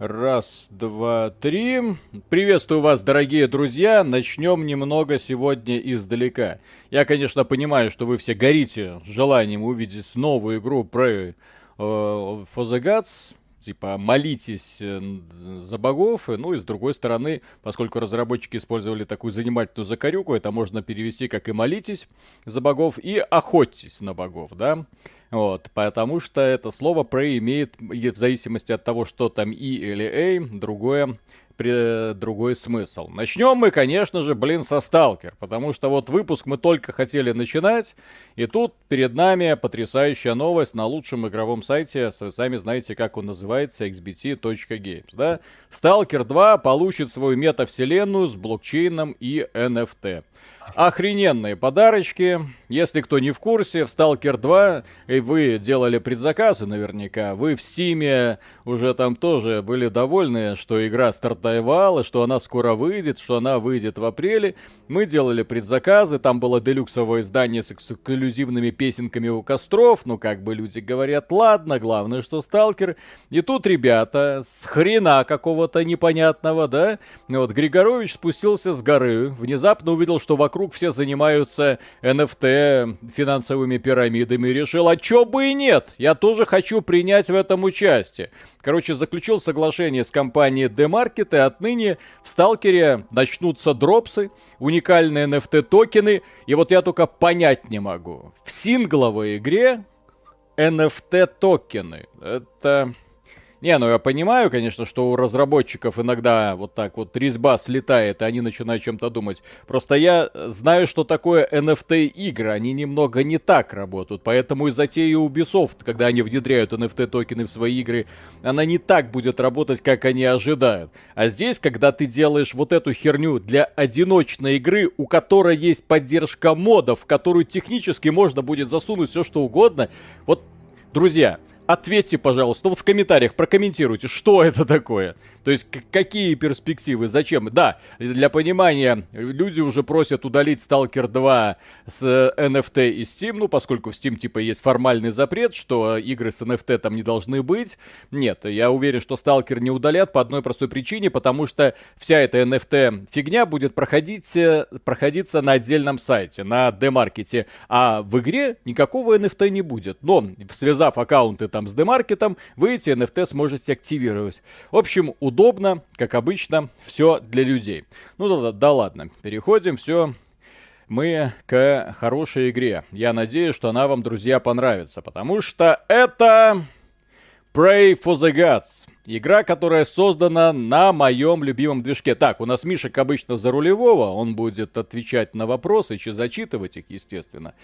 Раз, два, три. Приветствую вас, дорогие друзья. Начнем немного сегодня издалека. Я, конечно, понимаю, что вы все горите желанием увидеть новую игру про э, For the Gods. Типа, молитесь э, за богов. Ну и с другой стороны, поскольку разработчики использовали такую занимательную закорюку, это можно перевести как и молитесь за богов, и охотьтесь на богов, да? Вот, потому что это слово pray имеет, в зависимости от того, что там и или a, другое при, другой смысл. Начнем мы, конечно же, блин, со Сталкер, потому что вот выпуск мы только хотели начинать, и тут перед нами потрясающая новость на лучшем игровом сайте, вы сами знаете, как он называется, xbt.games, да? Сталкер 2 получит свою метавселенную с блокчейном и NFT. Охрененные подарочки. Если кто не в курсе, в Stalker 2 и вы делали предзаказы наверняка, вы в Стиме уже там тоже были довольны, что игра стартовала, что она скоро выйдет, что она выйдет в апреле. Мы делали предзаказы, там было делюксовое издание с эксклюзивными песенками у костров, ну как бы люди говорят, ладно, главное, что Сталкер. И тут ребята с хрена какого-то непонятного, да, вот Григорович спустился с горы, внезапно увидел, что вокруг вокруг все занимаются NFT, финансовыми пирамидами, решил, а чё бы и нет, я тоже хочу принять в этом участие. Короче, заключил соглашение с компанией D-Market, и отныне в Сталкере начнутся дропсы, уникальные NFT токены, и вот я только понять не могу. В сингловой игре NFT токены. Это не, ну я понимаю, конечно, что у разработчиков иногда вот так вот резьба слетает, и они начинают чем-то думать. Просто я знаю, что такое NFT игры, они немного не так работают, поэтому и затея Ubisoft, когда они внедряют NFT токены в свои игры, она не так будет работать, как они ожидают. А здесь, когда ты делаешь вот эту херню для одиночной игры, у которой есть поддержка модов, в которую технически можно будет засунуть все что угодно, вот, друзья, ответьте, пожалуйста, ну вот в комментариях прокомментируйте, что это такое. То есть какие перспективы, зачем? Да, для понимания, люди уже просят удалить Stalker 2 с NFT и Steam, ну поскольку в Steam типа есть формальный запрет, что игры с NFT там не должны быть. Нет, я уверен, что Stalker не удалят по одной простой причине, потому что вся эта NFT фигня будет проходить, э, проходиться на отдельном сайте, на демаркете, а в игре никакого NFT не будет. Но, связав аккаунты там с демаркетом, вы эти NFT сможете активировать. В общем, удобно, как обычно, все для людей. Ну да, да ладно, переходим, все мы к хорошей игре. Я надеюсь, что она вам, друзья, понравится, потому что это Pray for the Gods. Игра, которая создана на моем любимом движке. Так, у нас Миша, как обычно, за рулевого. Он будет отвечать на вопросы, еще зачитывать их, естественно.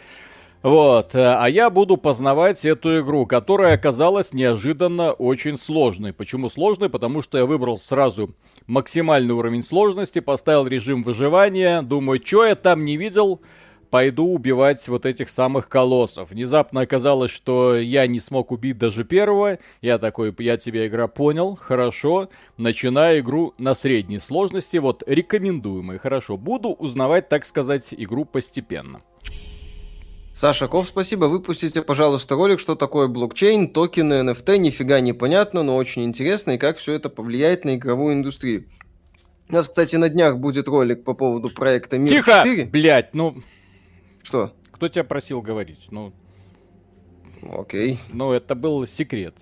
Вот, э, а я буду познавать эту игру, которая оказалась неожиданно очень сложной. Почему сложной? Потому что я выбрал сразу максимальный уровень сложности, поставил режим выживания, думаю, что я там не видел, пойду убивать вот этих самых колоссов. Внезапно оказалось, что я не смог убить даже первого. Я такой, я тебя игра понял, хорошо. Начинаю игру на средней сложности, вот рекомендуемый, хорошо. Буду узнавать, так сказать, игру постепенно. Саша Ков, спасибо. Выпустите, пожалуйста, ролик, что такое блокчейн, токены, NFT. Нифига не понятно, но очень интересно, и как все это повлияет на игровую индустрию. У нас, кстати, на днях будет ролик по поводу проекта Мир Тихо! 4. Блять, ну... Что? Кто тебя просил говорить? Ну... Окей. Ну, это был секрет.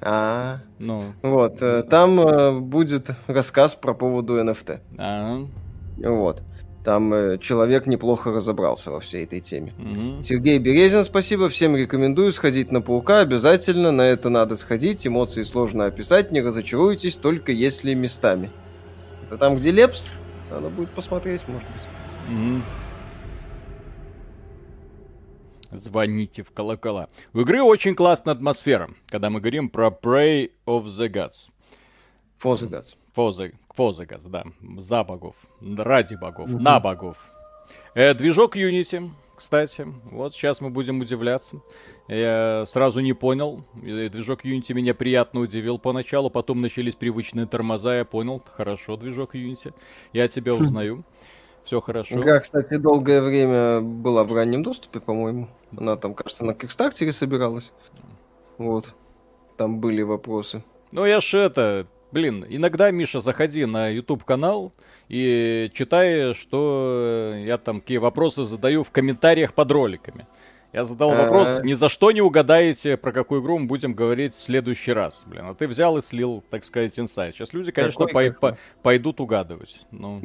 А, ну. Вот, э, там э, будет рассказ про поводу NFT. А. Вот. Там э, человек неплохо разобрался во всей этой теме. Угу. Сергей Березин, спасибо. Всем рекомендую сходить на паука. Обязательно на это надо сходить. Эмоции сложно описать. Не разочаруйтесь, только если местами. Это там, где Лепс? Надо будет посмотреть, может быть. Угу. Звоните в колокола. У игры очень классная атмосфера, когда мы говорим про Pray of the Gods. For the, Фозагас, да. За богов. Ради богов. Угу. На богов. Э, движок Unity, кстати. Вот сейчас мы будем удивляться. Я сразу не понял. Движок Unity меня приятно удивил поначалу. Потом начались привычные тормоза. Я понял. Хорошо, движок Unity. Я тебя хм. узнаю. Все хорошо. Игра, кстати, долгое время была в раннем доступе, по-моему. Она там, кажется, на Кикстартере собиралась. Вот. Там были вопросы. Ну, я ж это Блин, иногда, Миша, заходи на YouTube канал и читай, что я там какие вопросы задаю в комментариях под роликами. Я задал вопрос, ни за что не угадаете, про какую игру мы будем говорить в следующий раз. Блин, а ты взял и слил, так сказать, инсайт. Сейчас люди, конечно, по- по- пойдут угадывать. Ну.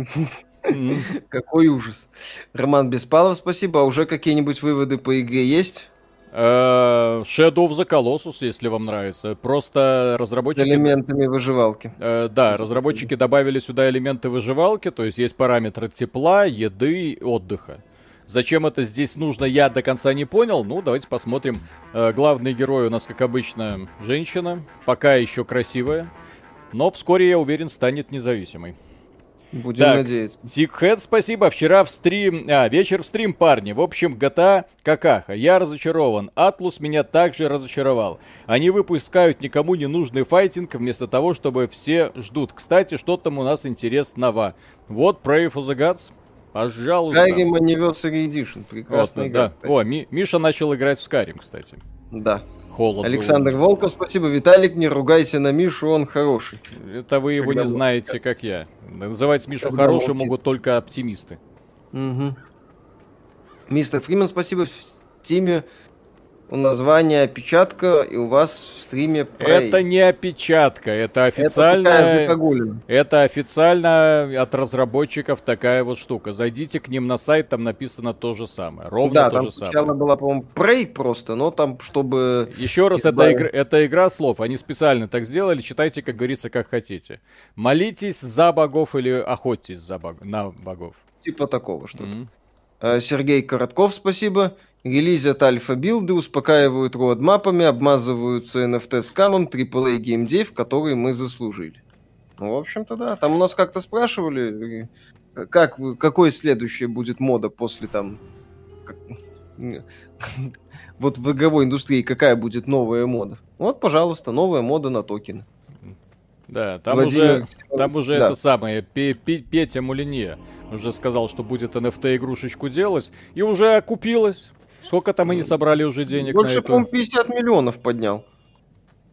Какой ужас. Роман Беспалов, спасибо. А уже какие-нибудь выводы по игре есть? Э, Shadow of the Colossus, если вам нравится. Просто разработчики... Элементами выживалки. Э, да, разработчики добавили сюда элементы выживалки, то есть есть параметры тепла, еды отдыха. Зачем это здесь нужно, я до конца не понял. Ну, давайте посмотрим. Э, главный герой у нас, как обычно, женщина. Пока еще красивая. Но вскоре, я уверен, станет независимой. Будем так, надеяться. Дикхэт, спасибо. Вчера в стрим... А, вечер в стрим, парни. В общем, GTA какаха. Я разочарован. Атлус меня также разочаровал. Они выпускают никому не нужный файтинг, вместо того, чтобы все ждут. Кстати, что там у нас интересного? Вот Pray for the Gods. Пожалуйста. Skyrim Anniversary Edition. Прекрасная вот, игра, да. Кстати. О, Ми- Миша начал играть в Skyrim, кстати. Да. Холодно. Александр. Волков, спасибо. Виталик, не ругайся на Мишу, он хороший. Это вы его Когда не знаете, как я. Называть Мишу Когда хорошим могут только оптимисты. Угу. Мистер Фримен, спасибо. В Стиме название опечатка, и у вас в стриме Prey. Это не опечатка, это официально... Это, это официально от разработчиков такая вот штука. Зайдите к ним на сайт, там написано то же самое. Ровно да, то там же самое. сначала была, по-моему, Prey просто, но там, чтобы... Еще раз, избавить... это, игра, это игра слов. Они специально так сделали, читайте, как говорится, как хотите. Молитесь за богов или охотьтесь за бог... на богов. Типа такого что-то. Mm-hmm. Сергей Коротков, спасибо. Релизят альфа-билды, успокаивают родмапами, обмазываются NFT-скамом AAA геймдев, который мы заслужили. Ну, в общем-то, да. Там у нас как-то спрашивали, как, какой следующее будет мода после там... Как, вот в игровой индустрии какая будет новая мода. Вот, пожалуйста, новая мода на токены. Да, там Владимир... уже, там уже да. это самое, Петя Мулинье уже сказал, что будет NFT игрушечку делать, и уже окупилось. Сколько там они собрали уже денег Больше, по-моему, 50 миллионов поднял.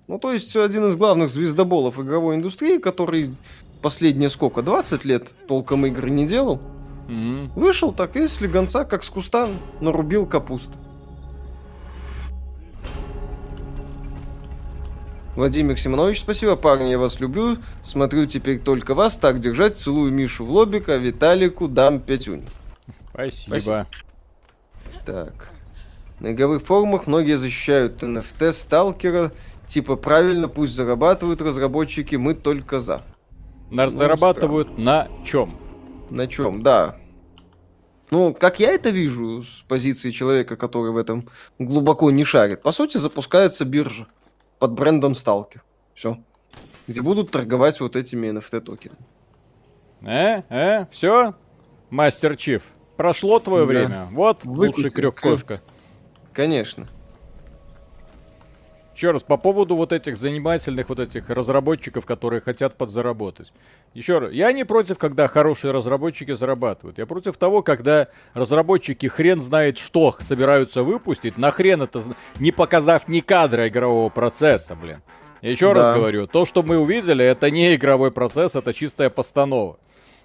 Ну, то есть, один из главных звездоболов игровой индустрии, который последние сколько, 20 лет толком игры не делал, mm-hmm. вышел так и слегонца, как с куста, нарубил капуст. Владимир Симонович, спасибо, парни, я вас люблю. Смотрю теперь только вас. Так держать. Целую Мишу в лобик, а Виталику дам пятюнь. Спасибо. Спасибо. Так. На игровых форумах многие защищают NFT сталкера, типа правильно, пусть зарабатывают разработчики, мы только за. На, ну, зарабатывают странно. на чем? На чем, да. Ну, как я это вижу с позиции человека, который в этом глубоко не шарит, по сути, запускается биржа под брендом Сталкер. Все. Где будут торговать вот этими NFT токенами. Э, э, все, мастер Чиф. Прошло твое да. время. Вот Выкупи, лучший крюк кошка. Конечно. Еще раз, по поводу вот этих занимательных вот этих разработчиков, которые хотят подзаработать. Еще раз, я не против, когда хорошие разработчики зарабатывают. Я против того, когда разработчики хрен знает что собираются выпустить, нахрен это, не показав ни кадра игрового процесса, блин. Еще да. раз говорю, то, что мы увидели, это не игровой процесс, это чистая постанова.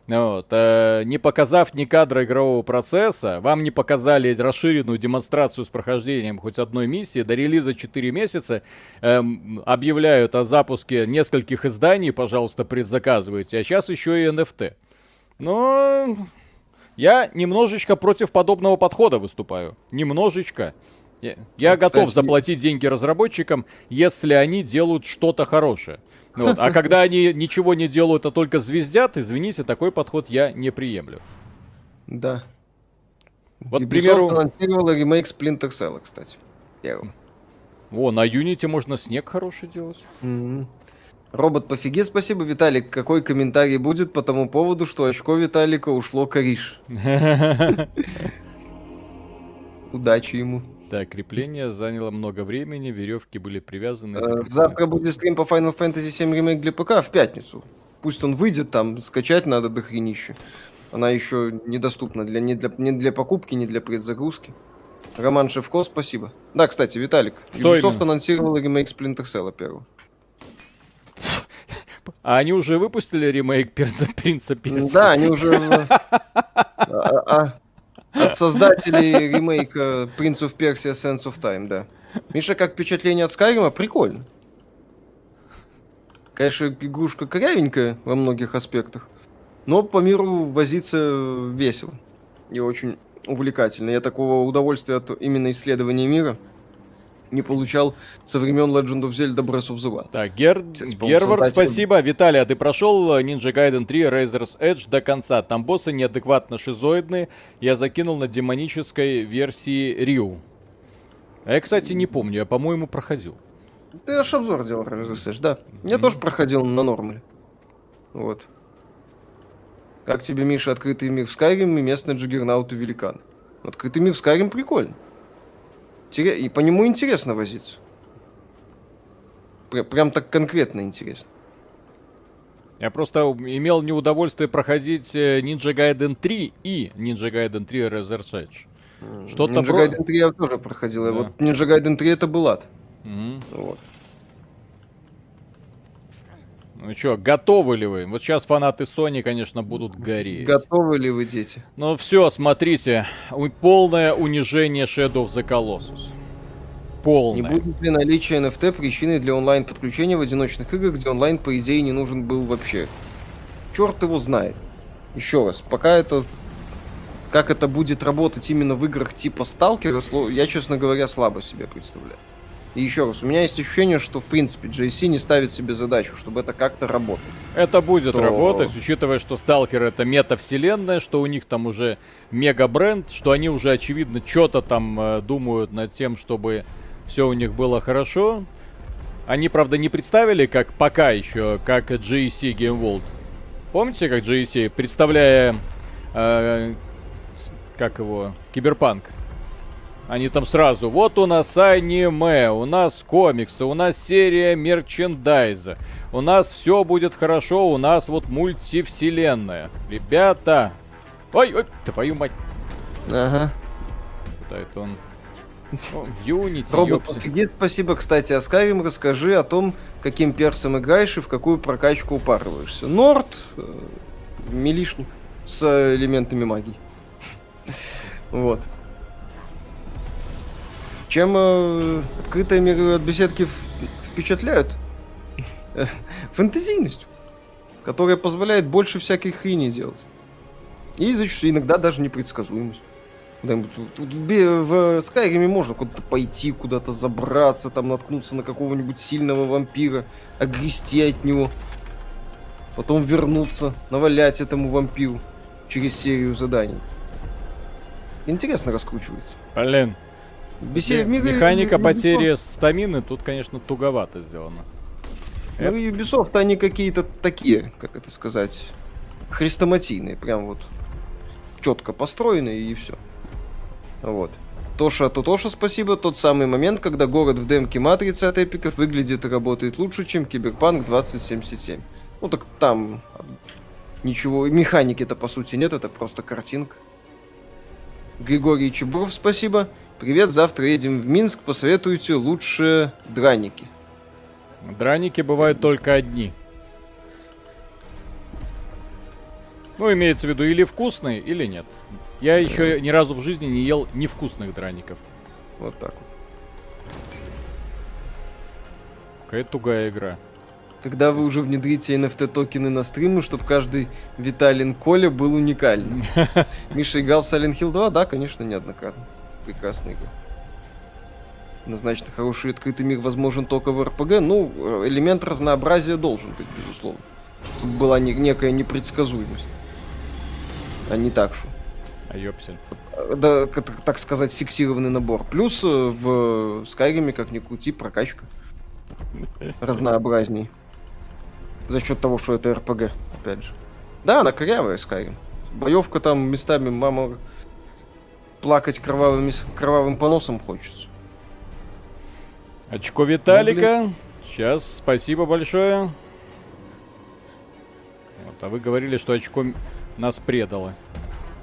Вот, э, не показав ни кадра игрового процесса, вам не показали расширенную демонстрацию с прохождением хоть одной миссии, до релиза 4 месяца э, объявляют о запуске нескольких изданий, пожалуйста, предзаказывайте, а сейчас еще и NFT. Но я немножечко против подобного подхода выступаю. Немножечко. Я, я ну, готов кстати... заплатить деньги разработчикам, если они делают что-то хорошее. Вот. А когда они ничего не делают, а только звездят, извините, такой подход я не приемлю. Да. Вот, к примеру... анонсировала ремейк Splinter Cell, кстати. Первым. О, на Unity можно снег хороший делать. Mm-hmm. Робот пофиге, спасибо, Виталик. Какой комментарий будет по тому поводу, что очко Виталика ушло кориш? Удачи ему. Так, крепление заняло много времени, веревки были привязаны. Э, завтра будет стрим по Final Fantasy 7 ремейк для ПК в пятницу. Пусть он выйдет, там скачать надо до хренища. Она еще недоступна для, не, для, не для покупки, не для предзагрузки. Роман Шевко, спасибо. Да, кстати, Виталик, Что Ubisoft именно? анонсировал ремейк Splinter Cell первого. А они уже выпустили ремейк Принца, Перса? Да, они уже... От создателей ремейка Prince of Persia Sense of Time, да. Миша, как впечатление от Скайрима? Прикольно. Конечно, игрушка корявенькая во многих аспектах, но по миру возиться весело и очень увлекательно. Я такого удовольствия от именно исследования мира не получал со времен Legend of Zelda Breath of the Wild. Так, Гер... Гервард, создатель... спасибо. Виталий, а ты прошел Ninja Gaiden 3 Razor's Edge до конца? Там боссы неадекватно шизоидные. Я закинул на демонической версии Рю. А я, кстати, не помню. Я, по-моему, проходил. Ты аж обзор делал Razor's Edge, да. Я mm-hmm. тоже проходил на нормале. Вот. Как тебе, Миша, открытый мир в Skyrim и местный джиггернаут и великан? Открытый мир в Skyrim прикольно. И по нему интересно возиться. Прям так конкретно интересно. Я просто имел неудовольствие проходить э, Ninja Gaiden 3 и Ninja Gaiden 3 Reserve Edge. Что-то Ninja про... Gaiden 3 я тоже проходил. Да. Вот Ninja Gaiden 3 это был ад. Угу. Вот. Ну что, готовы ли вы? Вот сейчас фанаты Sony, конечно, будут гореть. Готовы ли вы, дети? Ну все, смотрите. Полное унижение Shadow of the Colossus. Полное. Не будет ли наличие NFT причиной для онлайн-подключения в одиночных играх, где онлайн, по идее, не нужен был вообще? Черт его знает. Еще раз, пока это... Как это будет работать именно в играх типа Сталкера, я, честно говоря, слабо себе представляю. И еще раз, у меня есть ощущение, что в принципе JC не ставит себе задачу, чтобы это как-то работало. Это будет то... работать, учитывая, что Сталкер это метавселенная, что у них там уже мега бренд, что они уже очевидно что-то там э, думают над тем, чтобы все у них было хорошо. Они, правда, не представили, как пока еще, как GEC Game World. Помните, как GEC, представляя, э, как его, Киберпанк? Они там сразу, вот у нас аниме, у нас комиксы, у нас серия мерчендайза. У нас все будет хорошо, у нас вот мультивселенная. Ребята. Ой, ой, твою мать. Ага. Это он? Юнити, Робот офигеть, спасибо, кстати, а Skyrim расскажи о том, каким персом играешь и в какую прокачку упарываешься. Норд, э, милишник с элементами магии. Вот. Чем э, открытые миры от беседки впечатляют? Фэнтезийностью, которая позволяет больше всякой хрени делать. И зачастую иногда даже непредсказуемость. В Скайриме можно куда-то пойти, куда-то забраться, там наткнуться на какого-нибудь сильного вампира, огрести от него, потом вернуться, навалять этому вампиру через серию заданий. Интересно раскручивается. Блин, Бесе... Механика потери стамины тут, конечно, туговато сделана. Ну и Ubisoft, они какие-то такие, как это сказать, хрестоматийные, прям вот четко построенные и все. Вот. Тоша Тотоша, спасибо. Тот самый момент, когда город в демке Матрицы от эпиков выглядит и работает лучше, чем Киберпанк 2077. Ну так там ничего, механики-то по сути нет, это просто картинка. Григорий Чебров, спасибо. Привет, завтра едем в Минск, посоветуйте лучше драники. Драники бывают только одни. Ну, имеется в виду или вкусные, или нет. Я еще ни разу в жизни не ел невкусных драников. Вот так вот. Какая тугая игра. Когда вы уже внедрите NFT токены на стримы, чтобы каждый Виталин Коля был уникальным. Миша играл в Silent Hill 2? Да, конечно, неоднократно. Прекрасная игра. Однозначно, хороший открытый мир возможен только в РПГ. Ну, элемент разнообразия должен быть, безусловно. Чтобы была не, некая непредсказуемость. А не так что. А ёпсель. Да, так сказать, фиксированный набор. Плюс э, в Скайриме, как ни крути, прокачка разнообразней. За счет того, что это РПГ, опять же. Да, она корявая, Skyrim. Боевка там местами, мама, плакать кровавым, кровавым поносом хочется. Очко Виталика. Ну, Сейчас, спасибо большое. Вот, а вы говорили, что очко нас предало.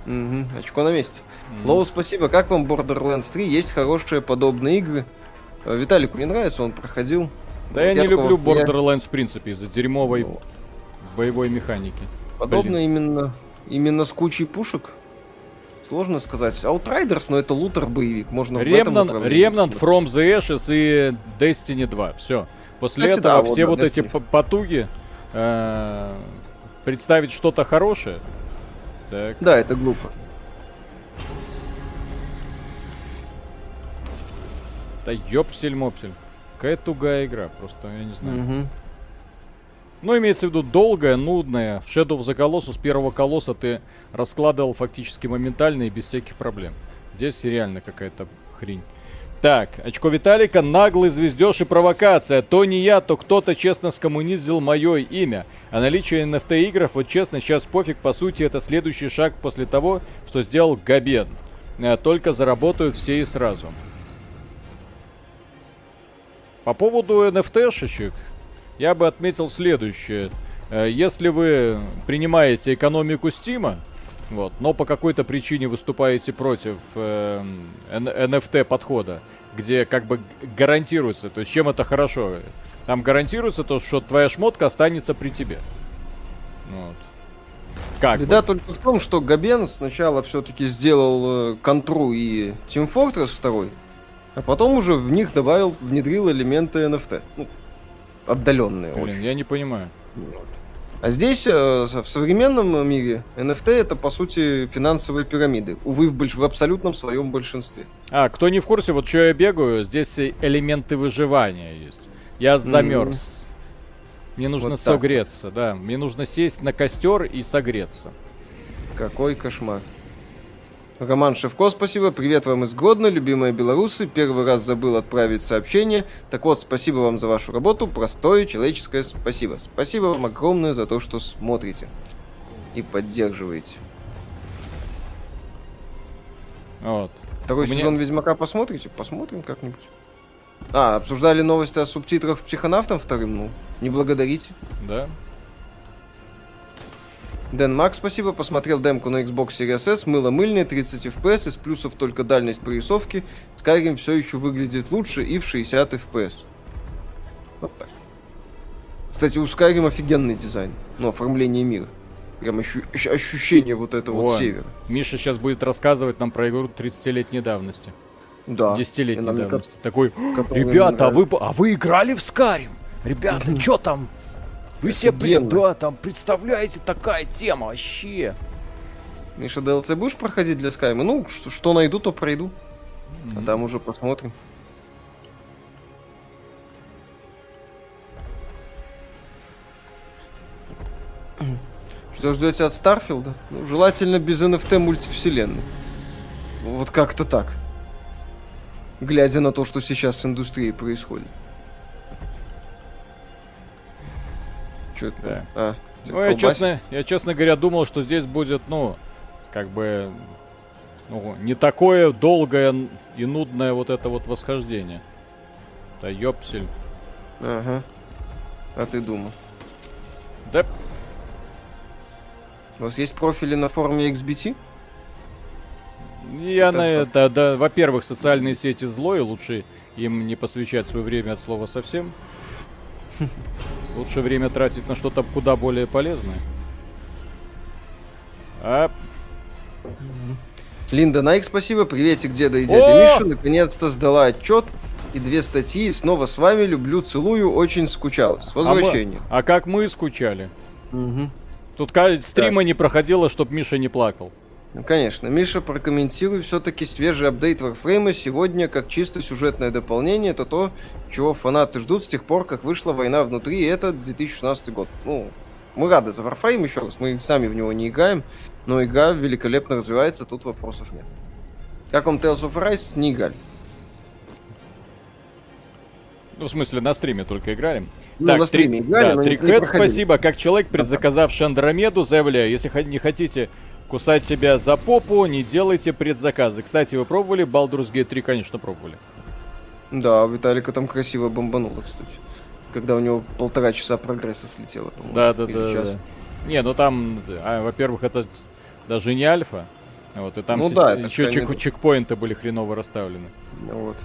Угу, очко на месте. Mm. Лоу, спасибо. Как вам Borderlands 3? Есть хорошие подобные игры. Виталику не нравится, он проходил. Да я, я не люблю Borderlands я... в принципе из-за дерьмовой боевой механики. Подобно Блин. именно, именно с кучей пушек. Сложно сказать. Outriders, но это лутер-боевик. Можно Remnant, в этом Remnant, From the Ashes и Destiny 2. Все. После Кстати, этого да, все вот, вот эти потуги э, представить что-то хорошее. Так. Да, это глупо. Да ёпсель-мопсель. Какая тугая игра, просто я не знаю. Угу. Ну, имеется в виду долгая, нудная. В Shadow of the Colossus первого колосса ты раскладывал фактически моментально и без всяких проблем. Здесь реально какая-то хрень. Так, очко Виталика, наглый звездеж и провокация. То не я, то кто-то честно скоммунизил мое имя. А наличие NFT игр, вот честно, сейчас пофиг, по сути, это следующий шаг после того, что сделал Габен. Э, только заработают все и сразу. По поводу NFT-шечек, я бы отметил следующее. Э, если вы принимаете экономику Стима, вот. Но по какой-то причине выступаете против э, NFT подхода, где как бы гарантируется, то есть чем это хорошо? Там гарантируется то, что твоя шмотка останется при тебе. Вот. Как Беда бы? только в том, что Габен сначала все-таки сделал э, контру и Team Fortress 2, а потом уже в них добавил, внедрил элементы NFT. Ну, отдаленные Блин, очень. я не понимаю. Вот. А здесь, э, в современном мире, NFT это, по сути, финансовые пирамиды. Увы, в, больш... в абсолютном своем большинстве. А, кто не в курсе, вот что я бегаю, здесь элементы выживания есть. Я замерз. Mm. Мне нужно вот согреться, так. да. Мне нужно сесть на костер и согреться. Какой кошмар. Роман Шевко, спасибо. Привет вам из Гродно, любимые белорусы. Первый раз забыл отправить сообщение. Так вот, спасибо вам за вашу работу. Простое человеческое спасибо. Спасибо вам огромное за то, что смотрите и поддерживаете. Вот. Второй меня... сезон Ведьмака посмотрите? Посмотрим как-нибудь. А, обсуждали новости о субтитрах психонавтам вторым? Ну, не благодарите. Да. Дэн Мак, спасибо. Посмотрел демку на Xbox Series S. Мыло мыльное, 30 FPS. Из плюсов только дальность прорисовки. Skyrim все еще выглядит лучше и в 60 FPS. Вот так. Кстати, у Skyrim офигенный дизайн. Ну, оформление мира. Прям ощу- ощущение вот этого вот севера. Миша сейчас будет рассказывать нам про игру 30-летней давности. Да. 10-летней давности. Как... Такой, ребята, а вы, а вы играли в Skyrim? Ребята, что там? Вы себе да, там представляете такая тема вообще. Миша, DLC будешь проходить для Скайма? Ну, что, что найду, то пройду. Mm-hmm. А там уже посмотрим. Что ждете от Старфилда? Ну, желательно без NFT мультивселенной. Вот как-то так. Глядя на то, что сейчас с индустрией происходит. Что это? Да. А, ну, я честно, я, честно говоря, думал, что здесь будет, ну, как бы, ну, не такое долгое и нудное вот это вот восхождение. Да ёпсель. Ага. А ты думал? Да. У вас есть профили на форуме XBT? Я это на это, да, во-первых, социальные сети зло, и лучше им не посвящать свое время от слова совсем. Лучше время тратить на что-то куда более полезное. А... Линда Найк, спасибо. Приветик, деда и дядя Миша. Наконец-то сдала отчет и две статьи. Снова с вами. Люблю, целую. Очень скучал. С возвращением. А, мы... а как мы скучали? Угу. Тут стрима так. не проходило, чтобы Миша не плакал. Ну, конечно. Миша, прокомментируй все-таки свежий апдейт Warframe сегодня, как чисто сюжетное дополнение. Это то, чего фанаты ждут с тех пор, как вышла война внутри, и это 2016 год. Ну, мы рады за Warframe еще раз, мы сами в него не играем, но игра великолепно развивается, тут вопросов нет. Как вам Tales of Rise? Не играли. Ну, в смысле, на стриме только играли. Ну, так, на стриме три... играли, да, Трикхед, спасибо. Как человек, предзаказавший Андромеду, заявляю, если не хотите кусать себя за попу, не делайте предзаказы. Кстати, вы пробовали Baldur's Gate 3? Конечно, пробовали. Да, Виталика там красиво бомбануло, кстати. Когда у него полтора часа прогресса слетело, по-моему. Да, да, да, да. Не, ну там, а, во-первых, это даже не альфа. Вот, и там ну, да, еще чек- чекпоинты были хреново расставлены. Ну вот.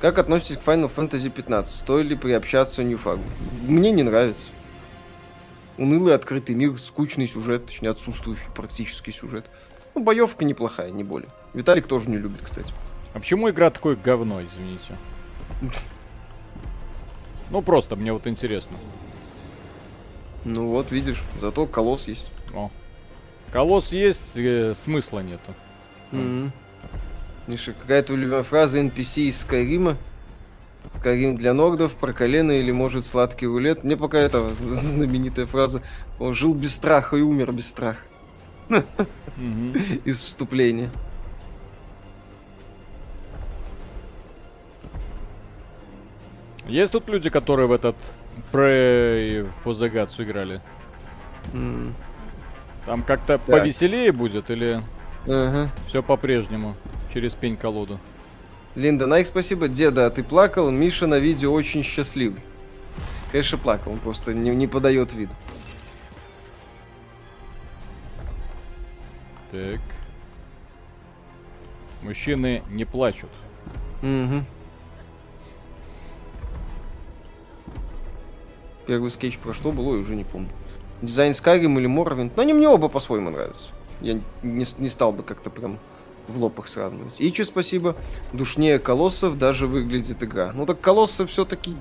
Как относитесь к Final Fantasy 15? Стоит ли приобщаться Ньюфагу? Мне не нравится. Унылый открытый мир, скучный сюжет, точнее отсутствующий практически сюжет. Ну, боевка неплохая, не более. Виталик тоже не любит, кстати. А почему игра такое говно, извините? Ну, просто мне вот интересно. Ну вот, видишь, зато колосс есть. О. Колосс есть, э, смысла нету. Mm-hmm. Миша, какая твоя любимая фраза NPC из Скайрима? Скайрим для нордов, про колено или, может, сладкий рулет? Мне пока это знаменитая фраза. Он жил без страха и умер без страха. Из вступления. Есть тут люди, которые в этот про Фузагацу играли? Mm. Там как-то повеселее будет или ага. все по-прежнему через пень-колоду? Линда, Найк, спасибо. Деда, а ты плакал? Миша на видео очень счастливый. Конечно, плакал, он просто не, не подает вид. Так. Мужчины не плачут. Угу. Первый скетч про что было, я уже не помню. Дизайн Skyrim или Morrowind. Но они мне оба по-своему нравятся. Я не, не стал бы как-то прям в лоб их сравнивать. Ичи, спасибо. Душнее колоссов даже выглядит игра. Ну так колоссы все-таки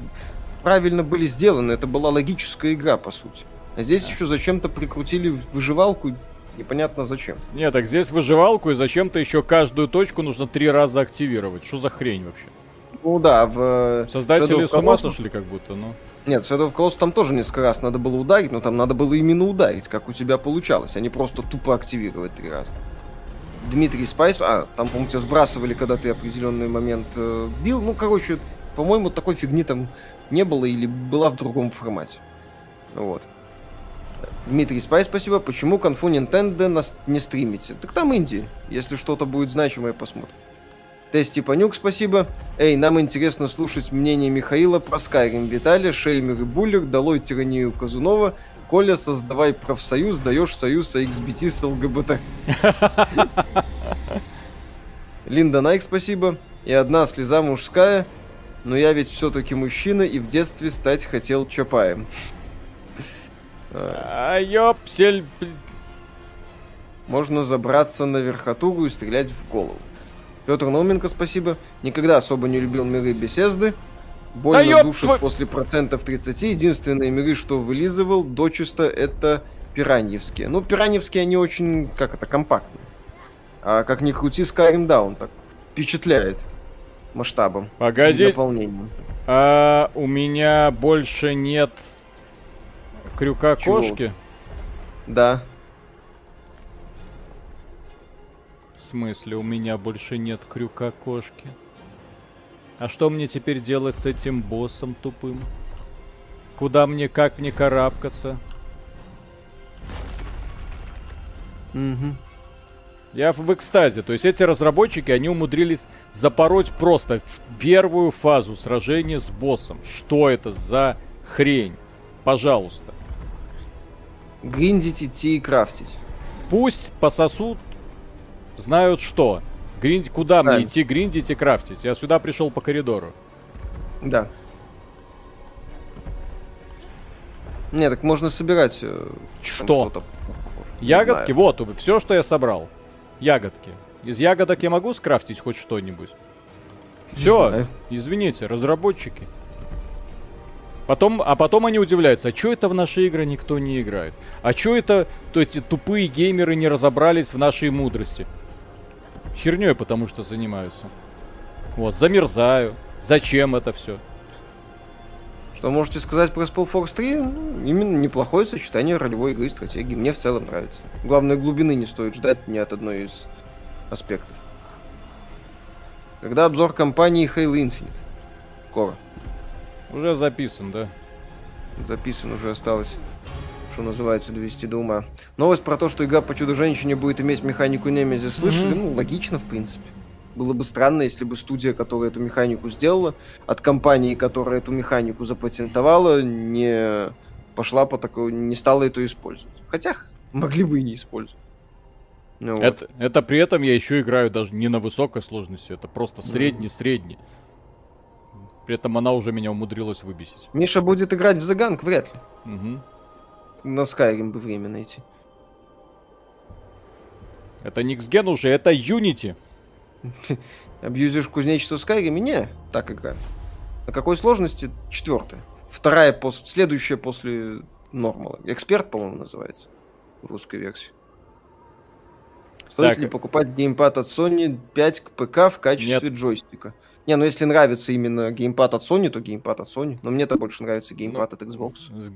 правильно были сделаны. Это была логическая игра, по сути. А здесь да. еще зачем-то прикрутили выживалку, непонятно зачем. Не, так здесь выживалку, и зачем-то еще каждую точку нужно три раза активировать. Что за хрень вообще? Ну да, в... Создатели с ума сошли как будто, ну. Нет, в Shadow of Colossus там тоже несколько раз надо было ударить, но там надо было именно ударить, как у тебя получалось, а не просто тупо активировать три раза. Дмитрий Спайс, а, там, по-моему, тебя сбрасывали, когда ты определенный момент э, бил. Ну, короче, по-моему, такой фигни там не было или была в другом формате. Вот. Дмитрий Спай, спасибо. Почему конфу Nintendo нас не стримите? Так там инди. Если что-то будет значимое, посмотрим. Тести Панюк, спасибо. Эй, нам интересно слушать мнение Михаила про Skyrim. Виталий, Шельмер и Буллер, долой тиранию Казунова. Коля, создавай профсоюз, даешь союз XBT с ЛГБТ. Линда Найк, спасибо. И одна слеза мужская, но я ведь все-таки мужчина и в детстве стать хотел Чапаем. А ёпсель... Можно забраться на верхотугу и стрелять в голову. Петр Науменко, спасибо. Никогда особо не любил миры беседы. Больно а душит твой... после процентов 30. Единственные миры, что вылизывал дочисто, это пираньевские. Ну, пираньевские, они очень, как это, компактные. А как ни крути, Skyrim Down так впечатляет масштабом. Погоди. Наполнением. А, у меня больше нет крюка Чего? кошки. Да. смысле? У меня больше нет крюка кошки. А что мне теперь делать с этим боссом тупым? Куда мне, как мне карабкаться? Угу. Я в экстазе. То есть эти разработчики, они умудрились запороть просто в первую фазу сражения с боссом. Что это за хрень? Пожалуйста. Гриндить идти и крафтить. Пусть пососут знают что. Гринд... Куда Правильно. мне идти гриндить и крафтить? Я сюда пришел по коридору. Да. Не, так можно собирать. Э, что? Ягодки? Вот, все, что я собрал. Ягодки. Из ягодок я могу скрафтить хоть что-нибудь? Все, извините, разработчики. Потом, а потом они удивляются, а что это в наши игры никто не играет? А что это то эти тупые геймеры не разобрались в нашей мудрости? Херней потому что занимаются. Вот, замерзаю. Зачем это все? Что можете сказать про Spellforce 3? Ну, именно неплохое сочетание ролевой игры и стратегии. Мне в целом нравится. Главное, глубины не стоит ждать ни от одной из аспектов. Когда обзор компании Halo Infinite? Скоро. Уже записан, да? Записан, уже осталось что называется, довести до ума. Новость про то, что игра по Чудо-женщине будет иметь механику Немези, слышали? Mm-hmm. Ну, логично, в принципе. Было бы странно, если бы студия, которая эту механику сделала, от компании, которая эту механику запатентовала, не пошла по такой, не стала это использовать. Хотя могли бы и не использовать. Ну, это, вот. это при этом я еще играю даже не на высокой сложности, это просто средний-средний. При этом она уже меня умудрилась выбесить. Миша будет играть в The Gang, вряд ли. Угу. На Skyrim бы время найти. Это не Xgen уже, это Unity. Абьюзишь кузнечество в Skyrim? Не, так игра. На какой сложности? Четвертая. Вторая, пос... следующая после нормала. Эксперт, по-моему, называется в русской версии. Стоит так. ли покупать геймпад от Sony 5 к ПК в качестве Нет. джойстика? Не, ну если нравится именно геймпад от Sony, то геймпад от Sony. Но мне-то больше нравится геймпад ну, от Xbox.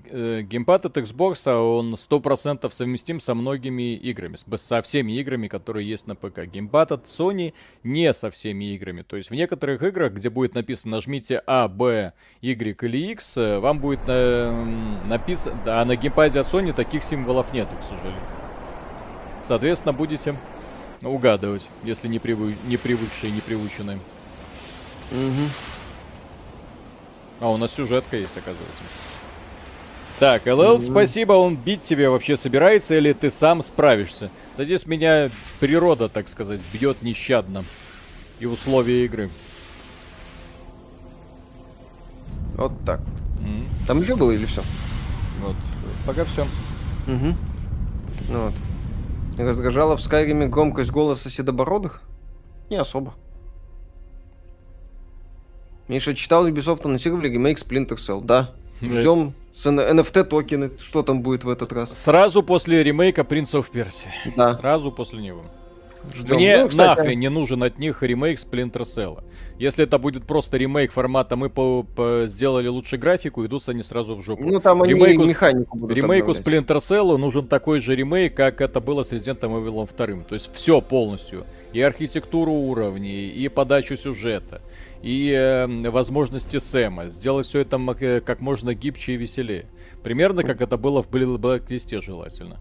Э, геймпад от Xbox, а он 100% совместим со многими играми. Со всеми играми, которые есть на ПК. Геймпад от Sony не со всеми играми. То есть в некоторых играх, где будет написано нажмите A, B, Y или X, э, вам будет э, написано... А на геймпаде от Sony таких символов нету, к сожалению. Соответственно, будете угадывать, если не, привы... не привыкшие, не приученные. Угу. А, у нас сюжетка есть, оказывается. Так, ЛЛ, mm спасибо, он бить тебе вообще собирается или ты сам справишься? Да здесь меня природа, так сказать, бьет нещадно. И условия игры. Вот так. mm Там еще было или все? Вот, пока все. Угу. Ну вот. Раздражала в Скайриме громкость голоса седобородых? Не особо. Миша читал Ubisoft анонсировали ремейк Splinter Cell. Да. Ждем с NFT токены. Что там будет в этот раз? Сразу после ремейка Prince of Persia. Да. Сразу после него. Ждем. Мне ну, кстати... нахрен не нужен от них ремейк Splinter Cell. Если это будет просто ремейк формата «мы по по сделали лучше графику», идут они сразу в жопу. Ну там они ремейку, механику будут Ремейку обновлять. Splinter Cell нужен такой же ремейк, как это было с Resident Evil 2. То есть все полностью. И архитектуру уровней, и подачу сюжета, и э, возможности Сэма. Сделать все это э, как можно гибче и веселее. Примерно как это было в Blacklist желательно.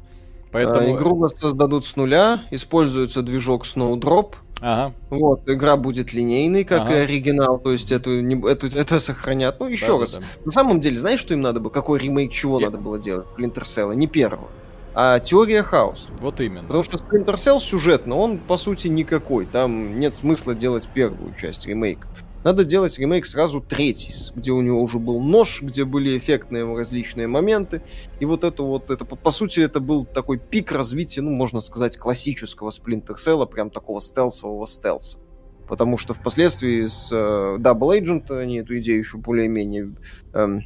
Поэтому... А, игру создадут с нуля, используется движок Snowdrop. Ага. Вот, игра будет линейной, как ага. и оригинал, то есть эту, не, эту, это сохранят. Ну, еще да, раз. Да, да. На самом деле, знаешь, что им надо было? Какой ремейк чего Я... надо было делать? Splinter Cell, не первого. А теория хаос. Вот именно. Потому что Splinter Cell сюжетно, он по сути никакой. Там нет смысла делать первую часть ремейка. Надо делать ремейк сразу третий, где у него уже был нож, где были эффектные различные моменты. И вот это вот, это по, сути, это был такой пик развития, ну, можно сказать, классического Splinter Cell, прям такого стелсового стелса. Потому что впоследствии с э, Double Agent они эту идею еще более-менее эм,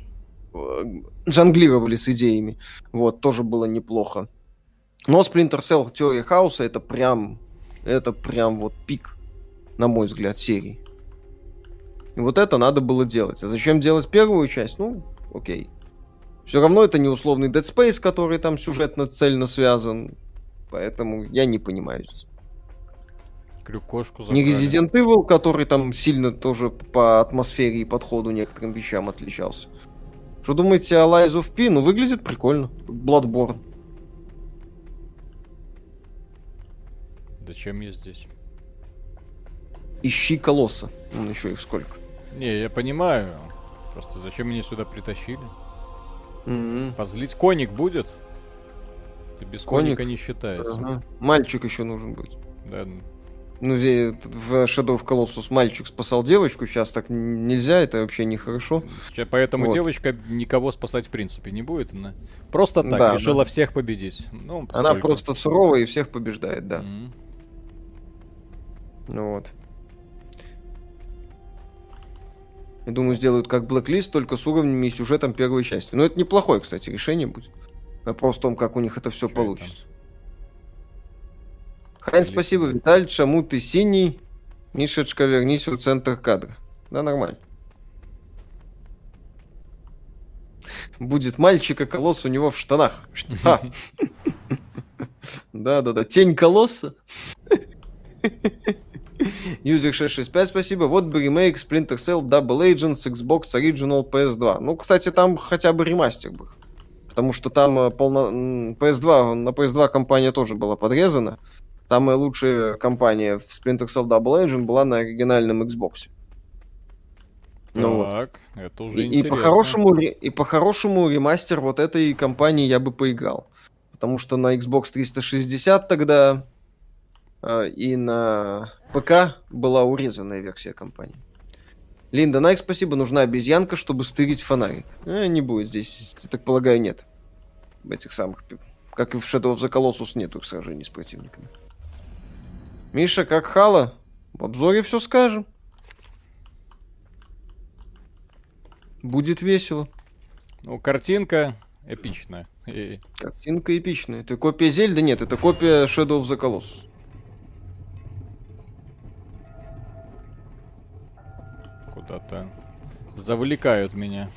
э, жонглировали с идеями. Вот, тоже было неплохо. Но Splinter Cell Теория Хаоса это прям, это прям вот пик, на мой взгляд, серии. И вот это надо было делать. А зачем делать первую часть? Ну, окей. Все равно это не условный Dead Space, который там сюжетно цельно связан. Поэтому я не понимаю здесь. Крюкошку Не Resident Evil, который там сильно тоже по атмосфере и подходу некоторым вещам отличался. Что думаете о Lies of P? Ну, выглядит прикольно. Bloodborne. Зачем я здесь? Ищи колосса. Ну, еще их сколько. Не, я понимаю. Просто зачем меня сюда притащили? Mm-hmm. Позлить коник будет? Ты без коник? коника не считается. Ага. Мальчик еще нужен будет. Да. Ну, в Shadow of Colossus мальчик спасал девочку, сейчас так нельзя, это вообще нехорошо. Поэтому вот. девочка никого спасать в принципе не будет. Она просто так да, решила да. всех победить. Ну, она просто суровая и всех побеждает, да. Mm-hmm. Ну вот. Я думаю, сделают как Blacklist, только с уровнями и сюжетом первой части. Но это неплохое, кстати, решение будет. Вопрос в том, как у них это все Что получится. Это? Хайн, спасибо, Виталь, Шаму, ты синий. Мишечка, вернись в центр кадра. Да, нормально. Будет мальчика колосс у него в штанах. Да-да-да, тень колосса. User 665, спасибо. Вот бы ремейк Splinter Cell Double Agents Xbox Original PS2. Ну, кстати, там хотя бы ремастер был. Потому что там э, полно... PS2, на PS2 компания тоже была подрезана. Самая лучшая компания в Splinter Cell Double Agent была на оригинальном Xbox. Ну, так, вот. это уже и, и по-хорошему, и по-хорошему ремастер вот этой компании я бы поиграл. Потому что на Xbox 360 тогда и на ПК была урезанная версия компании. Линда Найк, спасибо. Нужна обезьянка, чтобы стырить фонарик. Э, не будет здесь, я так полагаю, нет. этих самых... Как и в Shadow of the Colossus нету сражений с противниками. Миша, как Хала? В обзоре все скажем. Будет весело. Ну, картинка эпичная. Картинка эпичная. Это копия Зельды? Нет, это копия Shadow of the Colossus. Куда-то завлекают меня.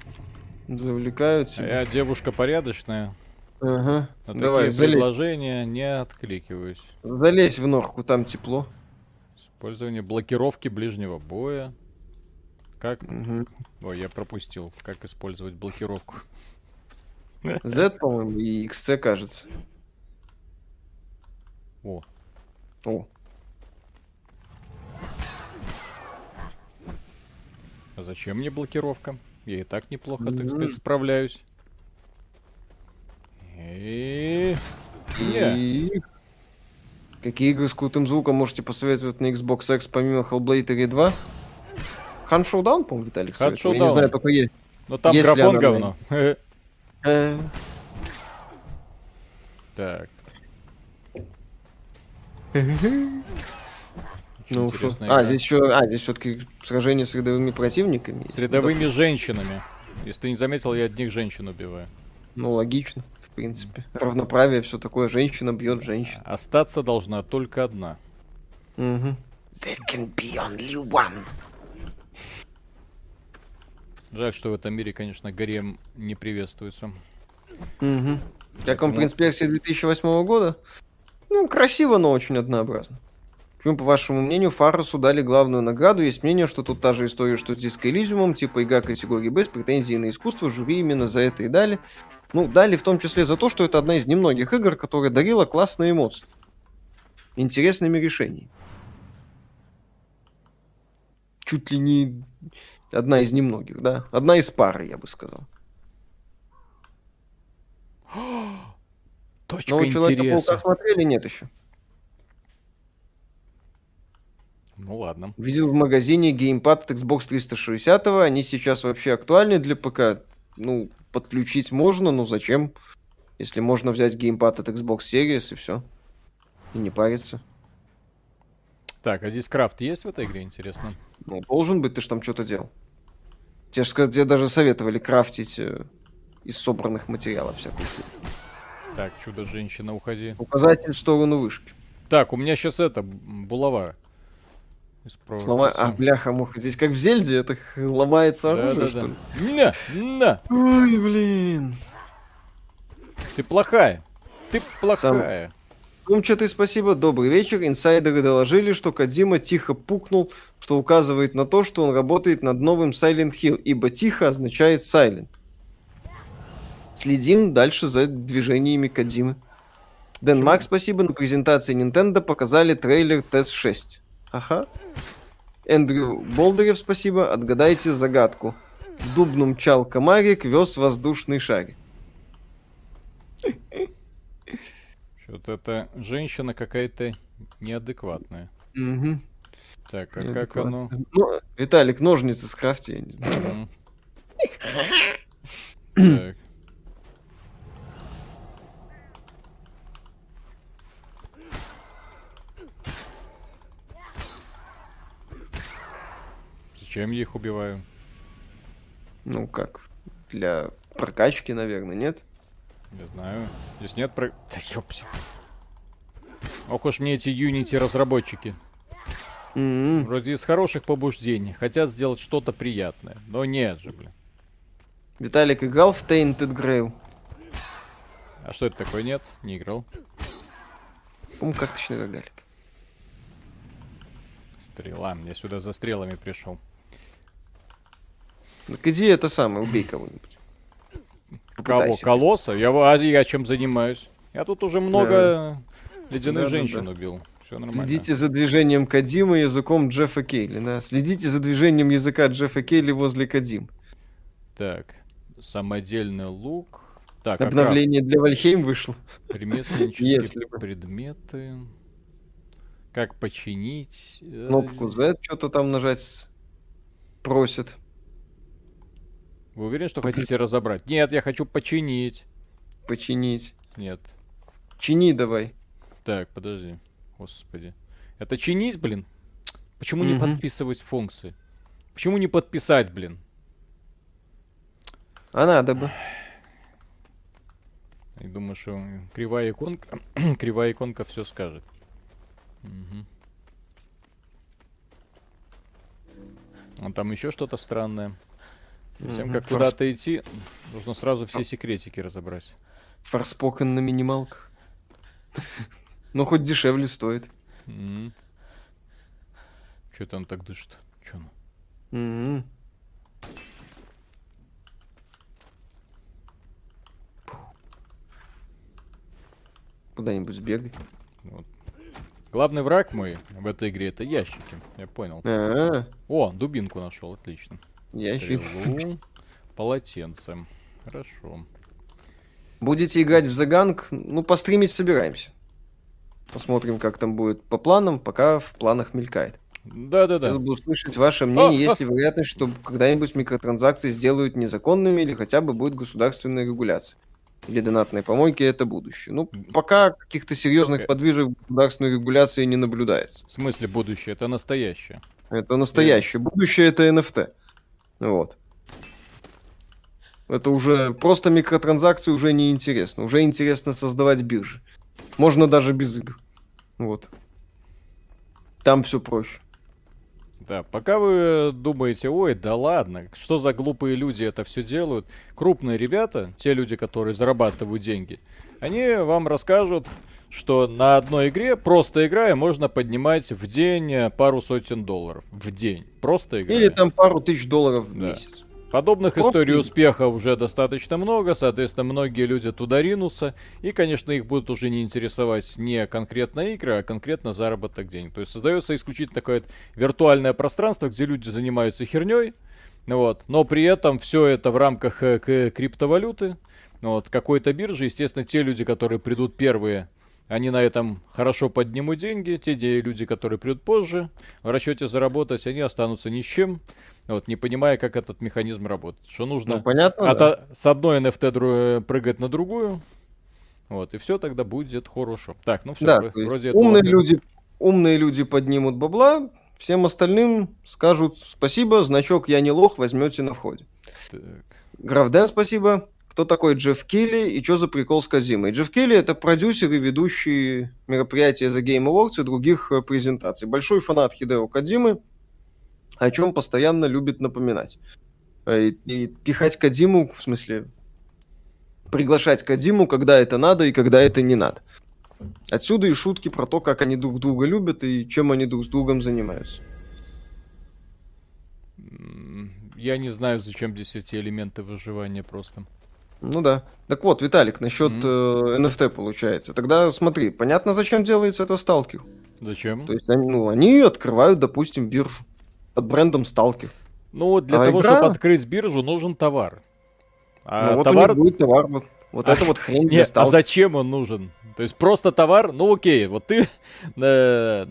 Завлекают тебя. А я девушка порядочная. Ага. На Давай, такие залезь. предложения не откликиваюсь. Залезь в норку, там тепло. Использование блокировки ближнего боя. Как... Угу. Ой, я пропустил. Как использовать блокировку. Z, по-моему, и XC, кажется. О. О. А зачем мне блокировка? Я и так неплохо, mm-hmm. так сказать, справляюсь. И... И... Какие игры с крутым звуком можете посоветовать на Xbox X помимо Hellblade и 2? Хан Showdown, по-моему, Виталик Хан Я не знаю, только есть. Но там есть графон говно. Э. Так. Ну что? А, здесь еще, а, здесь все-таки сражение с рядовыми противниками. С рядовыми женщинами. Если ты не заметил, я одних женщин убиваю. Ну, логично, в принципе. Равноправие, все такое, женщина бьет женщину. Остаться должна только одна. Угу. There can be only one. Жаль, что в этом мире, конечно, гарем не приветствуется. Угу. Как вам, в принципе, версия 2008 года? Ну, красиво, но очень однообразно. Почему, по вашему мнению, Фарусу дали главную награду? Есть мнение, что тут та же история, что с Диско Элизиумом, типа игра категории Б с претензией на искусство, жюри именно за это и дали. Ну, дали в том числе за то, что это одна из немногих игр, которая дарила классные эмоции. Интересными решениями. Чуть ли не одна из немногих, да? Одна из пары, я бы сказал. Точка Но интереса. смотрели, нет еще. Ну ладно. Видел в магазине геймпад от Xbox 360, они сейчас вообще актуальны для ПК. Ну, подключить можно, но зачем? Если можно взять геймпад от Xbox Series и все. И не париться. Так, а здесь крафт есть в этой игре, интересно? Ну, должен быть, ты же там что-то делал. Тебе же тебе даже советовали крафтить э, из собранных материалов всякую. Так, чудо-женщина, уходи. Указатель в сторону вышки. Так, у меня сейчас это, булава. Слома... А, бляха, муха, здесь как в Зельде, это ломается оружие, да, да, что да. ли? На, на. Ой, блин. Ты плохая. Ты плохая. Сам... Кумча, ты спасибо, добрый вечер. Инсайдеры доложили, что Кадима тихо пукнул, что указывает на то, что он работает над новым Silent Hill, ибо тихо означает Silent. Следим дальше за движениями Кадимы. Дэн Мак, спасибо. На презентации Nintendo показали трейлер TES-6. Ага. Эндрю Болдырев, спасибо. Отгадайте загадку. В дубну мчал комарик, вез воздушный шарик. Что-то это женщина какая-то неадекватная. Угу. Так, а как оно? Ну, Виталик, ножницы скрафти. Так. Чем я их убиваю? Ну как, для прокачки, наверное, нет? Не знаю. Здесь нет про... Да ёпси. Ох уж мне эти Unity разработчики. Mm-hmm. Вроде из хороших побуждений. Хотят сделать что-то приятное. Но нет же, блин. Виталик играл в Tainted Grail? А что это такое? Нет, не играл. По-моему, как точно рогалик. Стрела. Я сюда за стрелами пришел. Так иди это самое, убей кого-нибудь. Кого? Колосса? Я, а я чем занимаюсь? Я тут уже много ледяных да, женщин да, убил. Все нормально. Следите за движением Кадима языком Джеффа Кейли. Да? Следите за движением языка Джеффа Кейли возле Кадим. Так, самодельный лук. Так, Обновление а для Вальхейм вышло. Ремесленнические предметы. Как починить? Кнопку Z что-то там нажать просит. Вы уверены, что хотите разобрать? Нет, я хочу починить. Починить. Нет. Чини давай. Так, подожди. Господи. Это чинить, блин? Почему не подписывать функции? Почему не подписать, блин? А надо бы. Я думаю, что кривая иконка, кривая иконка все скажет. Угу. А там еще что-то странное. Перед тем, как куда-то идти, нужно сразу все секретики разобрать. Форспокен на минималках. Ну, хоть дешевле стоит. Че там так дышит? Че оно? Куда-нибудь сбегай. Вот. Главный враг мой в этой игре это ящики. Я понял. А-а-а. О, дубинку нашел, отлично. Ящик. Стрелу, полотенце. Хорошо. Будете играть в Заганг? Ну, постримить собираемся. Посмотрим, как там будет по планам, пока в планах мелькает. Да-да-да. Хотел бы услышать ваше мнение, а, есть ли вероятность, что когда-нибудь микротранзакции сделают незаконными или хотя бы будет государственная регуляция. Или донатные помойки это будущее. Ну, пока каких-то серьезных подвижек государственной регуляции не наблюдается. В смысле будущее? Это настоящее. Это настоящее. Будущее это NFT. Вот. Это уже просто микротранзакции уже не интересно. Уже интересно создавать биржи. Можно даже без игр. Вот. Там все проще. Да, пока вы думаете, ой, да ладно, что за глупые люди это все делают, крупные ребята, те люди, которые зарабатывают деньги, они вам расскажут, что на одной игре, просто играя, можно поднимать в день пару сотен долларов. В день. Просто играя. Или там пару тысяч долларов в да. месяц. Подобных Просто... историй успеха уже достаточно много, соответственно, многие люди туда ринутся, и, конечно, их будут уже не интересовать не конкретно игры, а конкретно заработок денег. То есть создается исключительно такое виртуальное пространство, где люди занимаются херней, вот, но при этом все это в рамках э, криптовалюты, вот, какой-то биржи, естественно, те люди, которые придут первые, они на этом хорошо поднимут деньги, те люди, которые придут позже, в расчете заработать, они останутся ни с чем, вот, не понимая, как этот механизм работает. Что нужно ну, понятно, от, да. с одной NFT дру, прыгать на другую. Вот, и все тогда будет хорошо. Так, ну все, да, вроде умные этого... люди, умные люди поднимут бабла, всем остальным скажут спасибо, значок я не лох, возьмете на входе. Так. Графден, спасибо. Кто такой Джефф Келли и что за прикол с Казимой? Джефф Келли это продюсер и ведущий мероприятия The Game Awards и других э, презентаций. Большой фанат Хидео Кадзимы о чем постоянно любит напоминать. Э, и, и пихать Кадиму, в смысле, приглашать Кадиму, когда это надо и когда это не надо. Отсюда и шутки про то, как они друг друга любят и чем они друг с другом занимаются. Я не знаю, зачем здесь эти элементы выживания просто. Ну да. Так вот, Виталик, насчет mm-hmm. э, NFT получается. Тогда смотри, понятно, зачем делается это сталкер. Зачем? То есть они, ну, они открывают, допустим, биржу под брендом Сталкер. Ну, для а того, игра... чтобы открыть биржу, нужен товар. А ну, вот товар... у них будет товар. Вот, вот а, это вот хрень Нет, а зачем он нужен? То есть просто товар, ну окей, вот ты э,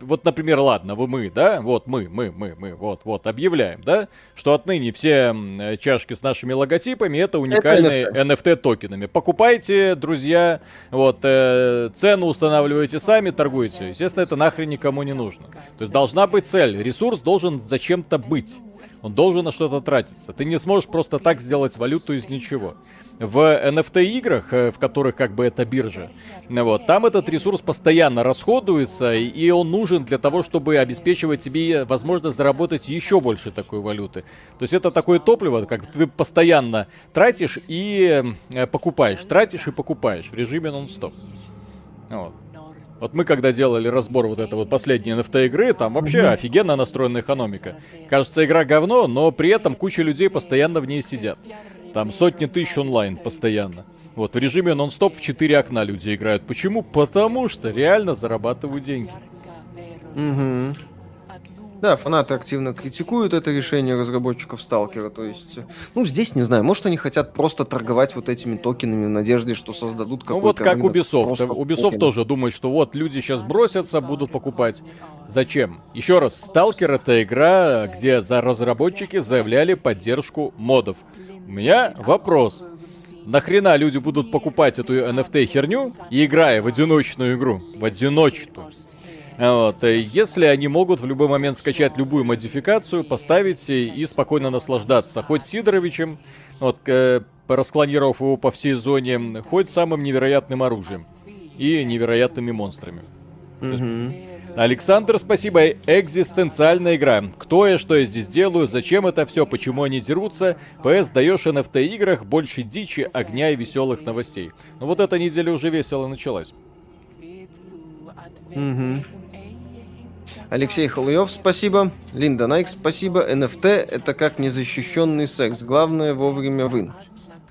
вот, например, ладно, вы мы, да, вот мы, мы, мы, мы, вот, вот, объявляем, да, что отныне все чашки с нашими логотипами это уникальные это NFT. NFT токенами. Покупайте, друзья, вот, э, цену устанавливайте сами, торгуйте. Естественно, это нахрен никому не нужно. То есть должна быть цель, ресурс должен зачем-то быть. Он должен на что-то тратиться. Ты не сможешь просто так сделать валюту из ничего в NFT играх, э, в которых как бы это биржа, вот, там этот ресурс постоянно расходуется, и он нужен для того, чтобы обеспечивать тебе возможность заработать еще больше такой валюты. То есть это такое топливо, как ты постоянно тратишь и э, покупаешь, тратишь и покупаешь в режиме нон-стоп. Вот. Вот мы когда делали разбор вот этой вот последней NFT игры, там вообще mm-hmm. офигенно настроена экономика. Кажется, игра говно, но при этом куча людей постоянно в ней сидят. Там сотни тысяч онлайн постоянно. Вот, в режиме нон-стоп в 4 окна люди играют. Почему? Потому что реально зарабатывают деньги. Угу. Да, фанаты активно критикуют это решение разработчиков Сталкера. То есть, ну, здесь не знаю, может, они хотят просто торговать вот этими токенами в надежде, что создадут какой-то. Ну, вот как Ubisoft. Ubisoft токен. тоже думает, что вот люди сейчас бросятся, будут покупать. Зачем? Еще раз, Сталкер это игра, где за разработчики заявляли поддержку модов. У меня вопрос. нахрена люди будут покупать эту NFT херню, играя в одиночную игру, в одиночную. Вот. Если они могут в любой момент скачать любую модификацию, поставить и спокойно наслаждаться. Хоть Сидоровичем, вот, э, расклонировав его по всей зоне, хоть самым невероятным оружием и невероятными монстрами. Mm-hmm. Александр, спасибо. Экзистенциальная игра. Кто я, что я здесь делаю, зачем это все, почему они дерутся. ПС даешь NFT играх больше дичи, огня и веселых новостей. Ну вот эта неделя уже весело началась. Угу. Алексей Халуев, спасибо. Линда Найк, спасибо. NFT это как незащищенный секс. Главное вовремя вынуть.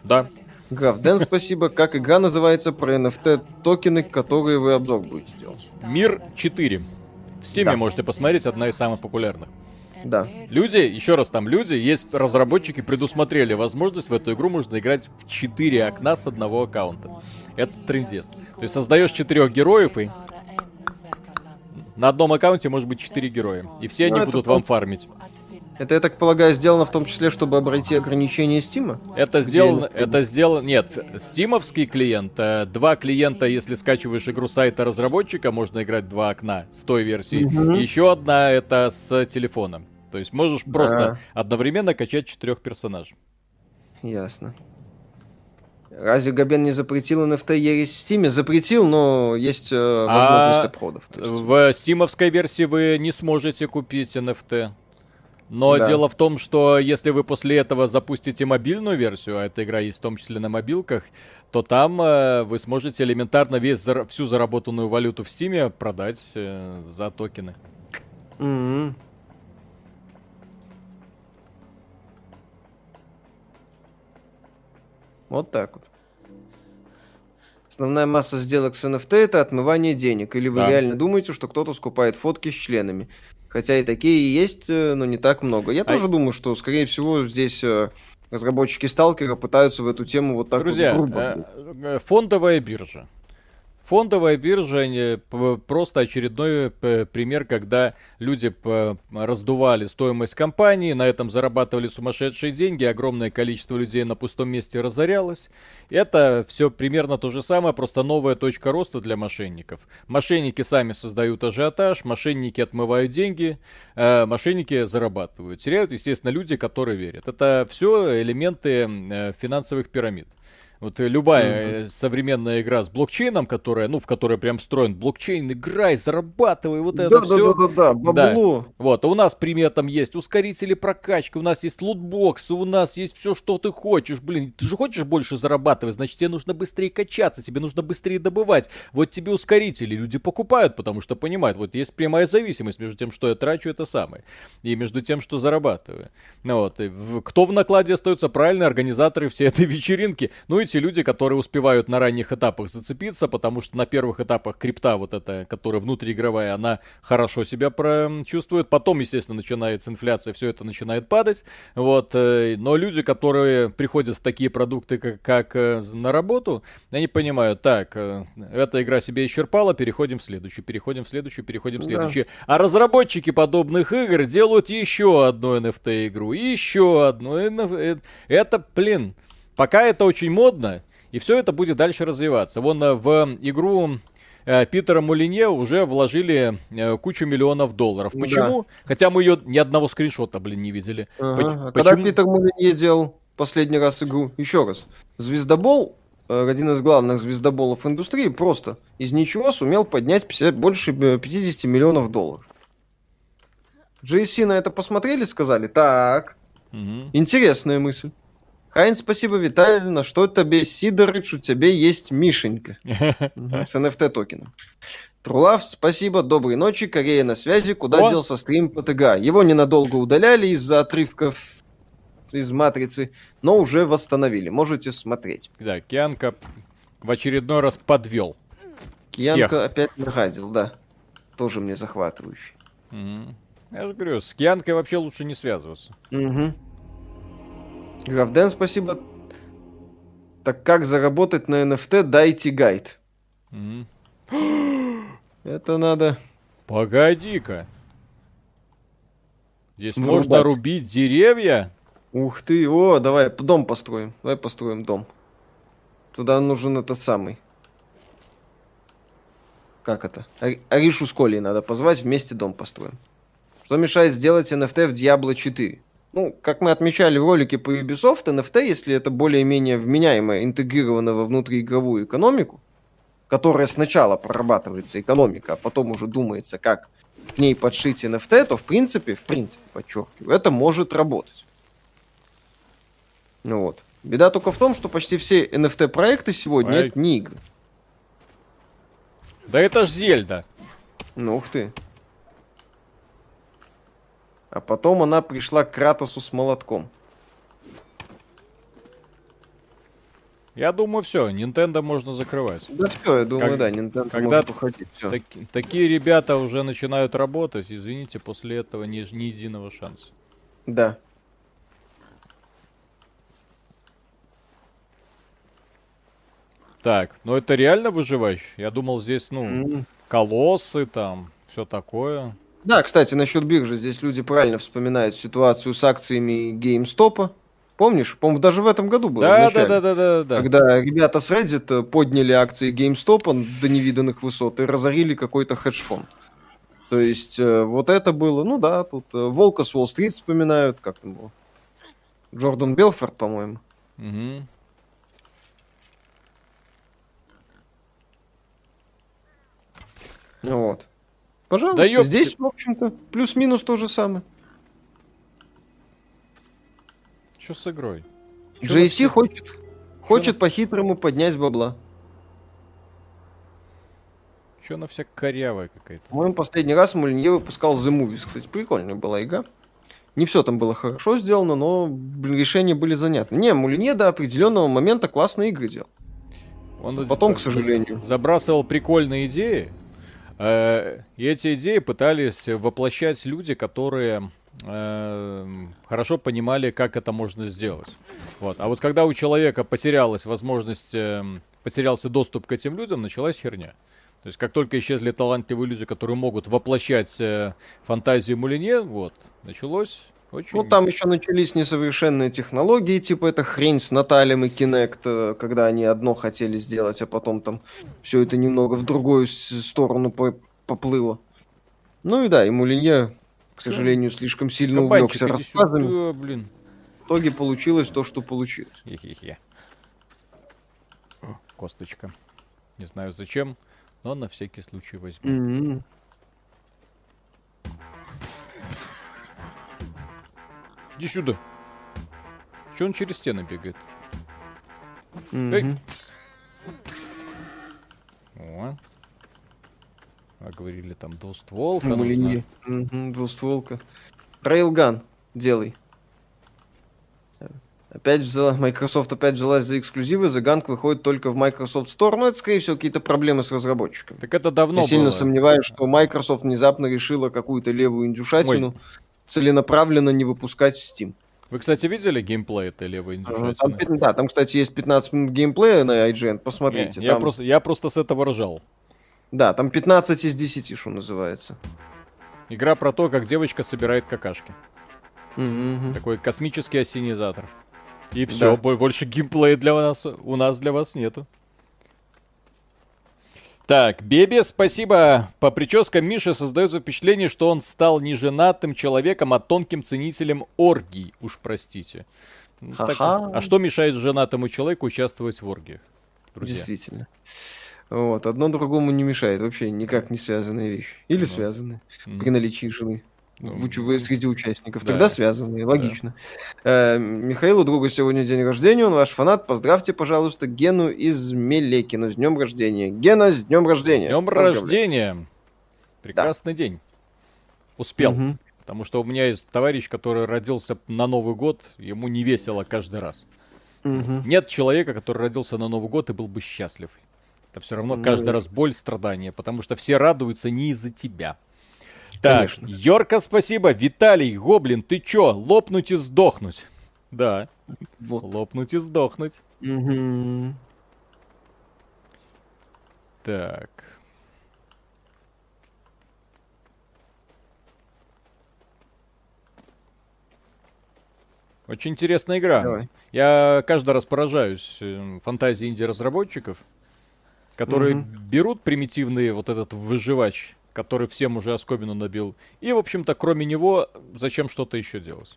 Да. Граф Дэн, спасибо. Как игра называется про NFT токены, которые вы обзор будете делать? Мир 4. В Steam да. можете посмотреть, одна из самых популярных. Да. Люди, еще раз, там люди, есть разработчики, предусмотрели возможность в эту игру можно играть в 4 окна с одного аккаунта. Это трендец. То есть создаешь четырех героев и на одном аккаунте может быть 4 героя. И все они ну, будут вам фармить. Это, я так полагаю, сделано в том числе, чтобы обойти ограничения Стима? Это сделано, это сделано, нет, стимовский клиент, э, два клиента, если скачиваешь игру сайта разработчика, можно играть два окна с той версии. Угу. Еще одна это с телефоном. То есть можешь да. просто одновременно качать четырех персонажей. Ясно. Разве Габен не запретил NFT ересь в Стиме? Запретил, но есть э, возможность а обходов. Есть... В стимовской версии вы не сможете купить NFT. Но да. дело в том, что если вы после этого запустите мобильную версию, а эта игра есть в том числе на мобилках, то там э, вы сможете элементарно весь всю заработанную валюту в Стиме продать э, за токены. Mm-hmm. Вот так вот. Основная масса сделок с NFT это отмывание денег. Или вы да. реально думаете, что кто-то скупает фотки с членами? Хотя и такие есть, э, но не так много. Я а... тоже думаю, что, скорее всего, здесь э, разработчики Сталкера пытаются в эту тему вот так Друзья, вот грубо. Э, фондовая биржа. Фондовая биржа просто очередной пример, когда люди раздували стоимость компании, на этом зарабатывали сумасшедшие деньги, огромное количество людей на пустом месте разорялось. Это все примерно то же самое, просто новая точка роста для мошенников. Мошенники сами создают ажиотаж, мошенники отмывают деньги, э, мошенники зарабатывают. Теряют, естественно, люди, которые верят. Это все элементы э, финансовых пирамид. Вот любая mm-hmm. современная игра с блокчейном, которая, ну, в которой прям встроен блокчейн, играй, зарабатывай, вот это да, все. Да, да, да, да, бабло. Да. Вот, а у нас при этом есть ускорители прокачки, у нас есть лутбоксы, у нас есть все, что ты хочешь. Блин, ты же хочешь больше зарабатывать, значит, тебе нужно быстрее качаться, тебе нужно быстрее добывать. Вот тебе ускорители, люди покупают, потому что понимают, вот есть прямая зависимость между тем, что я трачу, это самое, и между тем, что зарабатываю. Ну, вот, и кто в накладе остается правильные организаторы всей этой вечеринки. Ну и те люди, которые успевают на ранних этапах зацепиться, потому что на первых этапах крипта, вот эта, которая внутриигровая, она хорошо себя чувствует. Потом, естественно, начинается инфляция, все это начинает падать. Вот. Э, но люди, которые приходят в такие продукты, как, как э, на работу, они понимают, так, э, эта игра себя исчерпала, переходим в следующую, переходим в следующую, переходим в следующую. Да. А разработчики подобных игр делают еще одну NFT-игру, еще одну. Это, блин, Пока это очень модно, и все это будет дальше развиваться. Вон э, в игру э, Питера Мулинье уже вложили э, кучу миллионов долларов. Почему? Да. Хотя мы ее ни одного скриншота, блин, не видели. Ага. Поч- а когда Питер Мулинье делал последний раз игру, еще раз, Звездобол, один из главных звездоболов индустрии, просто из ничего сумел поднять 50, больше 50 миллионов долларов. GSC на это посмотрели, сказали, так, угу. интересная мысль. Хайн, спасибо, Виталий. На что тебе, Сидорыч, у тебя есть Мишенька с NFT токеном. Трулав, спасибо, доброй ночи, Корея на связи. Куда О! делся стрим ПТГ? Его ненадолго удаляли из-за отрывков из матрицы, но уже восстановили. Можете смотреть. Да, Кианка в очередной раз подвел. Кианка всех. опять нагадил, да. Тоже мне захватывающий. Угу. Я же говорю, с Кианкой вообще лучше не связываться. Угу. Графден, спасибо. Так как заработать на NFT? Дайте гайд. Mm. Это надо... Погоди-ка. Здесь Врубать. можно рубить деревья? Ух ты, о, давай дом построим. Давай построим дом. Туда нужен этот самый. Как это? Аришу с Колей надо позвать, вместе дом построим. Что мешает сделать NFT в Diablo 4? Ну, как мы отмечали в ролике по Ubisoft, NFT, если это более-менее вменяемо интегрировано во внутриигровую экономику, которая сначала прорабатывается экономика, а потом уже думается, как к ней подшить NFT, то в принципе, в принципе, подчеркиваю, это может работать. Ну вот. Беда только в том, что почти все NFT-проекты сегодня Ай. это не игры. Да это ж Зельда. Ну ух ты. А потом она пришла к Кратосу с молотком. Я думаю, все, Nintendo можно закрывать. Да все, я думаю, как, да, Nintendo когда может уходить. Все. Так, такие ребята уже начинают работать, извините, после этого ни, ни единого шанса. Да. Так, ну это реально выживающий? Я думал, здесь, ну, mm. колоссы там, все такое. Да, кстати, насчет биржи. Здесь люди правильно вспоминают ситуацию с акциями GameStop. Помнишь? По-моему, даже в этом году было. Да, да, да, да, да, да. Когда ребята с Reddit подняли акции GameStop до невиданных высот и разорили какой-то хедж-фонд. То есть, э, вот это было, ну да, тут э, Волка с Уолл-стрит вспоминают, как там было. Джордан Белфорд, по-моему. Угу. Вот. Пожалуйста, да здесь, в общем-то, плюс-минус то же самое. Что с игрой? JC хочет, хочет по-хитрому поднять бабла. Что она вся корявая какая-то? По-моему, последний раз Мульнье выпускал The Movies. Кстати, прикольная была игра. Не все там было хорошо сделано, но блин, решения были занятны. Не, Мулинье до определенного момента классные игры делал. Он Потом, к сожалению. Забрасывал прикольные идеи, Э, и эти идеи пытались воплощать люди, которые э, хорошо понимали, как это можно сделать. Вот. А вот когда у человека потерялась возможность, э, потерялся доступ к этим людям, началась херня. То есть как только исчезли талантливые люди, которые могут воплощать фантазию Мулине, вот, началось очень... Ну, там еще начались несовершенные технологии, типа это хрень с Наталем и Kinect, э, когда они одно хотели сделать, а потом там все это немного в другую сторону поплыло. Ну и да, и Мулинье, к сожалению, слишком сильно Кабанчик, увлекся рассказами. Сюда, блин. В итоге получилось то, что получилось. Хе-хе-хе. Косточка. Не знаю зачем, но на всякий случай возьму. Mm-hmm. Иди сюда. Че он через стены бегает? Mm-hmm. Эй! О. А говорили там двустволка. Ну, не... mm-hmm, двустволка. Рейлган делай. Опять взяла, Microsoft опять взялась за эксклюзивы, The Gang выходит только в Microsoft Store, но это, скорее всего, какие-то проблемы с разработчиками. Так это давно Я сильно было. сомневаюсь, что Microsoft внезапно решила какую-то левую индюшатину Ой целенаправленно не выпускать в Steam. Вы, кстати, видели геймплей этой левой индюшатины? Там, да, там, кстати, есть 15 минут геймплея на IGN, посмотрите. Не, там... я, просто, я просто с этого ржал. Да, там 15 из 10, что называется. Игра про то, как девочка собирает какашки. Mm-hmm. Такой космический осенизатор. И все, да. больше геймплея для нас, у нас для вас нету. Так, Бебе, спасибо. По прическам Миши создается впечатление, что он стал не женатым человеком, а тонким ценителем оргий. Уж простите. Ну, так, а что мешает женатому человеку участвовать в оргиях? Друзья? Действительно. Вот, одно другому не мешает, вообще никак не связанные вещи. Или ну. связанные mm. при наличии жены. Ну, в, среди участников. Да. Тогда связанные, логично. Да. Э, Михаил, у друга сегодня день рождения, он ваш фанат. Поздравьте, пожалуйста, Гену из Мелекина с днем рождения. Гена, с днем рождения. Днем рождения. Прекрасный да. день. Успел. Угу. Потому что у меня есть товарищ, который родился на Новый год, ему не весело каждый раз. Угу. Нет человека, который родился на Новый год и был бы счастлив. Это все равно каждый ну... раз боль, страдания, потому что все радуются не из-за тебя. Так, Конечно. Йорка, спасибо. Виталий, Гоблин, ты чё, лопнуть и сдохнуть? Да, вот. лопнуть и сдохнуть. Угу. Так. Очень интересная игра. Давай. Я каждый раз поражаюсь э, фантазии инди-разработчиков, которые угу. берут примитивный вот этот выживач, который всем уже оскобину набил, и, в общем-то, кроме него, зачем что-то еще делать?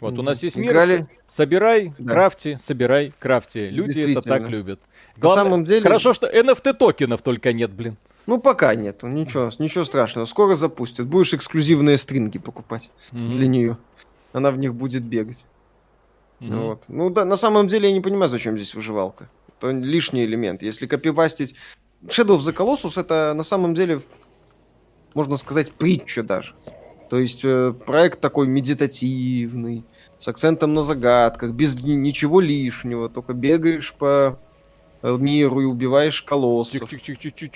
Вот, у нас есть мир, Играли... собирай, да. крафти, собирай, крафти. Люди это так любят. Главное, На самом деле... Хорошо, что NFT токенов только нет, блин. Ну, пока нету, ничего, ничего страшного. Скоро запустят. Будешь эксклюзивные стринги покупать mm-hmm. для нее. Она в них будет бегать. Mm-hmm. Вот. Ну, да, на самом деле я не понимаю, зачем здесь выживалка. Это лишний элемент. Если копипастить... Shadow of the Colossus это на самом деле, можно сказать, притча даже. То есть э, проект такой медитативный, с акцентом на загадках, без ничего лишнего, только бегаешь по миру и убиваешь колоссов,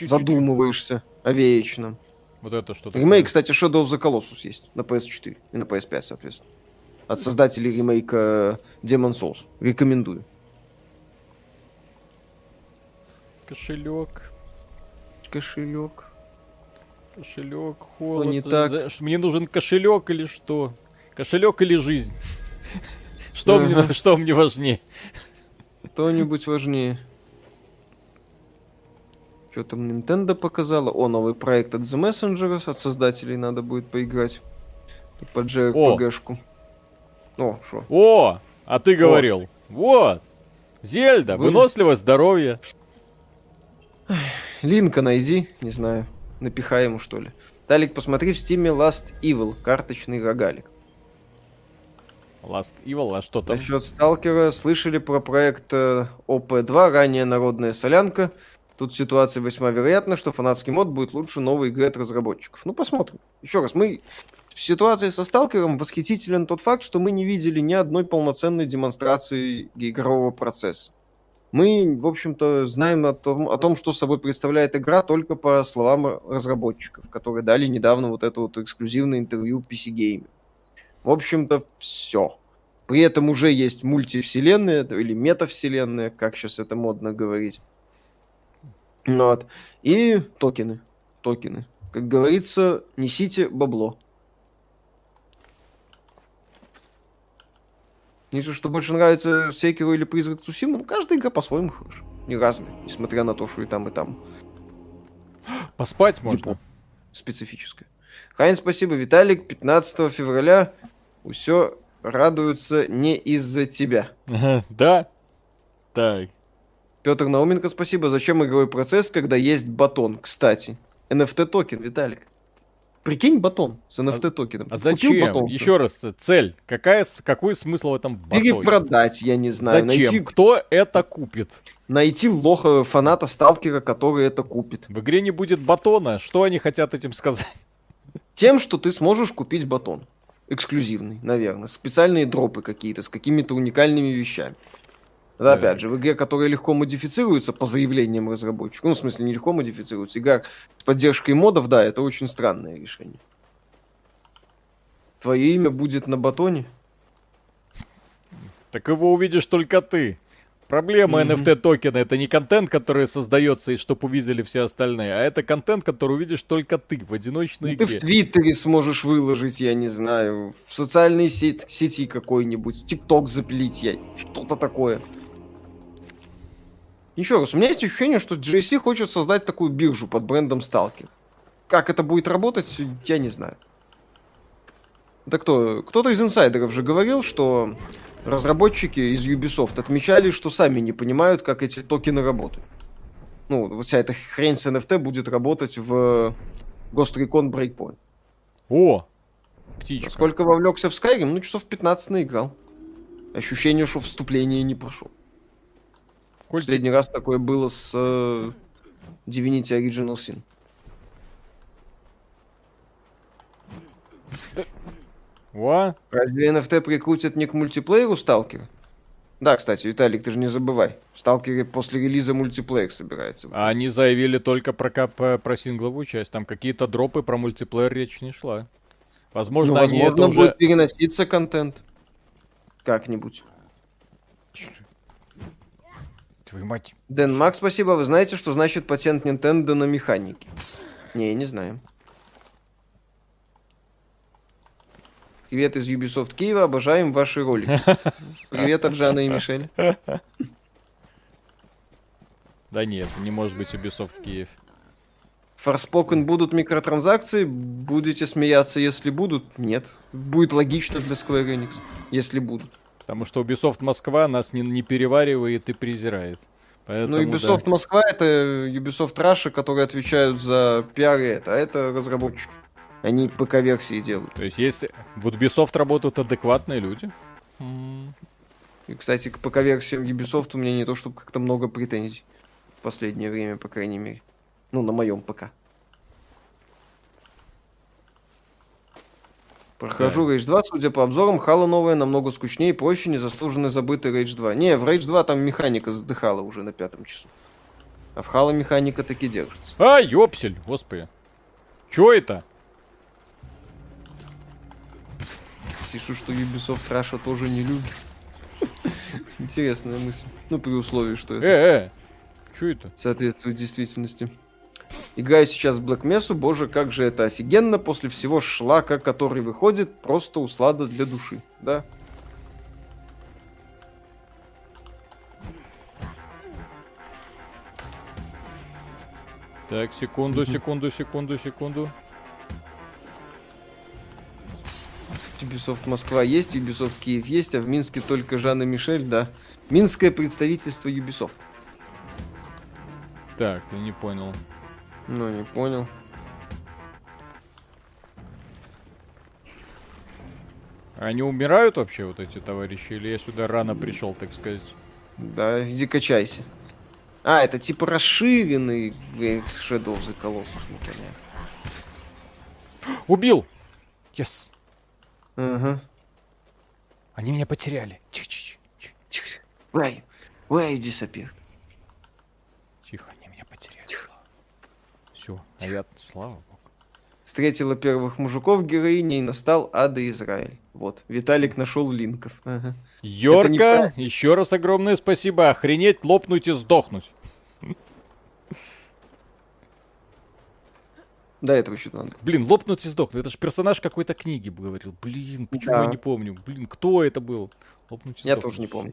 задумываешься о вечном. Вот это что Ремейк, кстати, Shadow of the Colossus есть на PS4 и на PS5, соответственно. От создателей ремейка Demon Souls. Рекомендую. Кошелек. Кошелек. Кошелек, холод. Не так. Мне нужен кошелек или что? Кошелек или жизнь? Что, мне, что мне важнее? Что-нибудь важнее. Что там Nintendo показала? О, новый проект от The Messengers, от создателей надо будет поиграть. По JRPG-шку. О, что? О, а ты говорил. О. Вот. Зельда, Вы... выносливость, здоровье. Линка найди, не знаю. Напихай ему, что ли. Талик, посмотри в стиме Last Evil, карточный рогалик. Last Evil, а что там? Насчет Сталкера слышали про проект ОП-2, ранее народная солянка. Тут ситуация весьма вероятна, что фанатский мод будет лучше новой игры от разработчиков. Ну, посмотрим. Еще раз, мы в ситуации со Сталкером восхитителен тот факт, что мы не видели ни одной полноценной демонстрации игрового процесса. Мы, в общем-то, знаем о том, о том, что собой представляет игра, только по словам разработчиков, которые дали недавно вот это вот эксклюзивное интервью PC Gamer. В общем-то, все. При этом уже есть мультивселенная или метавселенная, как сейчас это модно говорить. Вот. И токены. Токены. Как говорится, несите бабло. Ниже, что больше нравится Секиру или Призрак Цусима, ну, каждая игра по-своему хороша. Не разная, несмотря на то, что и там, и там. Поспать можно. Типа, специфическое. Хайн, спасибо. Виталик, 15 февраля все радуются не из-за тебя. Да? Так. Петр Науменко, спасибо. Зачем игровой процесс, когда есть батон? Кстати, NFT токен, Виталик. Прикинь батон с NFT токеном. А зачем? Батон, Еще раз, цель. Какая, какой смысл в этом батоне? Перепродать, я не знаю. Зачем? Найти... Кто это купит? Найти лоха фаната сталкера, который это купит. В игре не будет батона. Что они хотят этим сказать? Тем, что ты сможешь купить батон. Эксклюзивный, наверное. Специальные дропы какие-то с какими-то уникальными вещами. Да, опять же, в игре, которая легко модифицируется по заявлениям разработчиков, ну, в смысле, не легко модифицируется, игра с поддержкой модов, да, это очень странное решение. Твое имя будет на батоне? Так его увидишь только ты. Проблема mm-hmm. NFT токена это не контент, который создается и чтобы увидели все остальные, а это контент, который увидишь только ты в одиночной ну, игре. Ты в Твиттере сможешь выложить, я не знаю, в социальной сети, сети какой-нибудь, ТикТок запилить, я, что-то такое. Еще раз, у меня есть ощущение, что GSC хочет создать такую биржу под брендом Stalker. Как это будет работать, я не знаю. Это кто? Кто-то из инсайдеров же говорил, что разработчики из Ubisoft отмечали, что сами не понимают, как эти токены работают. Ну, вот вся эта хрень с NFT будет работать в Ghost Recon Breakpoint. О! Птичка. Сколько вовлекся в Skyrim? Ну, часов 15 наиграл. Ощущение, что вступление не прошел. Сколько? Последний раз такое было с э, Divinity Original Sin. What? Разве NFT прикрутят не к мультиплееру Сталкера? Да, кстати, Виталик, ты же не забывай. В Сталкере после релиза мультиплеер собирается. А они заявили только про, про, про сингловую часть. Там какие-то дропы про мультиплеер речь не шла. Возможно, ну, возможно, это будет уже... переноситься контент. Как-нибудь. Твою мать. Дэн Мак, спасибо. Вы знаете, что значит патент Nintendo на механике? Не, не знаю. Привет из Ubisoft Киева, обожаем ваши ролики. Привет от Жана и Мишель. Да нет, не может быть Ubisoft Киев. Форспокен будут микротранзакции, будете смеяться, если будут? Нет. Будет логично для Square Enix, если будут. Потому что Ubisoft Москва нас не, не переваривает и презирает. Поэтому, ну, Ubisoft да. Москва это Ubisoft Russia, которые отвечают за пиар это, а это разработчики. Они ПК-версии делают. То есть, есть в Ubisoft работают адекватные люди? И, кстати, к ПК-версиям Ubisoft у меня не то, чтобы как-то много претензий. В последнее время, по крайней мере. Ну, на моем ПК. Прохожу Rage 2, судя по обзорам, Хала новая намного скучнее и проще, незаслуженно забытый Rage 2. Не, в Rage 2 там механика задыхала уже на пятом часу. А в Хала механика таки держится. А, ёпсель, господи. Чё это? Пишу, что Ubisoft Russia тоже не любит. Интересная мысль. Ну, при условии, что это... Э, э, чё это? Соответствует действительности. Играю сейчас в Black Mesa, боже, как же это офигенно после всего шлака, который выходит, просто услада для души, да? Так, секунду, секунду, секунду, секунду. Ubisoft Москва есть, Ubisoft Киев есть, а в Минске только Жанна Мишель, да. Минское представительство Ubisoft. Так, я не понял. Ну, не понял. Они умирают вообще, вот эти товарищи? Или я сюда рано пришел, так сказать? Да, иди качайся. А, это типа расширенный Shadow of the Colossus, ну понятно. Убил! Yes! Ага. Они меня потеряли. Тихо-тихо. Why? Why you disappeared? все. А я, слава богу. Встретила первых мужиков героиней, настал ада Израиль. Вот, Виталик нашел линков. Ага. Йорка, не... еще раз огромное спасибо. Охренеть, лопнуть и сдохнуть. Да, этого еще надо. Блин, лопнуть и сдохнуть. Это же персонаж какой-то книги говорил. Блин, почему да. я не помню? Блин, кто это был? Лопнуть Я тоже не помню.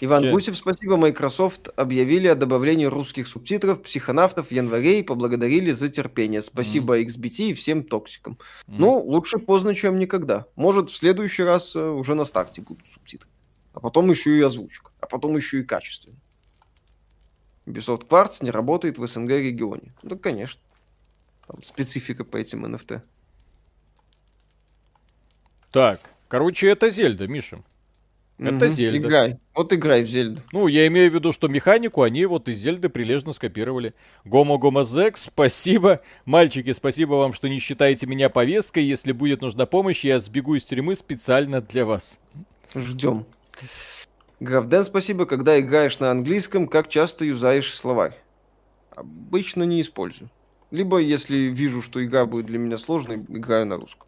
Иван Че? Гусев, спасибо. Microsoft объявили о добавлении русских субтитров психонавтов в январе и поблагодарили за терпение. Спасибо mm. XBT и всем токсикам. Mm. Ну, лучше поздно, чем никогда. Может, в следующий раз э, уже на старте будут субтитры. А потом еще и озвучка. А потом еще и качественно. Ubisoft Quartz не работает в СНГ регионе. Да, конечно. Там специфика по этим NFT. Так, короче, это Зельда, Миша. Это угу, Зельда. Играй. Вот играй в Зельду. Ну, я имею в виду, что механику они вот из Зельды прилежно скопировали. Гомо Гомо Зек, спасибо. Мальчики, спасибо вам, что не считаете меня повесткой. Если будет нужна помощь, я сбегу из тюрьмы специально для вас. Ждем. Гравден, спасибо. Когда играешь на английском, как часто юзаешь словарь? Обычно не использую. Либо, если вижу, что игра будет для меня сложной, играю на русском.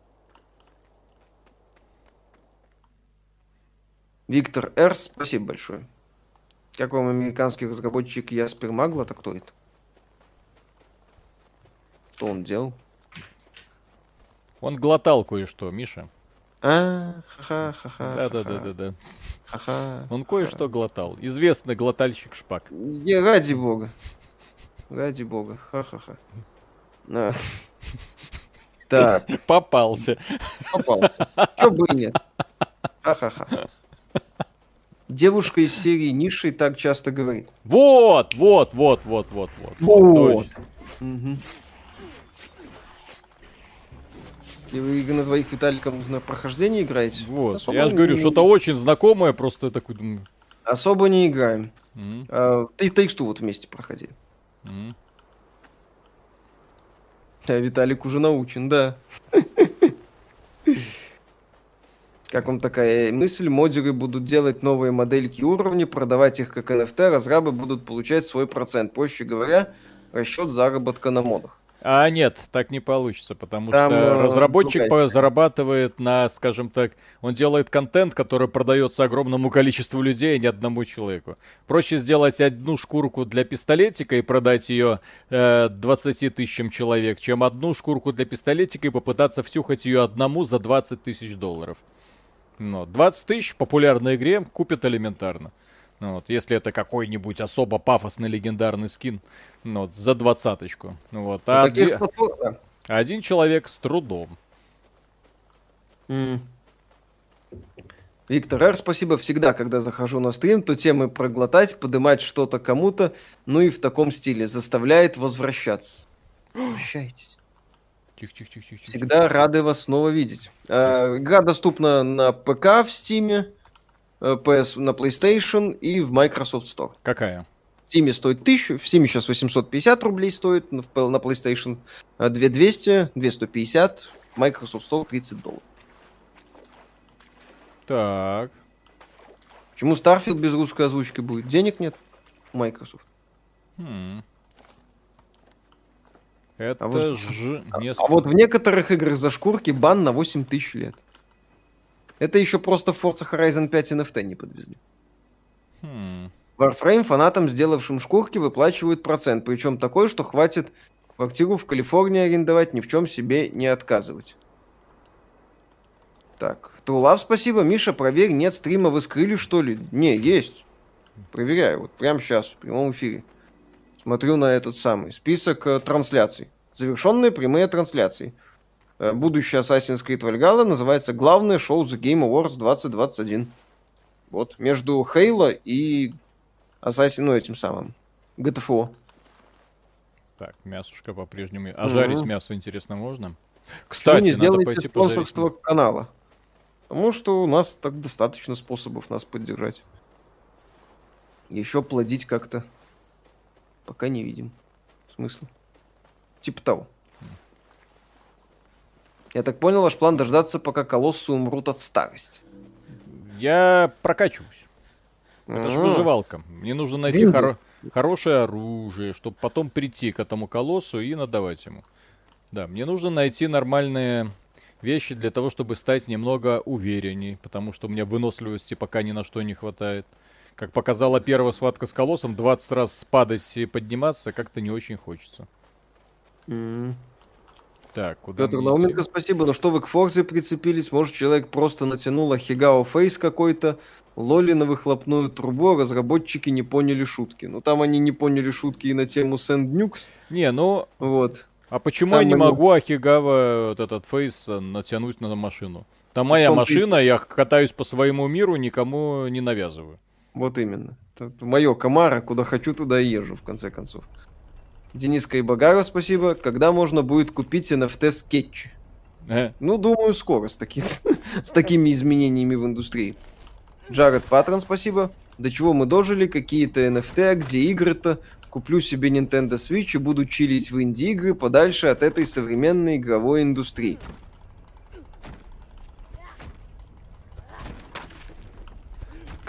Виктор Р. Спасибо большое. Как вам американский разработчик Яспер Магла, так кто это? Что он делал? Он глотал кое-что, Миша. А, ха-ха-ха. Да-да-да-да-да. Ха-ха. Он кое-что глотал. Известный глотальщик шпак. Я ради бога. Ради бога. Ха-ха-ха. Так. Попался. Попался. Чё бы и нет. Ха-ха-ха. Девушка из серии Ниши так часто говорит. Вот, вот, вот, вот, вот, вот. Вот. Угу. И вы на двоих Виталиком на прохождение играете? Вот. Особо я же говорю, что-то очень знакомое, просто такой думаю. Особо не играем. Mm-hmm. А, ты Takes вот вместе проходили. Mm-hmm. А Виталик уже научен, да. Как вам такая мысль? Модеры будут делать новые модельки уровней, продавать их как NFT, разрабы будут получать свой процент. Проще говоря, расчет заработка на модах. А нет, так не получится, потому Там, что э, разработчик другая. зарабатывает на, скажем так, он делает контент, который продается огромному количеству людей, а не одному человеку. Проще сделать одну шкурку для пистолетика и продать ее э, 20 тысячам человек, чем одну шкурку для пистолетика и попытаться втюхать ее одному за 20 тысяч долларов. Ну, 20 тысяч в популярной игре купят элементарно. Ну, вот, если это какой-нибудь особо пафосный легендарный скин, ну, вот, за двадцаточку. Ну, вот, а дви... один человек с трудом. Mm. Виктор Р, спасибо. Всегда, когда захожу на стрим, то темы проглотать, подымать что-то кому-то, ну и в таком стиле, заставляет возвращаться. Прощайтесь. Тихо, тихо, тихо, тихо. Всегда рады вас снова видеть. Э, игра доступна на ПК в Steam, PS на PlayStation и в Microsoft Store. Какая? В Steam стоит 1000, в Steam сейчас 850 рублей стоит, на PlayStation 2200, 250, Microsoft Store 30 долларов. Так. Почему Starfield без русской озвучки будет? Денег нет Microsoft. Хм. Это а вот, же не... а вот в некоторых играх за шкурки бан на 8 тысяч лет. Это еще просто Forza Horizon 5 NFT не подвезли. Хм. Warframe фанатам, сделавшим шкурки, выплачивают процент, причем такой, что хватит квартиру в Калифорнии арендовать, ни в чем себе не отказывать. Так, Трулав, спасибо. Миша, проверь, нет стрима, вы скрыли, что ли? Не, есть. Проверяю, вот прямо сейчас, в прямом эфире. Смотрю на этот самый список э, трансляций. Завершенные прямые трансляции. Э, будущее Assassin's Creed Valhalla называется «Главное шоу The Game Awards 2021». Вот, между Halo и Assassin, ну, этим самым, GTFO. Так, мясушка по-прежнему. А угу. жарить мясо, интересно, можно? Кстати, не сделайте надо пойти спонсорство пожарить. канала. Потому что у нас так достаточно способов нас поддержать. Еще плодить как-то. Пока не видим. Смысла. Типа того. Я так понял, ваш план дождаться, пока колоссы умрут от старости. Я прокачусь. Это же выживалка. Мне нужно найти хоро- хорошее оружие, чтобы потом прийти к этому колоссу и надавать ему. Да, мне нужно найти нормальные вещи для того, чтобы стать немного уверенней, потому что у меня выносливости пока ни на что не хватает. Как показала первая схватка с колоссом, 20 раз падать и подниматься как-то не очень хочется. Mm. Так, куда Петр Науменко, спасибо. Ну что вы к Форзе прицепились? Может, человек просто натянул Ахигао Фейс какой-то, Лоли на выхлопную трубу, а разработчики не поняли шутки. Ну там они не поняли шутки и на тему Nukes. Не, ну... Вот. А почему там я не они... могу Ахигава вот этот Фейс натянуть на машину? Там моя машина, ты... я катаюсь по своему миру, никому не навязываю. Вот именно. Это мое Камара, куда хочу, туда и езжу, в конце концов. Денис Кайбагаров, спасибо. Когда можно будет купить NFT скетч? Э? Ну, думаю, скоро с, таки... с такими изменениями в индустрии. Джаред Патрон, спасибо. До чего мы дожили? Какие-то NFT, а где игры-то? Куплю себе Nintendo Switch и буду чилить в инди-игры подальше от этой современной игровой индустрии.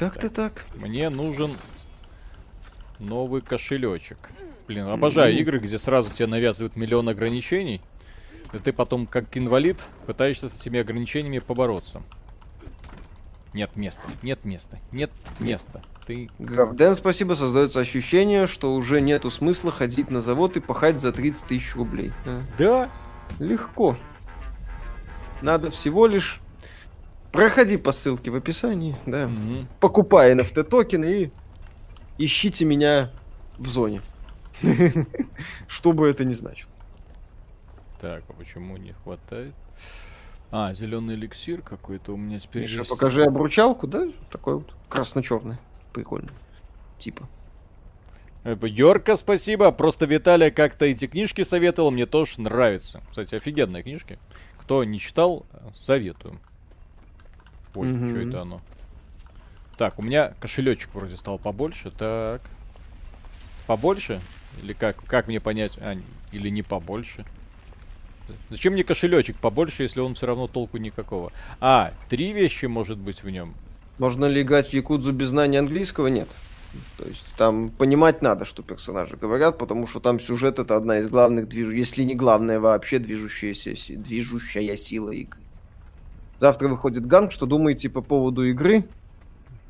Как-то так. Мне нужен новый кошелечек. Блин, обожаю mm-hmm. игры, где сразу тебе навязывают миллион ограничений. И ты потом, как инвалид, пытаешься с этими ограничениями побороться. Нет места, нет места, нет места. Ты... Гравден, спасибо, создается ощущение, что уже нету смысла ходить на завод и пахать за 30 тысяч рублей. Да? Легко. Надо всего лишь проходи по ссылке в описании, да. Угу. Покупай NFT токены и ищите меня в зоне. Что бы это ни значило. Так, а почему не хватает? А, зеленый эликсир какой-то у меня теперь Миша, есть. покажи обручалку, да? Такой вот красно-черный. Прикольно. Типа. Э, Йорка, спасибо. Просто Виталия как-то эти книжки советовал, мне тоже нравится. Кстати, офигенные книжки. Кто не читал, советую. Ой, mm-hmm. что это оно? Так, у меня кошелечек вроде стал побольше. Так. Побольше? Или как, как мне понять? А, или не побольше? Зачем мне кошелечек побольше, если он все равно толку никакого? А, три вещи может быть в нем. Можно ли играть в Якудзу без знания английского? Нет. То есть там понимать надо, что персонажи говорят, потому что там сюжет это одна из главных движ... если не главная вообще движущаяся, движущая сила игры. Завтра выходит ганг, что думаете по поводу игры?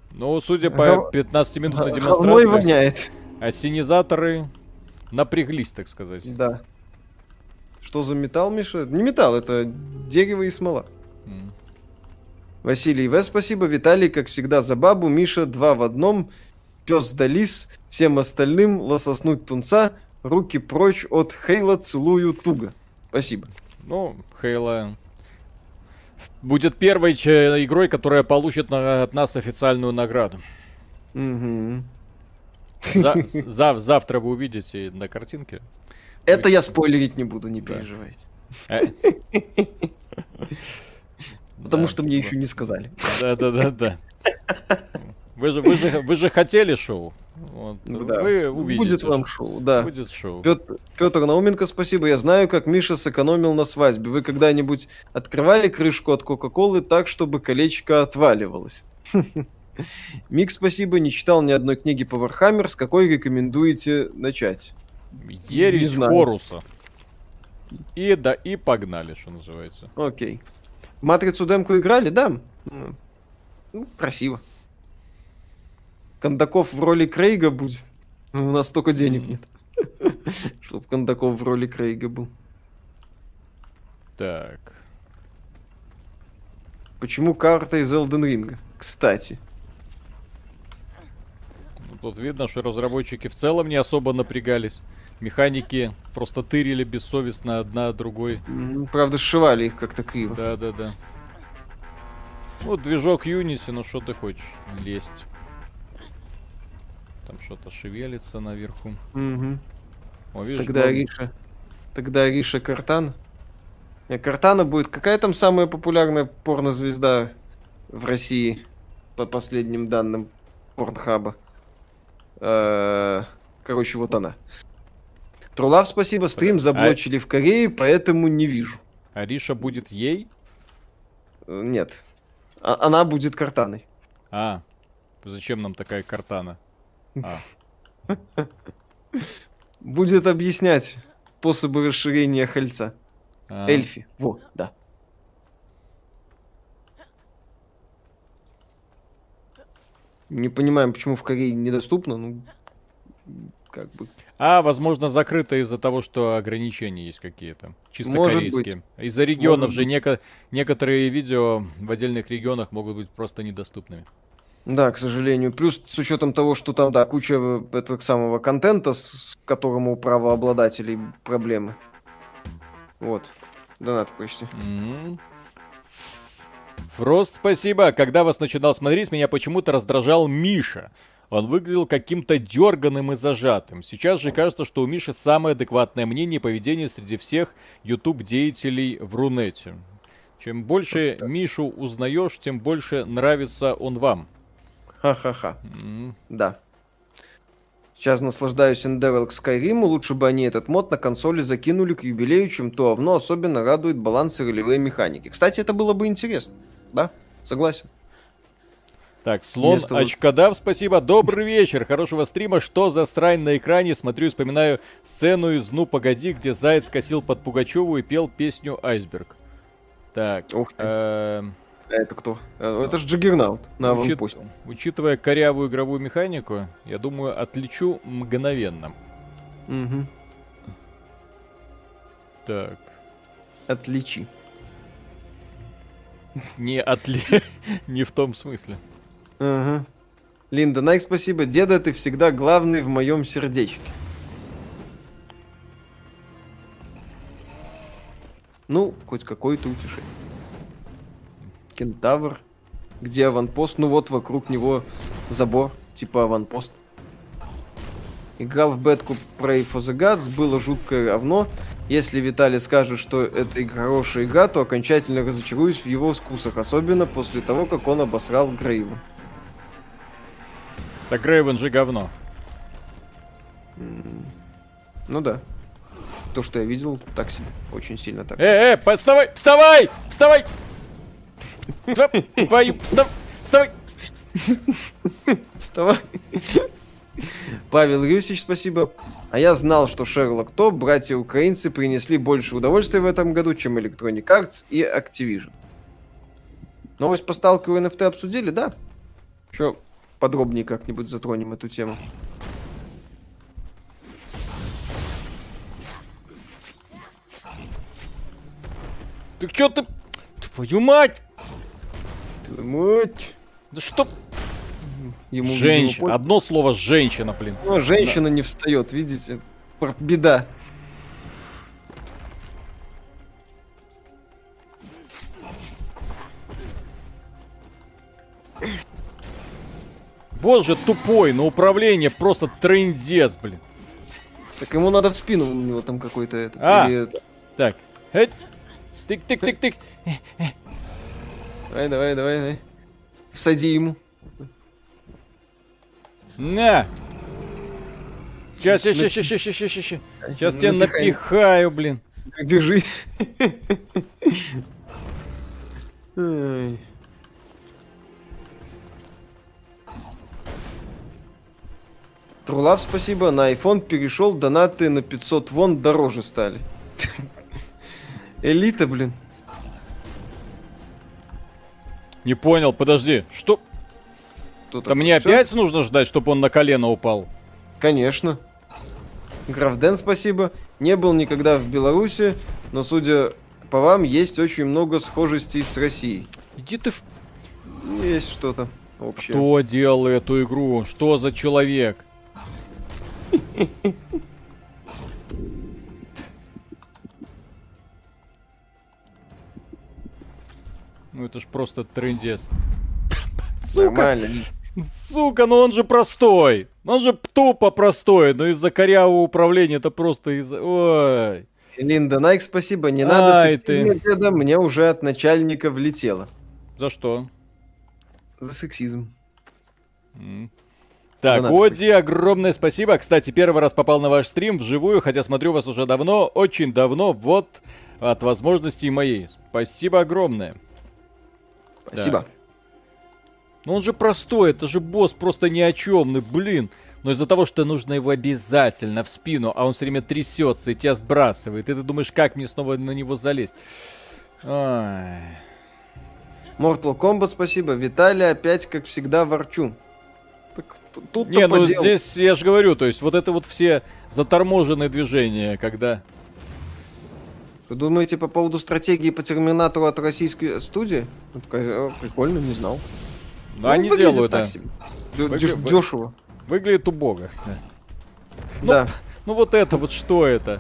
Ну, судя по 15-минутной демонстрации, воняет. ассенизаторы напряглись, так сказать. Да. Что за металл, Миша? Не металл, это дерево и смола. Mm. Василий В. Спасибо. Виталий, как всегда, за бабу. Миша, два в одном. Пес да лис. Всем остальным лососнуть тунца. Руки прочь от Хейла, целую туго. Спасибо. Ну, Хейла будет первой игрой, которая получит на, от нас официальную награду. Угу. За, зав, завтра вы увидите на картинке. Это я спойлерить не буду, не переживайте. Э. Потому что мне еще не сказали. Да, да, да, да. Вы же, вы же, вы же хотели шоу. Вот. Да. Вы увидите. Будет вам шоу, да. Будет шоу. Петр, Петр Науменко, спасибо. Я знаю, как Миша сэкономил на свадьбе. Вы когда-нибудь открывали крышку от Кока-Колы так, чтобы колечко отваливалось? Мик, спасибо. Не читал ни одной книги по Warhammer. С какой рекомендуете начать? Ересь Хоруса. И да, и погнали, что называется. Окей. Матрицу демку играли, да? Ну, красиво. Кондаков в роли Крейга будет. У нас столько денег нет. Чтоб Кондаков в роли Крейга был. Так. Почему карта из Элден Ринга? Кстати. Ну, тут видно, что разработчики в целом не особо напрягались. Механики просто тырили бессовестно одна другой. Правда, сшивали их как-то криво. Да, да, да. Вот движок Unity, ну что ты хочешь? Лезть. Там что-то шевелится наверху. Угу. О, видишь, Тогда главное... Ариша. Тогда Ариша Картан. Не, Картана будет. Какая там самая популярная порнозвезда в России? По последним данным Порнхаба. Э, короче, вот она. Трулав, спасибо. Стрим а заблочили а... в Корее, поэтому не вижу. Ариша будет ей? Э, нет. А она будет картаной. А, зачем нам такая картана? А. Будет объяснять способы расширения хальца. А. Эльфи. Во, да. Не понимаем, почему в Корее недоступно, ну, как бы. А, возможно, закрыто из-за того, что ограничения есть какие-то. Чисто Может корейские. Из-за регионов Может же неко- некоторые видео в отдельных регионах могут быть просто недоступными. Да, к сожалению. Плюс с учетом того, что там, да, куча этого самого контента, с которым у правообладателей проблемы. Вот. Донат почти. Mm-hmm. Фрост, спасибо. Когда вас начинал смотреть, меня почему-то раздражал Миша. Он выглядел каким-то дерганым и зажатым. Сейчас же кажется, что у Миши самое адекватное мнение и поведение среди всех YouTube-деятелей в Рунете. Чем больше Мишу узнаешь, тем больше нравится он вам. Ха-ха-ха. Mm-hmm. Да. Сейчас наслаждаюсь Endeavor к Skyrim, лучше бы они этот мод на консоли закинули к юбилею, чем то овно особенно радует баланс и ролевые механики. Кстати, это было бы интересно. Да, согласен. Так, слон Место... Очкодав, спасибо. Добрый вечер, хорошего стрима. Что за срань на экране? Смотрю и вспоминаю сцену из «Ну, погоди», где Заяц косил под Пугачеву и пел песню «Айсберг». Так, Ух ты. Эм, а это кто? А, это же Джаггернаут на Учит... Учитывая корявую игровую механику, я думаю, отличу мгновенно. Угу. Так. Отличи. Не отли... Не в том смысле. Угу. Линда, Найк, спасибо. Деда, ты всегда главный в моем сердечке. Ну, хоть какое-то утешение. Кентавр. Где аванпост? Ну вот вокруг него забор, типа аванпост. Играл в бетку Pray for the Gods, было жуткое говно. Если Виталий скажет, что это хорошая игра, то окончательно разочаруюсь в его вкусах, особенно после того, как он обосрал Грейва. Так Грейвен же говно. Ну да. То, что я видел, так себе. Очень сильно так. Э, э, вставай, вставай, вставай! Твою, вставай! Вставай! Павел Юсич, спасибо. А я знал, что Шерлок То, братья-украинцы принесли больше удовольствия в этом году, чем Electronic Arts и Activision. Новость по сталкеру NFT обсудили, да? Еще подробнее как-нибудь затронем эту тему. Ты что ты... Твою мать! Мать. Да что? Ему женщина. Одно слово женщина, блин. Ну, женщина да. не встает, видите? Беда. Боже, тупой, на управление просто трендец, блин. Так ему надо в спину, у него там какой-то это. А, или... так. Тык-тык-тык-тык. Давай, давай, давай, давай. Всади ему. На! Сейчас, сейчас, сейчас, сейчас, сейчас, сейчас, сейчас. Сейчас тебя напихаю, блин. Держи. Трулав, спасибо. На iPhone перешел, донаты на 500 вон дороже стали. Элита, блин. Не понял, подожди, что? А мне Всё? опять нужно ждать, чтобы он на колено упал? Конечно. Графден, спасибо. Не был никогда в Беларуси, но, судя по вам, есть очень много схожестей с Россией. Иди ты в... Есть что-то общее. Кто делал эту игру? Что за человек? Ну это ж просто трендец. Сука! Сука, ну он же простой. Он же тупо простой, но из-за корявого управления это просто из-за... Ой. Линда Найк, спасибо. Не надо Ай, ты. мне уже от начальника влетело. За что? За сексизм. Mm. Так, Оди, огромное спасибо. Кстати, первый раз попал на ваш стрим вживую, хотя смотрю вас уже давно, очень давно, вот от возможностей моей. Спасибо огромное. Спасибо. Ну он же простой, это же босс просто ни о чем, блин. Но из-за того, что нужно его обязательно в спину, а он все время трясется и тебя сбрасывает, и ты думаешь, как мне снова на него залезть? Ай. Mortal Kombat, спасибо. Виталий опять, как всегда, ворчун. Так тут Не, ну подел... здесь я же говорю, то есть вот это вот все заторможенные движения, когда... Вы думаете по поводу стратегии по терминатору от российской студии? Прикольно, не знал. Ну, они делают, так да. Себе. Выгля... Дешево. Выглядит убого. Да. Ну, да. Ну вот это вот что это?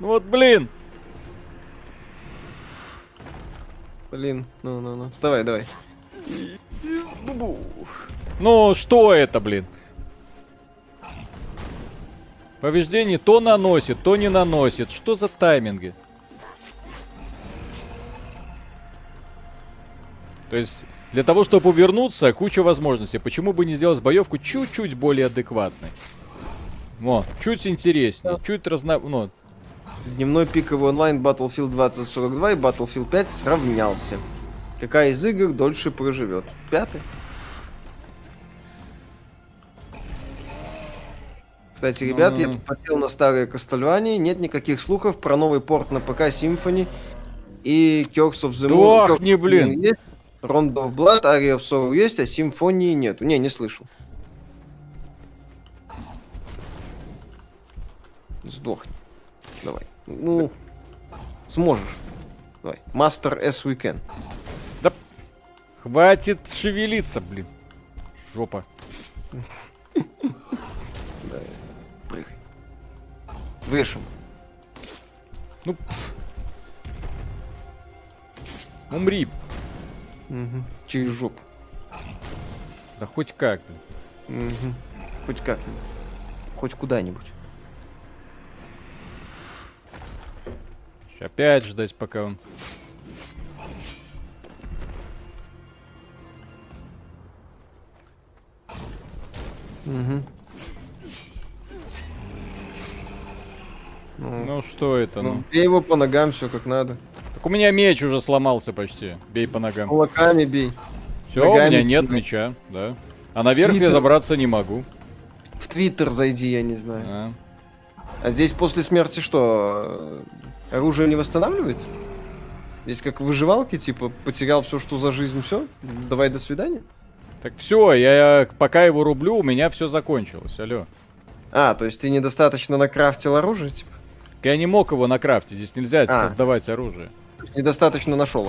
Ну вот, блин. Блин, ну, ну, ну. Вставай, давай. Ну, что это, блин? Повреждение то наносит, то не наносит. Что за тайминги? То есть, для того, чтобы увернуться, куча возможностей. Почему бы не сделать боевку чуть-чуть более адекватной? Во, чуть интереснее, да. чуть разно... Ну. Дневной пиковый онлайн Battlefield 2042 и Battlefield 5 сравнялся. Какая из игр дольше проживет? Пятый? Кстати, ребят, я тут посел на старые Кастельвании. Нет никаких слухов про новый порт на ПК Symphony и Curse of the Moon. Ох, не блин. Есть. Rondo of Blood, Aria of Sorrow есть, а Симфонии нету. Не, не слышал. Сдохни. Давай. Ну, сможешь. Давай. Master as we can. Да хватит шевелиться, блин. Жопа. Вышел. Ну. Умри. Угу. Через жопу. Да хоть как. Угу. Хоть как-нибудь. Хоть куда-нибудь. Опять ждать, пока он... Угу. Ну, ну что это, ну? ну? Бей его по ногам, все как надо. Так у меня меч уже сломался почти. Бей по ногам. Кулаками бей. Все, у меня нет бей. меча, да. А наверх я забраться не могу. В Твиттер зайди, я не знаю. А. а здесь после смерти что? Оружие не восстанавливается? Здесь как выживалки, типа, потерял все, что за жизнь, все? Давай до свидания? Так все, я пока его рублю, у меня все закончилось, алло. А, то есть ты недостаточно накрафтил оружие, типа? Я не мог его накрафтить, здесь нельзя а. создавать оружие. Недостаточно нашел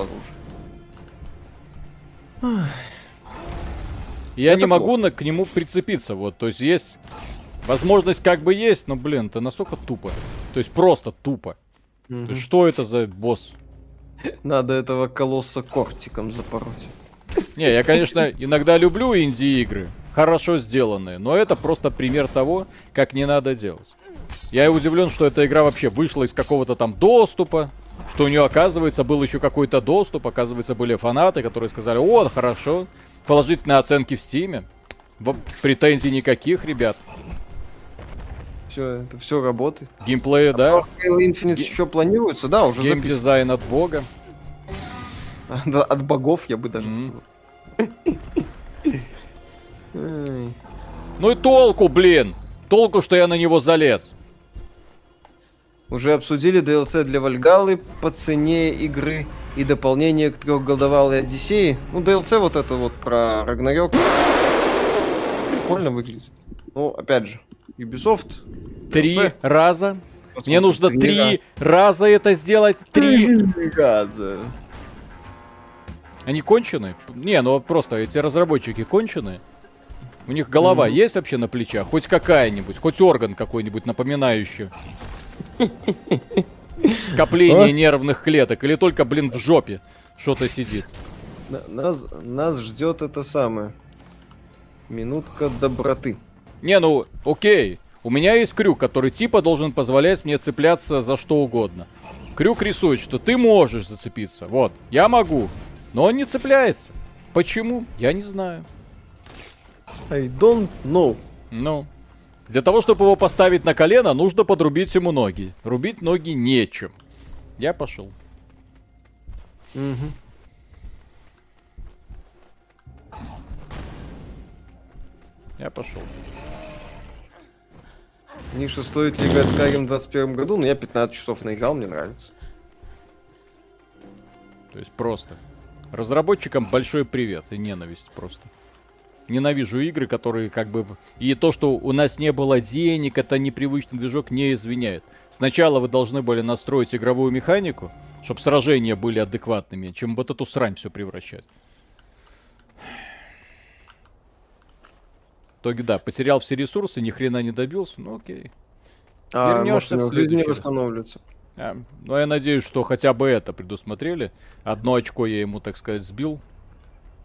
оружие. Я не могу на, к нему прицепиться, вот, то есть есть возможность как бы есть, но, блин, это настолько тупо. То есть просто тупо. Mm-hmm. То есть, что это за босс? Надо этого колосса кортиком запороть. Не, я, конечно, иногда люблю инди-игры, хорошо сделанные, но это просто пример того, как не надо делать. Я удивлен, что эта игра вообще вышла из какого-то там доступа, что у нее, оказывается, был еще какой-то доступ, оказывается, были фанаты, которые сказали, о, хорошо, положительные оценки в стиме. Претензий никаких, ребят. Все, это все работает. Геймплей, а да. Halo Infinite Ге... еще планируется, да, уже Геймдизайн от бога. От богов, я бы даже mm-hmm. сказал. Ну и толку, блин! Толку, что я на него залез. Уже обсудили DLC для Вальгалы по цене игры и дополнение к трехголдовалой Одиссеи. Ну, DLC вот это вот про Рагнарёк. Прикольно выглядит. Ну, опять же, Ubisoft. Три DLC. раза. Посмотрим, Мне нужно три, три раза это сделать. Три раза. Они кончены? Не, ну просто эти разработчики кончены. У них голова mm-hmm. есть вообще на плечах? Хоть какая-нибудь, хоть орган какой-нибудь напоминающий. Скопление а? нервных клеток. Или только, блин, в жопе что-то сидит. Нас, нас ждет это самое. Минутка доброты. Не, ну, окей. У меня есть крюк, который типа должен позволять мне цепляться за что угодно. Крюк рисует, что ты можешь зацепиться. Вот, я могу. Но он не цепляется. Почему? Я не знаю. I don't know. Ну. Для того, чтобы его поставить на колено, нужно подрубить ему ноги. Рубить ноги нечем. Я пошел. Угу. Я пошел. Ниша, стоит ли играть в Skyrim в 21 году? Но ну, я 15 часов наиграл, мне нравится. То есть просто. Разработчикам большой привет и ненависть просто. Ненавижу игры, которые как бы... И то, что у нас не было денег, это непривычный движок, не извиняет. Сначала вы должны были настроить игровую механику, чтобы сражения были адекватными, чем вот эту срань все превращать. В итоге, да, потерял все ресурсы, ни хрена не добился, ну окей. А, Вернешься может, в следующий не восстановлюется. А, ну, я надеюсь, что хотя бы это предусмотрели. Одно очко я ему, так сказать, сбил.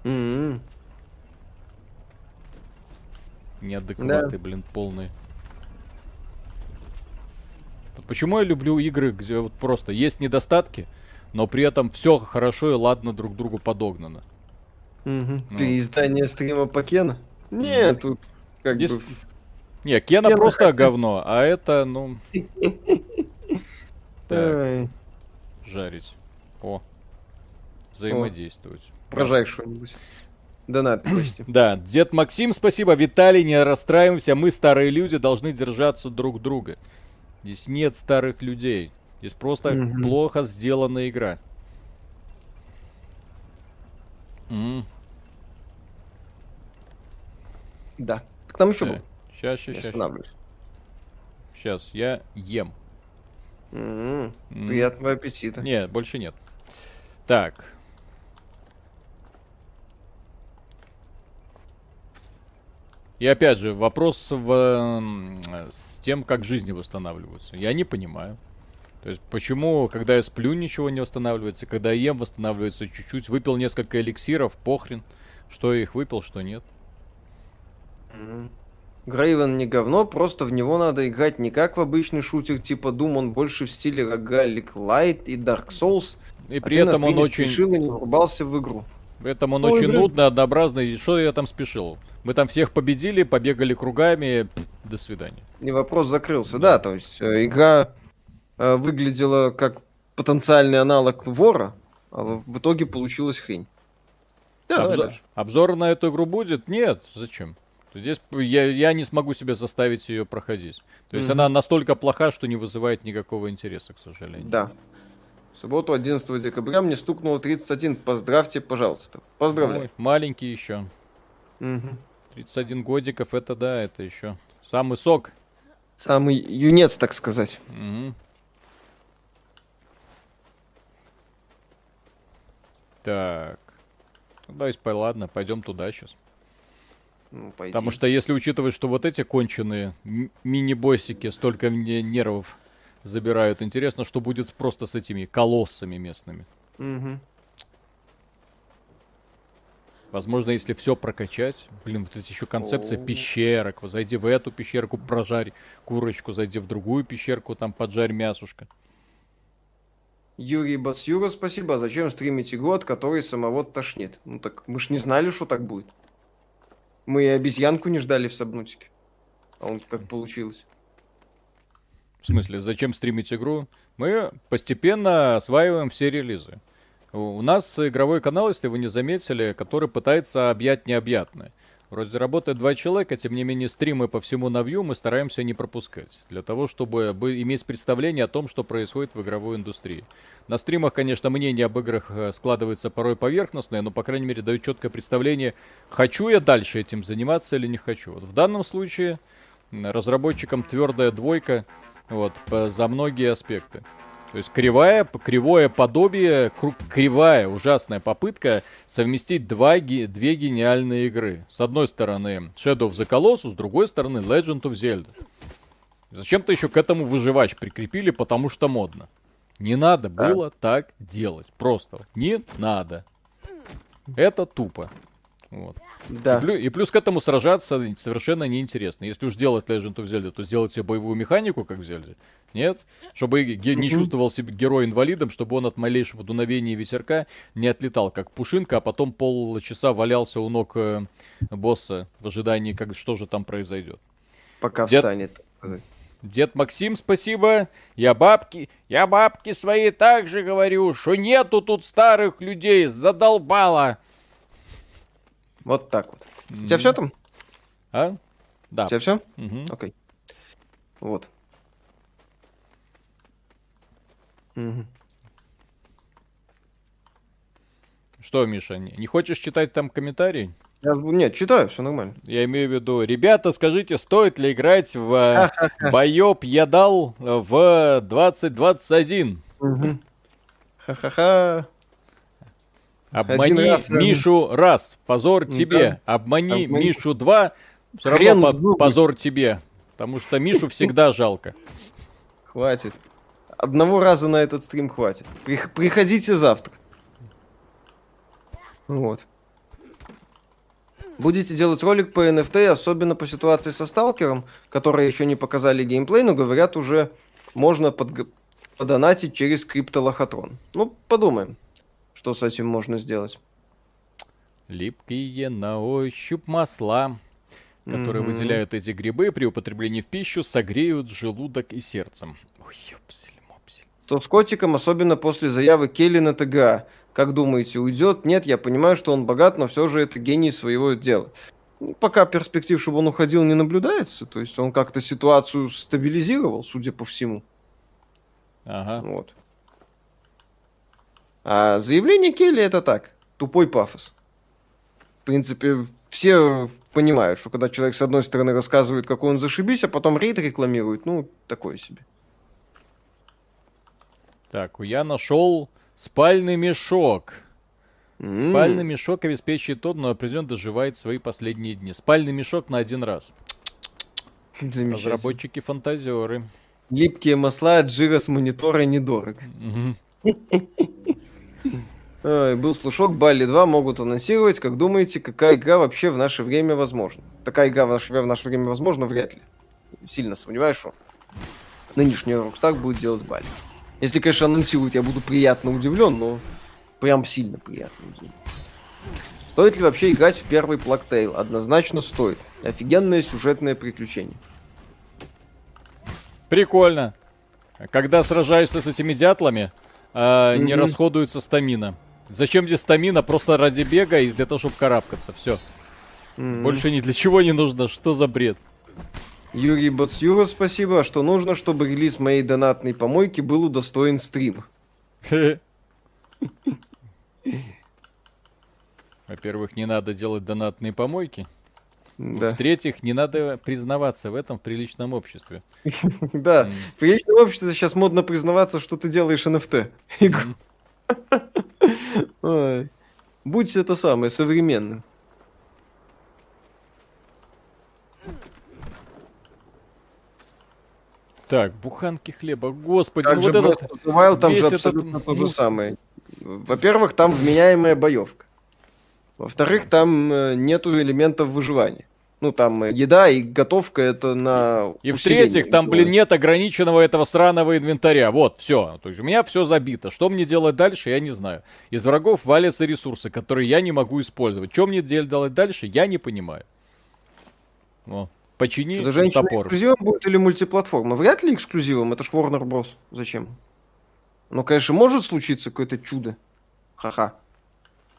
Mm-hmm. Неадекваты, да. блин, полные. Почему я люблю игры, где вот просто есть недостатки, но при этом все хорошо и ладно друг другу подогнано. Угу. Ну. Ты издание стрима по Кена? Нет, тут как Здесь... бы... Не, Кена, Кена просто говно, а это, ну... Так. Жарить. О. Взаимодействовать. Прожарь что-нибудь. Донат почти. Да, дед Максим, спасибо. Виталий, не расстраиваемся. Мы, старые люди, должны держаться друг друга. Здесь нет старых людей. Здесь просто mm плохо сделанная игра. Mm. Да. Так там еще был. Сейчас, сейчас, сейчас. Сейчас, я ем. Mm-hmm. Mm. Приятного аппетита. Нет, больше нет. Так. И опять же, вопрос в, с тем, как жизни восстанавливаются. Я не понимаю. То есть, почему, когда я сплю, ничего не восстанавливается, когда я ем, восстанавливается чуть-чуть. Выпил несколько эликсиров, похрен, что я их выпил, что нет. Грейвен не говно, просто в него надо играть не как в обычный шутер типа Doom, он больше в стиле Roguelike Light и Dark Souls. И а при этом он очень... спешил и не врубался в игру. При этом он Ой, очень блин. нудный, однообразный. Что я там спешил? Мы там всех победили, побегали кругами. Пфф, до свидания. И вопрос закрылся, да. да то есть э, игра э, выглядела как потенциальный аналог вора, а в итоге получилась хрень. Да, Обзор, обзор на эту игру будет? Нет, зачем? Здесь я, я не смогу себя заставить ее проходить. То есть mm-hmm. она настолько плоха, что не вызывает никакого интереса, к сожалению. Да. В субботу 11 декабря мне стукнуло 31. Поздравьте, пожалуйста. Поздравляю. Ой, маленький еще. Угу. 31 годиков, это да, это еще самый сок. Самый юнец, так сказать. Угу. Так. Да, ладно, пойдем туда сейчас. Ну, Потому что если учитывать, что вот эти конченые мини-боссики столько мне нервов забирают, интересно, что будет просто с этими колоссами местными. Угу. Возможно, если все прокачать, блин, вот эти еще концепция пещерок, зайди в эту пещерку, прожарь курочку, зайди в другую пещерку, там поджарь мясушка. Юрий Басюра, спасибо. А зачем стримить игру, от которой самого тошнит? Ну так мы ж не знали, что так будет. Мы и обезьянку не ждали в Сабнутике. А он как получилось. В смысле, зачем стримить игру? Мы постепенно осваиваем все релизы. У нас игровой канал, если вы не заметили, который пытается объять необъятное. Вроде работает два человека, тем не менее стримы по всему навью мы стараемся не пропускать. Для того, чтобы иметь представление о том, что происходит в игровой индустрии. На стримах, конечно, мнение об играх э, складывается порой поверхностное, но, по крайней мере, дают четкое представление, хочу я дальше этим заниматься или не хочу. Вот в данном случае разработчикам твердая двойка вот, за многие аспекты. То есть кривая, кривое подобие, кривая, ужасная попытка совместить два, две гениальные игры. С одной стороны Shadow of the Colossus, с другой стороны Legend of Zelda. Зачем-то еще к этому выживач прикрепили, потому что модно. Не надо было а? так делать. Просто не надо. Это тупо. Вот. Да. И, плюс, и плюс к этому сражаться совершенно неинтересно. Если уж делать Legend of Zelda, то сделайте боевую механику, как в Зельде. Нет? Чтобы не чувствовал себя герой инвалидом, чтобы он от малейшего дуновения ветерка не отлетал, как пушинка, а потом полчаса валялся у ног э, босса в ожидании, как, что же там произойдет. Пока Дед... встанет. Дед Максим, спасибо. Я бабки, я бабки свои также говорю, что нету тут старых людей, задолбало. Вот так вот. Mm. У тебя все там? А? Да. У тебя все? Угу. Окей. Вот. Угу. Что, Миша, не хочешь читать там комментарий? Я, нет, читаю, все нормально. Я имею в виду, ребята, скажите, стоит ли играть в Боёб я дал в 2021? Угу. Ха-ха-ха. Обмани раз, Мишу раз, позор тебе. Да. Обмани, Обмани Мишу два, все Хрен равно по- позор тебе. Потому что Мишу всегда жалко. Хватит. Одного раза на этот стрим хватит. Приходите завтра. Вот. Будете делать ролик по NFT, особенно по ситуации со сталкером, которые еще не показали геймплей, но говорят уже можно под... подонатить через криптолохотрон. Ну, подумаем что с этим можно сделать? Липкие на ощупь масла, которые mm-hmm. выделяют эти грибы при употреблении в пищу, согреют желудок и сердце. Ой, ёпсель, мопсель. То с котиком, особенно после заявы Келли на ТГА. Как думаете, уйдет? Нет, я понимаю, что он богат, но все же это гений своего дела. Ну, пока перспектив, чтобы он уходил, не наблюдается. То есть он как-то ситуацию стабилизировал, судя по всему. Ага. Вот. А заявление Келли это так, тупой пафос. В принципе, все понимают, что когда человек с одной стороны рассказывает, какой он зашибись, а потом рейд рекламирует, ну, такое себе. Так, я нашел спальный мешок. Mm. Спальный мешок обеспечивает тот, но определенно доживает свои последние дни. Спальный мешок на один раз. Разработчики фантазеры. Липкие масла от жира с монитора недорого. Mm-hmm. Был слушок, Балли 2 могут анонсировать. Как думаете, какая игра вообще в наше время возможна? Такая игра в наше, в наше время возможна? Вряд ли. Сильно сомневаюсь, что нынешний Rockstar будет делать Балли. Если, конечно, анонсируют, я буду приятно удивлен, но прям сильно приятно удивлен. Стоит ли вообще играть в первый Плактейл? Однозначно стоит. Офигенное сюжетное приключение. Прикольно. Когда сражаешься с этими дятлами, э, не расходуется стамина. Зачем тебе стамина? Просто ради бега и для того, чтобы карабкаться. Все. Больше ни для чего не нужно. Что за бред? Юрий Бацюра, спасибо. Что нужно, чтобы релиз моей донатной помойки был удостоен стрим? Во-первых, не надо делать донатные помойки. Да. В-третьих, не надо признаваться в этом в приличном обществе. Да, в приличном обществе сейчас модно признаваться, что ты делаешь NFT. Будь это самое, современным. Так, буханки хлеба, господи, как ну вот этот... Wild, там же абсолютно этот... то же самое. Во-первых, там вменяемая боевка. Во-вторых, там э, нету элементов выживания. Ну, там э, еда и готовка это на И в-третьих, там, блин, нет ограниченного этого сраного инвентаря. Вот, все. То есть у меня все забито. Что мне делать дальше, я не знаю. Из врагов валятся ресурсы, которые я не могу использовать. Что мне делать дальше, я не понимаю. Вот. Почини Что, топор. эксклюзивом будет или мультиплатформа? Вряд ли эксклюзивом, это ж Warner Bros. Зачем? Ну, конечно, может случиться какое-то чудо. Ха-ха.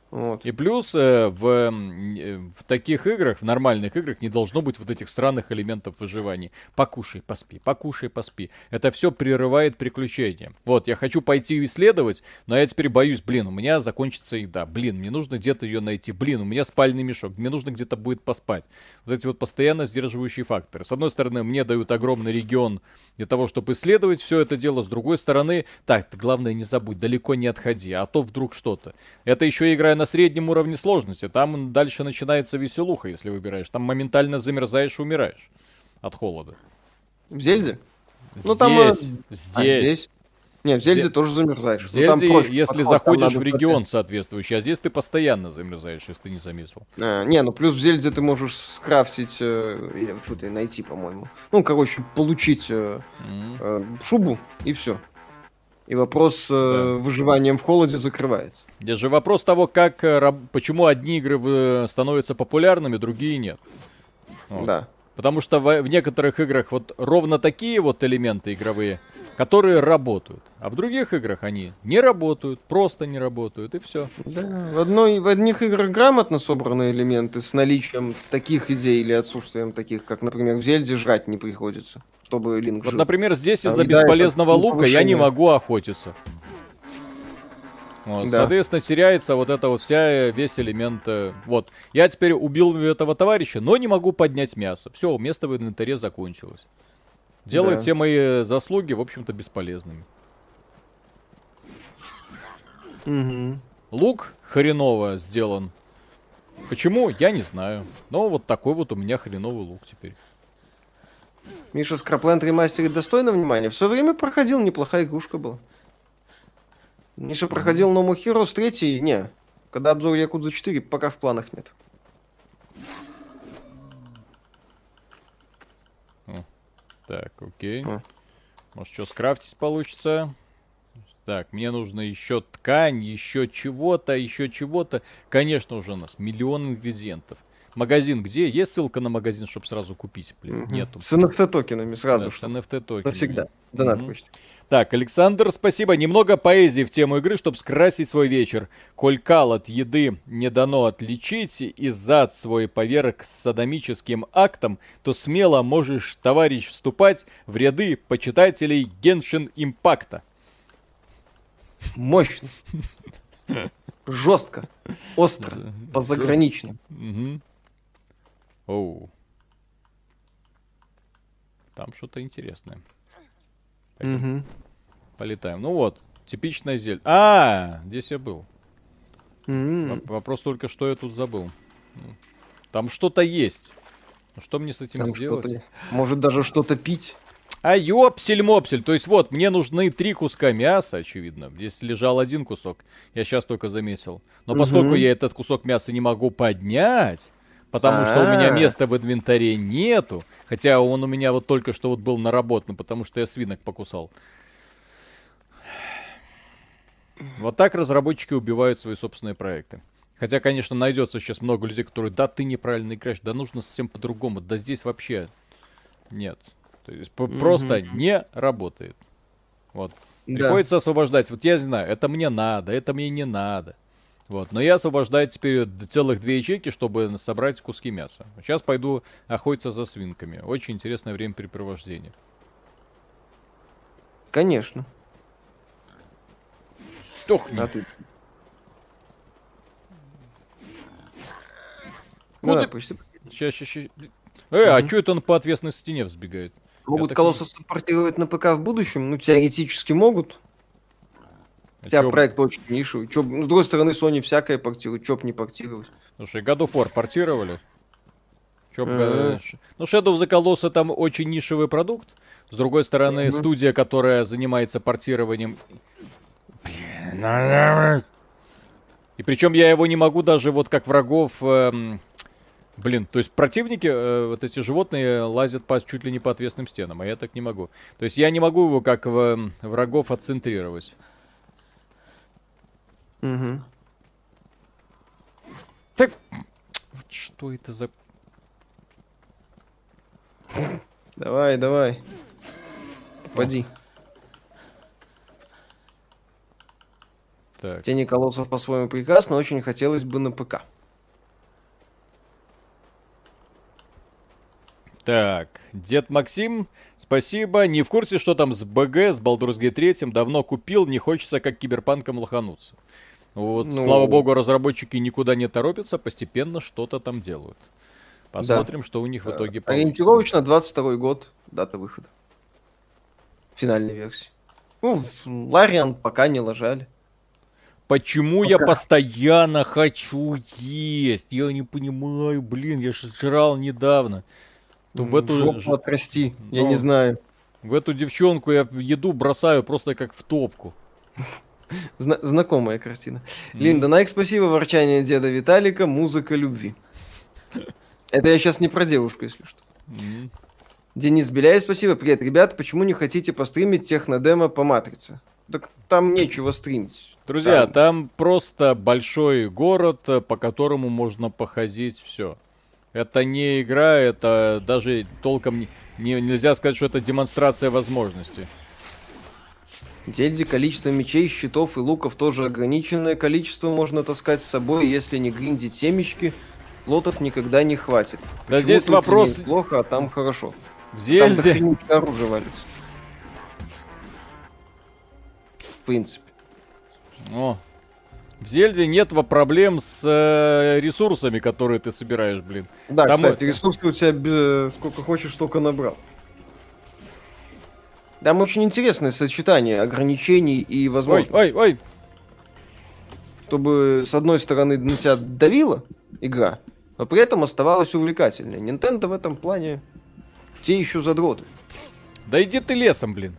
Вот. И плюс э, в, э, в таких играх, в нормальных играх, не должно быть вот этих странных элементов выживания. Покушай, поспи, покушай, поспи. Это все прерывает приключения. Вот, я хочу пойти исследовать, но я теперь боюсь, блин, у меня закончится еда. Блин, мне нужно где-то ее найти. Блин, у меня спальный мешок. Мне нужно где-то будет поспать. Вот эти вот постоянно сдерживающие факторы. С одной стороны, мне дают огромный регион для того, чтобы исследовать все это дело. С другой стороны, так, главное не забудь, далеко не отходи, а то вдруг что-то. Это еще игра на среднем уровне сложности. Там дальше начинается веселуха, если выбираешь. Там моментально замерзаешь и умираешь от холода. В Зельде? Здесь, ну там... Э, здесь. А, здесь? Не, в Зельде Зе... тоже замерзаешь. В Зельде, ну, там проще если подход, заходишь в регион против. соответствующий, а здесь ты постоянно замерзаешь, если ты не заметил. А, не, ну плюс в Зельде ты можешь скрафтить, э, или вот найти, по-моему. Ну, короче, получить э, mm-hmm. э, шубу и все. И вопрос э, да. выживанием в холоде закрывается. Здесь же вопрос того, как, э, почему одни игры э, становятся популярными, другие нет. Вот. Да. Потому что в, в некоторых играх вот ровно такие вот элементы игровые, которые работают. А в других играх они не работают, просто не работают, и все. Да, в, одной, в одних играх грамотно собраны элементы с наличием таких идей или отсутствием таких, как, например, в Зельде жрать не приходится чтобы Линк Вот, например, здесь из-за бесполезного лука я не могу охотиться. Вот, да. Соответственно, теряется вот это вот вся, весь элемент. Э, вот, я теперь убил этого товарища, но не могу поднять мясо. Все, место в инвентаре закончилось. Делает да. все мои заслуги, в общем-то, бесполезными. Угу. Лук хреново сделан. Почему? Я не знаю. Но вот такой вот у меня хреновый лук теперь. Миша Скрапленд ремастерит достойно внимания. Все время проходил, неплохая игрушка была. Миша проходил No More Heroes 3, не. Когда обзор Якудза 4, пока в планах нет. Так, окей. А. Может, что скрафтить получится? Так, мне нужно еще ткань, еще чего-то, еще чего-то. Конечно, уже у нас миллион ингредиентов. Магазин где? Есть ссылка на магазин, чтобы сразу купить? Блин, угу. нету. С NFT токенами сразу. Да, с NFT токенами. Навсегда. Донат угу. почте. Так, Александр, спасибо. Немного поэзии в тему игры, чтобы скрасить свой вечер. Коль кал от еды не дано отличить и зад свой поверг с садомическим актом, то смело можешь, товарищ, вступать в ряды почитателей Геншин Импакта. Мощно. Жестко. Остро. По-заграничному. Оу. Там что-то интересное. Угу. Полетаем. Ну вот, типичная зель. А, здесь я был. Mm-hmm. Вопрос только, что я тут забыл. Там что-то есть. Ну, что мне с этим Там сделать? Может даже что-то пить? А ёпсель-мопсель. То есть вот, мне нужны три куска мяса, очевидно. Здесь лежал один кусок. Я сейчас только заметил. Но поскольку я этот кусок мяса не могу поднять, Потому что у меня а. места в инвентаре нету. Хотя он у меня вот только что вот был наработан, потому что я свинок покусал. Вот так разработчики убивают свои собственные проекты. Хотя, конечно, найдется сейчас много людей, которые, да, ты неправильно играешь, да нужно совсем по-другому, да здесь вообще нет. То есть mm-hmm. просто не работает. Вот. Да. Приходится освобождать. Вот я знаю, это мне надо, это мне не надо. Вот. Но я освобождаю теперь целых две ячейки, чтобы собрать куски мяса. Сейчас пойду охотиться за свинками. Очень интересное времяпрепровождение. Конечно. Стохни. А ты... Куда? Почти... Сейчас, сейчас, сейчас. Э, угу. а что это он по ответственной стене взбегает? Могут колоссы так... саппортировать на ПК в будущем? Ну, теоретически могут. Хотя чё... проект очень нишевый. Чё... Ну, с другой стороны, Sony всякое портирует. Чё б не портировать? Слушай, God of War портировали? Чё б... Mm-hmm. Ну, Shadow of the Colossus там очень нишевый продукт. С другой стороны, mm-hmm. студия, которая занимается портированием... Блин, и причем я его не могу даже вот как врагов... Эм... Блин, то есть противники, э, вот эти животные лазят по, чуть ли не по отвесным стенам, а я так не могу. То есть я не могу его как в, эм, врагов отцентрировать. Угу. Так, вот что это за... Давай, давай. Попади. Так. Тени колоссов по-своему прекрасно, очень хотелось бы на ПК. Так, дед Максим, спасибо. Не в курсе, что там с БГ, с Baldur's Gate 3. Давно купил, не хочется как киберпанком лохануться. Вот, ну... слава богу, разработчики никуда не торопятся, постепенно что-то там делают. Посмотрим, да. что у них в итоге получится. Ориентировочно 22 год, дата выхода. Финальной версии. Ну, Лариан пока не ложали. Почему пока. я постоянно хочу есть? Я не понимаю, блин, я же жрал недавно. То в эту... Жопу отрасти, я не знаю. В эту девчонку я еду бросаю просто как в топку. Зна- знакомая картина. Mm-hmm. Линда, Найк, спасибо, ворчание деда Виталика, музыка любви. Это я сейчас не про девушку, если что. Mm-hmm. Денис Беляев, спасибо. Привет, ребят, почему не хотите постримить технодемо по Матрице? Так там нечего стримить. Друзья, там... там просто большой город, по которому можно походить, все. Это не игра, это даже толком не, не, нельзя сказать, что это демонстрация возможностей. Дельди количество мечей, щитов и луков тоже ограниченное количество можно таскать с собой, если не гриндить семечки, лотов никогда не хватит. Да Почему здесь вопрос... Плохо, а там хорошо. В Зельде... Там оружие валится. В принципе. О, в Зельде нет проблем с э, ресурсами, которые ты собираешь, блин. Да, Там кстати, ресурсы у тебя без... сколько хочешь, столько набрал. Там очень интересное сочетание ограничений и возможностей. Ой, ой, ой. Чтобы, с одной стороны, на тебя давила игра, но при этом оставалась увлекательной. Nintendo в этом плане те еще задроты. Да иди ты лесом, блин.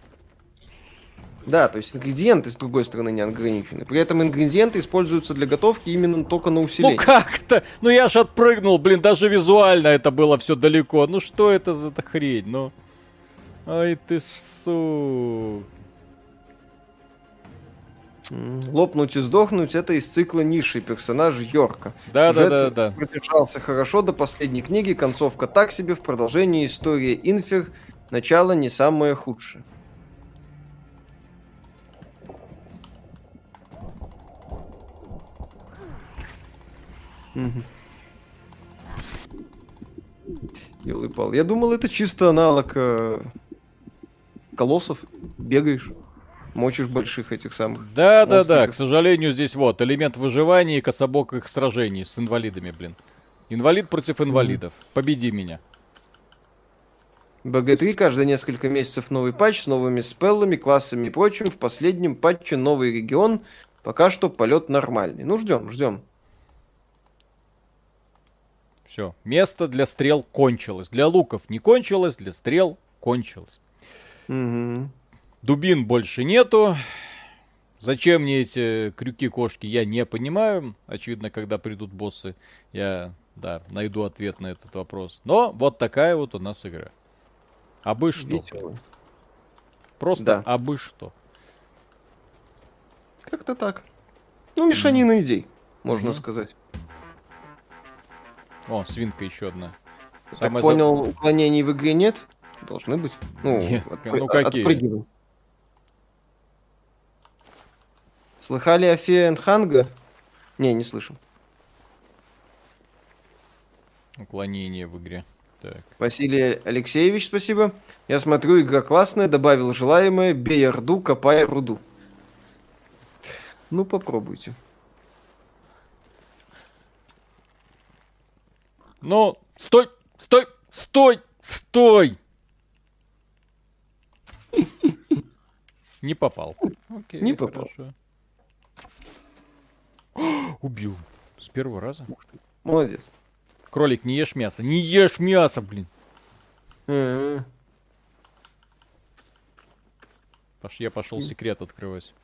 Да, то есть ингредиенты, с другой стороны, не ограничены. При этом ингредиенты используются для готовки именно только на усиление. Ну как-то? Ну я ж отпрыгнул, блин, даже визуально это было все далеко. Ну что это за хрень, ну... Ай ты сук. Лопнуть и сдохнуть это из цикла ниши персонаж Йорка. Да, Сюжет да, да, да. Продержался хорошо до последней книги, концовка так себе, в продолжении истории Инфер начало не самое худшее. Угу. Елы-пал. Я думал, это чисто аналог э, колоссов. Бегаешь, мочишь больших этих самых. Да, да, да. К сожалению, здесь вот элемент выживания и кособоких сражений с инвалидами, блин. Инвалид против инвалидов. Mm. Победи меня. БГ-3 каждые несколько месяцев новый патч с новыми спеллами, классами и прочим. В последнем патче новый регион. Пока что полет нормальный. Ну, ждем, ждем. Все. Место для стрел кончилось. Для луков не кончилось, для стрел кончилось. Угу. Дубин больше нету. Зачем мне эти крюки-кошки, я не понимаю. Очевидно, когда придут боссы, я, да, найду ответ на этот вопрос. Но вот такая вот у нас игра. А бы что? Весело. Просто да. а бы что? Как-то так. Ну, мешанина mm. идей, можно mm-hmm. сказать. О, свинка еще одна. Так Самое понял, за... уклонений в игре нет? Должны быть. Ну, нет, отпры... ну какие? Отпрыгивай. Слыхали о Фе Ханга? Не, не слышал. Уклонение в игре. Так. Василий Алексеевич, спасибо. Я смотрю, игра классная, добавил желаемое, бей орду, копай руду. Ну, попробуйте. Ну, стой, стой, стой, стой! Не попал. Окей, Не попал. Хорошо. Убил. С первого раза? Молодец. Кролик, не ешь мясо. Не ешь мясо, блин. Mm-hmm. Паш, я пошел секрет открывать.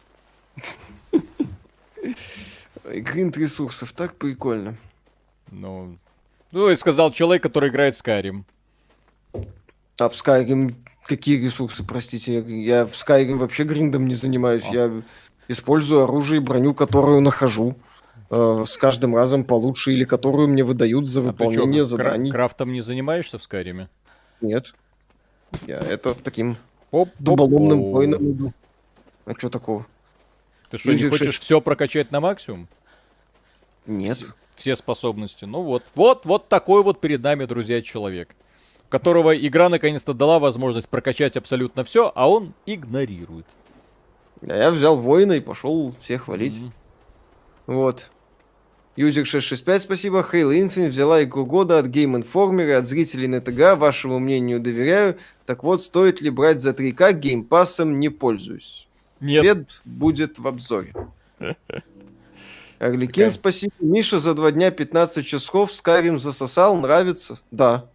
Гринд ресурсов, так прикольно. Ну, ну и сказал человек, который играет в Skyrim. А в Skyrim какие ресурсы, простите? Я в Skyrim вообще гриндом не занимаюсь. А. Я использую оружие и броню, которую нахожу э, с каждым разом получше, или которую мне выдают за а выполнение а заданий. Крафтом не занимаешься в Скайриме? Нет. Я это таким Оп, дуболомным оп, воином иду. А что такого? Ты что, не хочешь все прокачать на максимум? Нет. Все, все способности. Ну вот. Вот, вот такой вот перед нами, друзья, человек. Которого игра наконец-то дала возможность прокачать абсолютно все, а он игнорирует. А я взял воина и пошел всех валить. Mm-hmm. Вот. Юзик 665, спасибо. Halo Infinite взяла игру года от Game Informer и от зрителей на ТГ. Вашему мнению доверяю. Так вот, стоит ли брать за 3К геймпассом? Не пользуюсь. Нет. Бед будет в обзоре. Орликин, спасибо. Миша за два дня 15 часов Скарим засосал. Нравится? Да.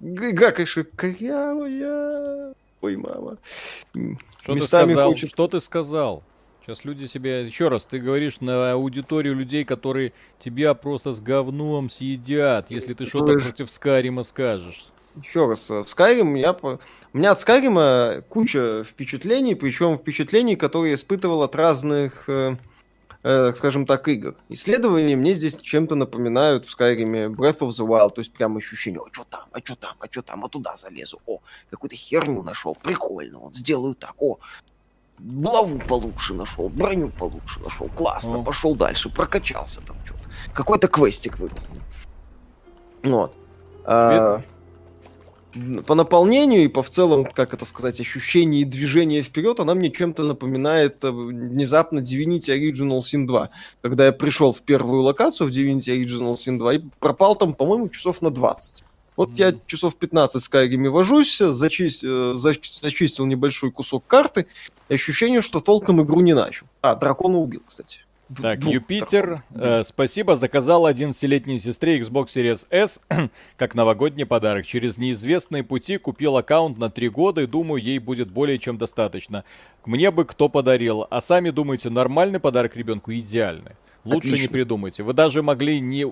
Конечно, корявая. Ой, мама. Что ты сказал? Хочет... Что ты сказал? Сейчас люди себя... Еще раз, ты говоришь на аудиторию людей, которые тебя просто с говном съедят, если ты что-то против Скарима скажешь. Еще раз, в Skyrim я... У меня от Скайрима куча впечатлений, причем впечатлений, которые я испытывал от разных, э, скажем так, игр. Исследования мне здесь чем-то напоминают в Скайриме Breath of the Wild, то есть прям ощущение, а что там, а что там, а что там, а туда залезу, о, какую-то херню нашел, прикольно, вот сделаю так, о, булаву получше нашел, броню получше нашел, классно, О. пошел дальше, прокачался там что-то. Какой-то квестик выполнил. Вот. А, по наполнению и по в целом, как это сказать, ощущению и движения вперед, она мне чем-то напоминает э, внезапно Divinity Original Sin 2. Когда я пришел в первую локацию в Divinity Original Sin 2 и пропал там, по-моему, часов на 20. Вот mm-hmm. я часов 15 в Skyrim вожусь, зачист, э, зачистил небольшой кусок карты, ощущение, что толком игру не начал. А, дракона убил, кстати. Так, Двух Юпитер, э, спасибо, заказал 11-летней сестре Xbox Series S как новогодний подарок. Через неизвестные пути купил аккаунт на 3 года и думаю, ей будет более чем достаточно. Мне бы кто подарил. А сами думаете, нормальный подарок ребенку идеальный? Лучше Отлично. не придумайте. Вы даже могли не,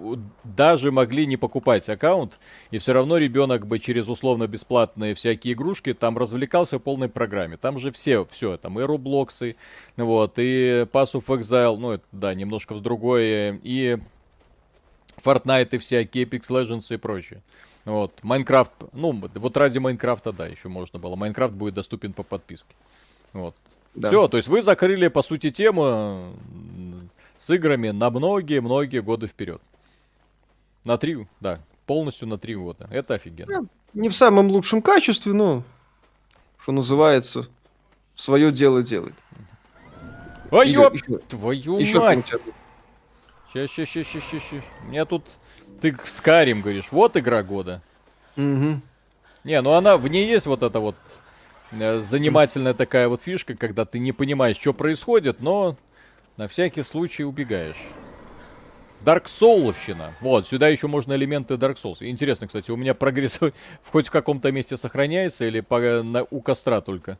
даже могли не покупать аккаунт, и все равно ребенок бы через условно бесплатные всякие игрушки там развлекался в полной программе. Там же все, все, там и Роблоксы, вот, и Pass of Exile, ну, это, да, немножко в другое, и Fortnite и всякие, Apex Legends и прочее. Вот, Майнкрафт, ну, вот ради Майнкрафта, да, еще можно было. Майнкрафт будет доступен по подписке. Вот. Да. Все, то есть вы закрыли, по сути, тему с играми на многие-многие годы вперед. На три, да, полностью на три года. Это офигенно. Не в самом лучшем качестве, но, что называется, свое дело делает. Ой, ёп, твою еще мать! Сейчас, сейчас, сейчас, сейчас, сейчас. У меня тут... Ты с Карим говоришь, вот игра года. Угу. Не, ну она, в ней есть вот эта вот э, занимательная такая вот фишка, когда ты не понимаешь, что происходит, но на всякий случай убегаешь. Soul'овщина. Вот, сюда еще можно элементы Dark Souls. Интересно, кстати, у меня прогресс хоть в каком-то месте сохраняется или по, на, у костра только?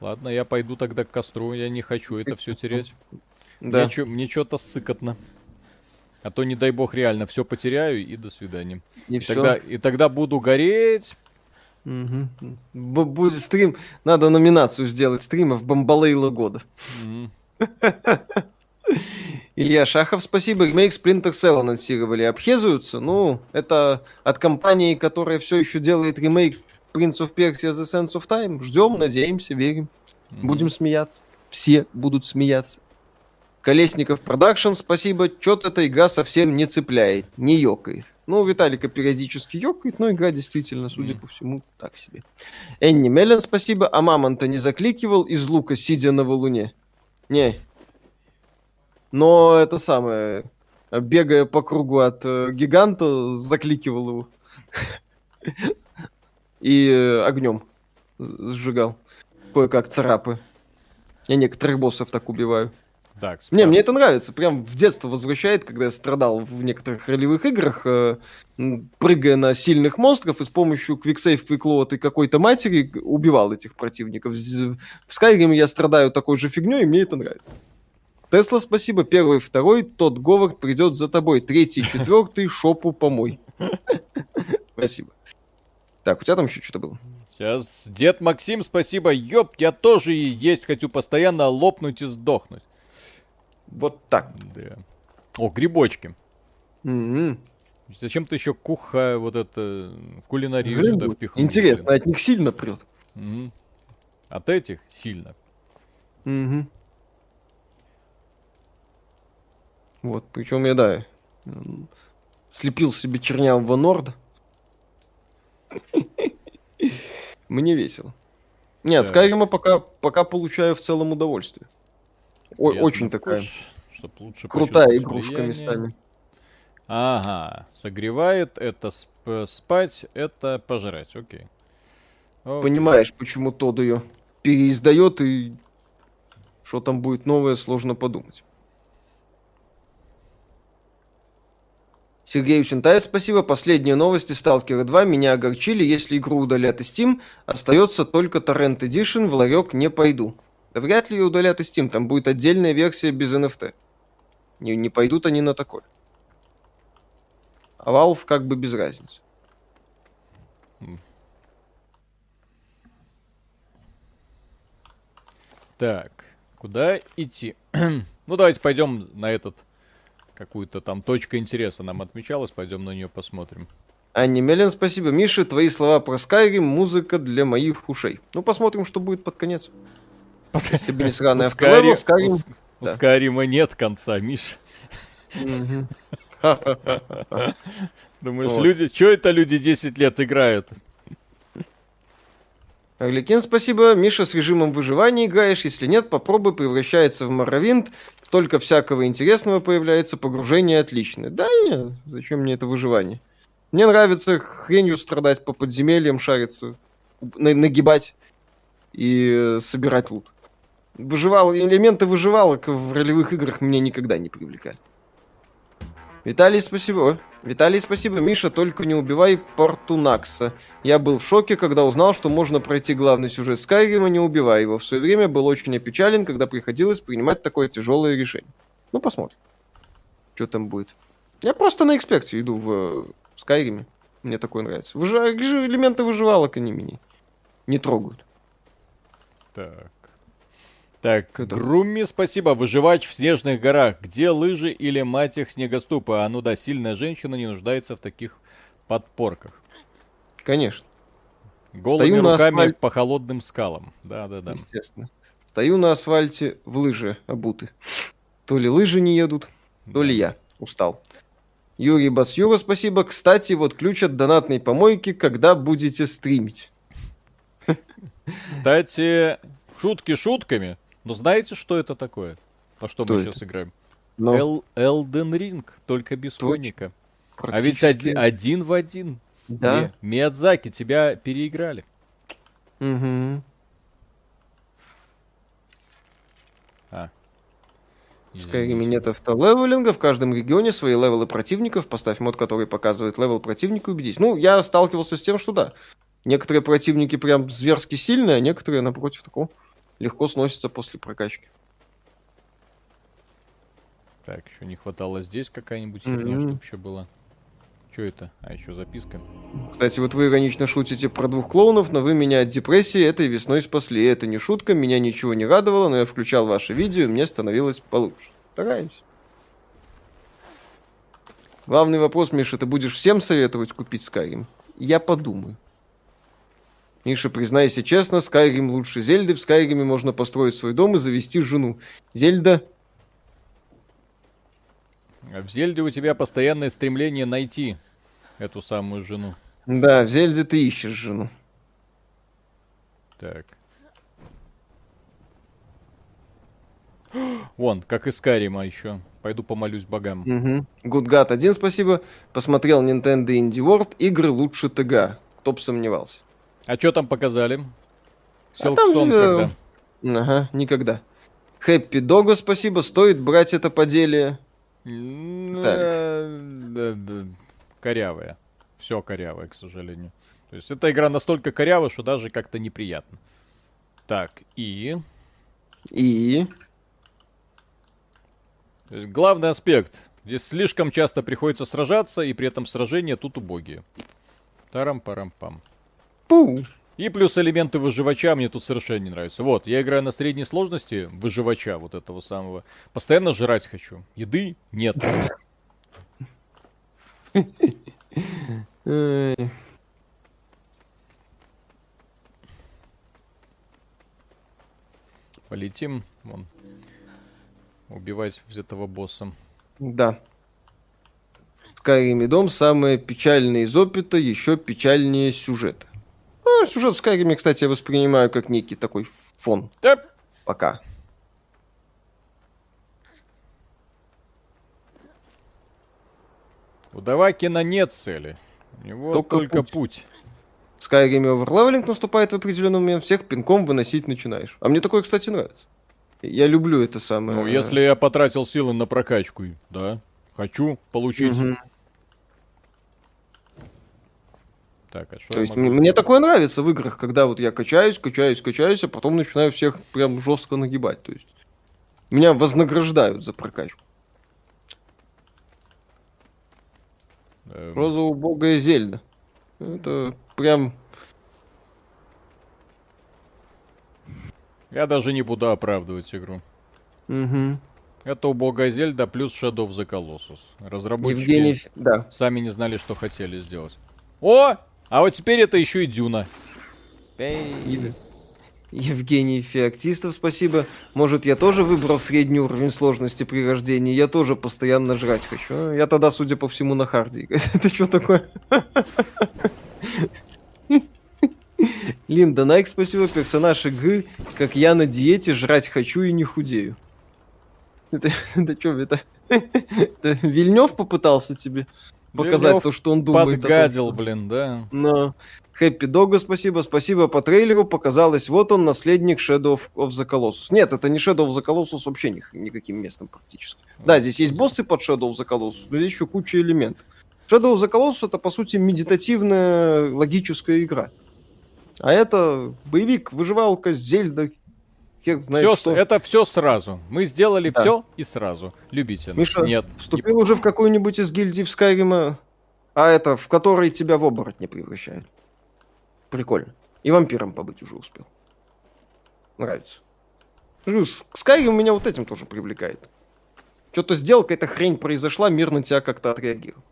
Ладно, я пойду тогда к костру, я не хочу это все терять. Да. Мне, мне что-то сыкотно. А то, не дай бог, реально все потеряю и до свидания. И, и, все. Тогда, и тогда буду гореть. Угу. Будет стрим, надо номинацию сделать стримов Бомбалейла года. Угу. Илья Шахов, спасибо. Ремейк Splinter Cell анонсировали. Обхезуются? Ну, это от компании, которая все еще делает ремейк Prince of Persia The Sands of Time. Ждем, надеемся, верим. Mm-hmm. Будем смеяться. Все будут смеяться. Колесников Production, спасибо. Чё-то эта игра совсем не цепляет, не ёкает. Ну, Виталика периодически ёкает, но игра действительно, судя mm. по всему, так себе. Энни Меллен, спасибо. А мамонта не закликивал из лука, сидя на валуне? Не. Но это самое, бегая по кругу от э, гиганта, закликивал его. И э, огнем сжигал. Кое-как царапы. Я некоторых боссов так убиваю. Так, Не, мне это нравится. Прям в детство возвращает, когда я страдал в некоторых ролевых играх, э, прыгая на сильных монстров и с помощью quick save quick load и какой-то матери убивал этих противников. В Skyrim я страдаю такой же фигней, и мне это нравится. Тесла, спасибо. Первый, второй. Тодд Говард придет за тобой. Третий, четвертый. Шопу помой. Спасибо. Так, у тебя там еще что-то было? Сейчас. Дед Максим, спасибо. Ёп, я тоже и есть хочу постоянно лопнуть и сдохнуть. Вот так. Да. О, грибочки. Mm-hmm. Зачем ты еще куха вот это в кулинарию Грибы. сюда впихнул? Интересно, от них сильно прет. Mm-hmm. От этих сильно. Mm-hmm. Вот, причем я, да, слепил себе чернявого норда. Мне весело. Нет, Скайрима пока, пока получаю в целом удовольствие. О, очень такая крутая игрушка местами. Ага, согревает, это сп- спать, это пожрать, окей. окей. Понимаешь, почему Тодд ее переиздает и что там будет новое, сложно подумать. Сергей Учентаев, спасибо. Последние новости Сталкера 2 меня огорчили. Если игру удалят из Steam, остается только Torrent Edition, в ларек не пойду. Да вряд ли ее удалят из Steam, там будет отдельная версия без NFT. Не, не пойдут они на такое. Valve как бы без разницы. Так, куда идти? ну, давайте пойдем на этот какую-то там точка интереса нам отмечалась, пойдем на нее посмотрим. Анни Мелин, спасибо. Миша, твои слова про Skyrim, музыка для моих ушей. Ну, посмотрим, что будет под конец. Если бы не сраный автолевел, Skyrim... У Скайрима нет конца, Миш. Думаешь, люди... Что это люди 10 лет играют? Орликин, спасибо. Миша, с режимом выживания играешь? Если нет, попробуй, превращается в Моровинт. Столько всякого интересного появляется, погружение отличное. Да нет, зачем мне это выживание? Мне нравится хренью страдать по подземельям, шариться, нагибать и собирать лут. Выживал, элементы выживалок в ролевых играх меня никогда не привлекали. Виталий, спасибо. Виталий, спасибо. Миша, только не убивай Портунакса. Я был в шоке, когда узнал, что можно пройти главный сюжет Скайрима, не убивая его. В свое время был очень опечален, когда приходилось принимать такое тяжелое решение. Ну, посмотрим. Что там будет. Я просто на экспекте иду в Скайриме. Мне такое нравится. Выж... Элементы выживалок они меня не трогают. Так. Так, Грумми, спасибо. Выживать в снежных горах. Где лыжи или мать их снегоступы? А ну да, сильная женщина не нуждается в таких подпорках. Конечно. Голыми Стою руками асфаль... по холодным скалам. Да, да, да. Естественно. Стою на асфальте в лыжи обуты. То ли лыжи не едут, то ли я устал. Юрий Бацюра, спасибо. Кстати, вот ключ от донатной помойки, когда будете стримить. Кстати, шутки шутками, но знаете, что это такое? Во что, что мы это? сейчас играем? Но... El Elden Ring, только без конника. А ведь один, один в один. Да. Миядзаки, тебя переиграли. Угу. А. В Skyrim нет автолевелинга, в каждом регионе свои левелы противников, поставь мод, который показывает левел противника, убедись. Ну, я сталкивался с тем, что да. Некоторые противники прям зверски сильные, а некоторые, напротив, такого легко сносится после прокачки. Так, еще не хватало здесь какая-нибудь херня, mm-hmm. чтобы еще было. Что это? А, еще записка. Кстати, вот вы иронично шутите про двух клоунов, но вы меня от депрессии этой весной спасли. Это не шутка, меня ничего не радовало, но я включал ваше видео, и мне становилось получше. Стараемся. Главный вопрос, Миша, ты будешь всем советовать купить Skyrim? Я подумаю. Миша, признайся честно, Скайрим лучше Зельды. В Скайриме можно построить свой дом и завести жену. Зельда... А в Зельде у тебя постоянное стремление найти эту самую жену. Да, в Зельде ты ищешь жену. Так. Вон, как и Скайрима еще. Пойду помолюсь богам. Угу. Один, спасибо. Посмотрел Nintendo Indie World. Игры лучше ТГ. Кто бы сомневался. А что там показали? Селксон а когда? Ага, никогда. Хэппи Дога, спасибо. Стоит брать это по деле. Так. Корявая. Все корявое, к сожалению. То есть эта игра настолько корявая, что даже как-то неприятно. Так, и... И... главный аспект. Здесь слишком часто приходится сражаться, и при этом сражения тут убогие. Тарам-парам-пам. Пу! И плюс элементы выживача мне тут совершенно не нравятся. Вот, я играю на средней сложности выживача вот этого самого. Постоянно жрать хочу. Еды нет. Полетим, вон, убивать взятого босса. Да. Skyrim и Дом самые печальные из опыта, еще печальнее сюжета. Ну, сюжет в Skyrim, кстати, я воспринимаю как некий такой фон. Да. Пока. У Давакина нет цели. У него только, только путь. путь. В Skyrim оверлевелинг наступает в определенный момент, всех пинком выносить начинаешь. А мне такое, кстати, нравится. Я люблю это самое. Ну, если я потратил силы на прокачку, да, хочу получить угу. Так, а что То есть могу... мне такое нравится в играх, когда вот я качаюсь, качаюсь, качаюсь, а потом начинаю всех прям жестко нагибать. То есть меня вознаграждают за прокачку. Эм... Роза убогая зельда. Это прям... Я даже не буду оправдывать игру. Угу. Это убогая Зельда плюс Shadow of the Colossus. Разработчики Евгений... да. сами не знали, что хотели сделать. О! А вот теперь это еще и Дюна. Ев... Евгений Феоктистов, спасибо. Может, я тоже выбрал средний уровень сложности при рождении? Я тоже постоянно жрать хочу. А, я тогда, судя по всему, на харде. Это что такое? Линда Найк, спасибо. Персонаж игры, как я на диете, жрать хочу и не худею. Это, это что, это, это Вильнев попытался тебе? Показать Лев то, что он думает. Подгадил, блин, да. Но Хэппи Дога, спасибо. Спасибо по трейлеру. Показалось, вот он, наследник Shadow of the Colossus. Нет, это не Shadow of the Colossus вообще ни, никаким местом практически. Да, здесь есть боссы под Shadow of the Colossus, но здесь еще куча элементов. Shadow of the Colossus это, по сути, медитативная логическая игра. А это боевик, выживалка, Зельда, Хер знает все, что. Это все сразу. Мы сделали да. все и сразу. Любите. Миша, Нет. вступил не... уже в какую-нибудь из гильдий в Скайрима, а это, в которой тебя в оборот не превращают. Прикольно. И вампиром побыть уже успел. Нравится. Скайрим меня вот этим тоже привлекает. Что-то сделал, какая-то хрень произошла, мир на тебя как-то отреагировал.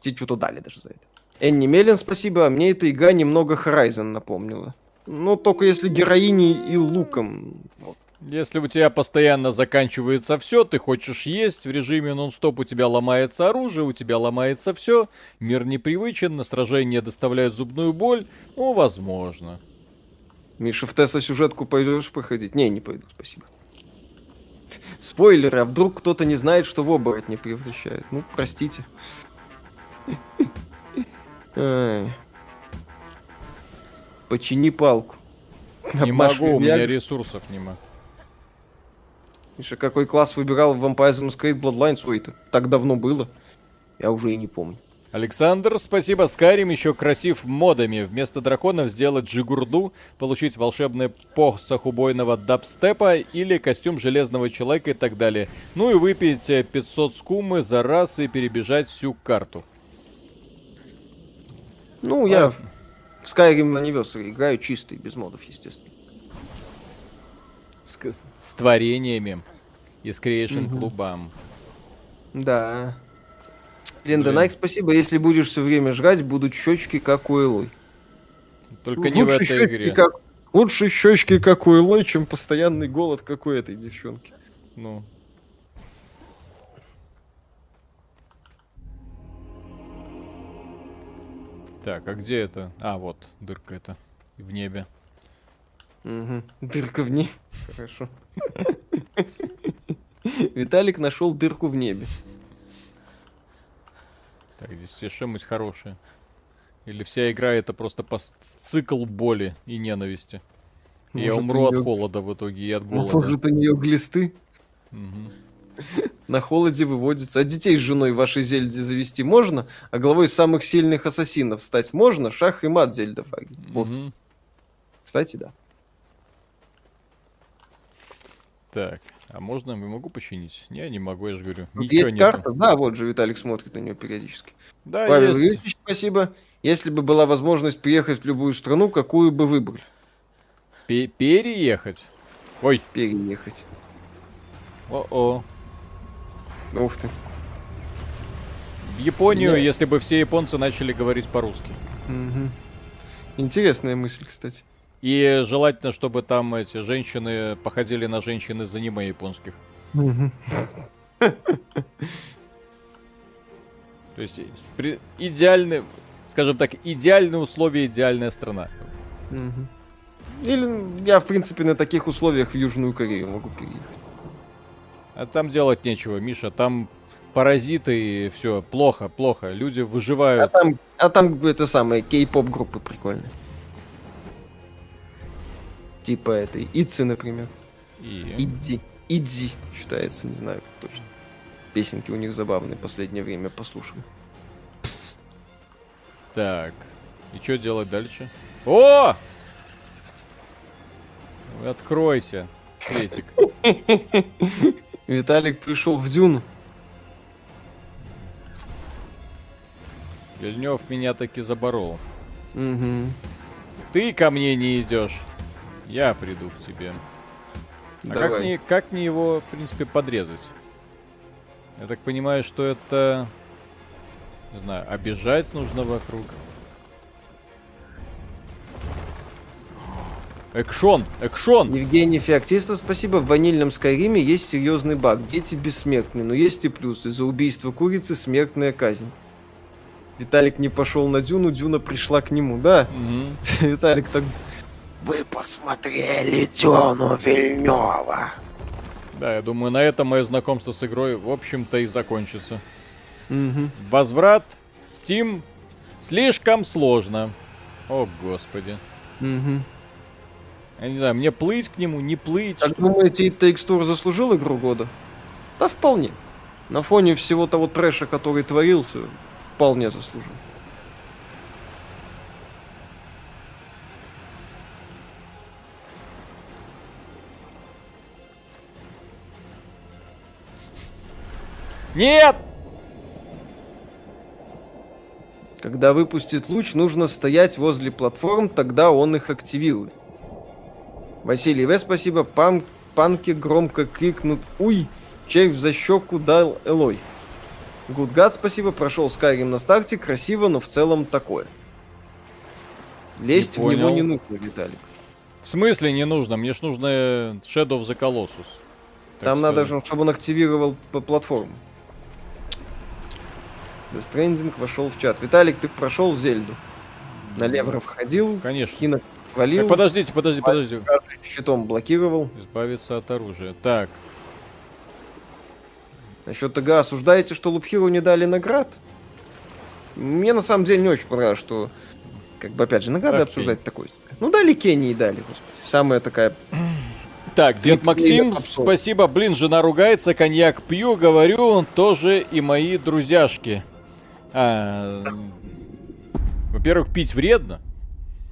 Тебе что-то дали даже за это. Энни Мелин, спасибо. А мне эта игра немного Horizon напомнила. Ну, только если героиней и луком. Вот. Если у тебя постоянно заканчивается все, ты хочешь есть, в режиме нон-стоп у тебя ломается оружие, у тебя ломается все, мир непривычен, сражения доставляют зубную боль, ну, возможно. Миша, в Тесса сюжетку пойдешь проходить? Не, не пойду, спасибо. Спойлеры, а вдруг кто-то не знает, что в оборот не превращает? Ну, простите. Почини палку. Не могу, у меня ресурсов нема. Миша, какой класс выбирал в Vampire Masquerade Bloodlines? Ой, это так давно было. Я уже и не помню. Александр, спасибо. Скайрим еще красив модами. Вместо драконов сделать джигурду, получить волшебный посох убойного дабстепа или костюм железного человека и так далее. Ну и выпить 500 скумы за раз и перебежать всю карту. Ну, я а... В Skyrim Anniversary играю чистый, без модов, естественно. С, с творениями и с Creation угу. клубам. Да. Ленда Найк, спасибо. Если будешь все время жрать, будут щечки, как у Элой. Только Лучше не в этой игре. Как... Лучше щечки, как у Элой, чем постоянный голод, как у этой девчонки. Ну. Так, а где это? А, вот, дырка это. В небе. Угу. Дырка в небе. Хорошо. Виталик нашел дырку в небе. Так, здесь все что-нибудь хорошее. Или вся игра это просто цикл боли и ненависти. Я умру от холода в итоге и от голода. Может, у нее глисты? На холоде выводится. А детей с женой вашей Зельде завести можно? А главой самых сильных ассасинов стать можно? Шах и мат Зельда Фаги. Вот. Кстати, да. Так, а можно, я могу починить? Не, не могу, я же говорю. Тут есть нету. карта? Да, вот же Виталик смотрит на нее периодически. Да, Павел есть. Юрьевич, спасибо. Если бы была возможность приехать в любую страну, какую бы выбрали? Переехать? Ой. Переехать. О-о. Ух ты. В Японию, Нет. если бы все японцы начали говорить по-русски. Угу. Интересная мысль, кстати. И желательно, чтобы там эти женщины походили на женщин из аниме японских. То есть идеальный, скажем так, идеальные условия, идеальная страна. Или я, в принципе, на таких условиях в Южную Корею могу переехать. А там делать нечего, Миша, там паразиты и все, плохо, плохо, люди выживают. А там, а там это самое, кей-поп группы прикольные. Типа этой Итси, например. И... Идзи. Идзи считается, не знаю точно. Песенки у них забавные, последнее время послушаем. Так. И что делать дальше? О! Откройся, Светик. Виталик пришел в Дюну. Вильнев меня таки заборол. Угу. Ты ко мне не идешь. Я приду к тебе. А как мне, как мне его, в принципе, подрезать? Я так понимаю, что это... Не знаю, обижать нужно вокруг. Экшон, экшон! Евгений Феоктистов, спасибо. В ванильном Скайриме есть серьезный баг. Дети бессмертны, но есть и плюсы. За убийство курицы смертная казнь. Виталик не пошел на Дюну, Дюна пришла к нему, да? Угу. Виталик так... Вы посмотрели Дюну Вильнева. Да, я думаю, на этом мое знакомство с игрой, в общем-то, и закончится. Угу. Возврат Steam слишком сложно. О, господи. Угу. Я не знаю, мне плыть к нему, не плыть. Как что... думаете, Take-Two заслужил игру года? Да вполне. На фоне всего того трэша, который творился, вполне заслужил. Нет! Когда выпустит луч, нужно стоять возле платформ, тогда он их активирует. Василий В. Спасибо. Пан, панки громко крикнут «Уй!» Червь за щеку дал Элой. Гудгад, спасибо. Прошел Skyrim на старте. Красиво, но в целом такое. Лезть не в него не нужно, Виталик. В смысле не нужно? Мне ж нужно Shadow of the Colossus. Там сказать. надо, чтобы он активировал по платформу. The Stranding вошел в чат. Виталик, ты прошел Зельду? На Левров ходил? Конечно. Хинок Валил. Так, подождите, подождите, подождите. Щитом блокировал. Избавиться от оружия. Так. Насчет ТГ осуждаете, что Лупхиру не дали наград? Мне на самом деле не очень понравилось, что как бы опять же награды Ах, обсуждать такой. Ну дали Кении дали, господи. Самая такая так, дед Максим, спасибо. Блин, жена ругается, коньяк пью, говорю, тоже и мои друзьяшки. А, во-первых, пить вредно.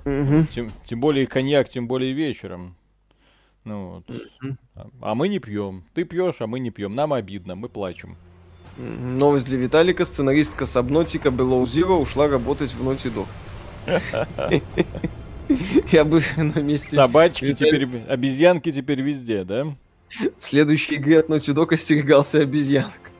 Угу. Тем, тем более коньяк, тем более вечером. Ну, вот. угу. а, мы не пьем. Ты пьешь, а мы не пьем. Нам обидно, мы плачем. Новость для Виталика. Сценаристка Сабнотика Below Zero ушла работать в Naughty Dog. Я бы на месте... Собачки теперь... Обезьянки теперь везде, да? В следующей игре от Naughty Dog остерегался обезьянок.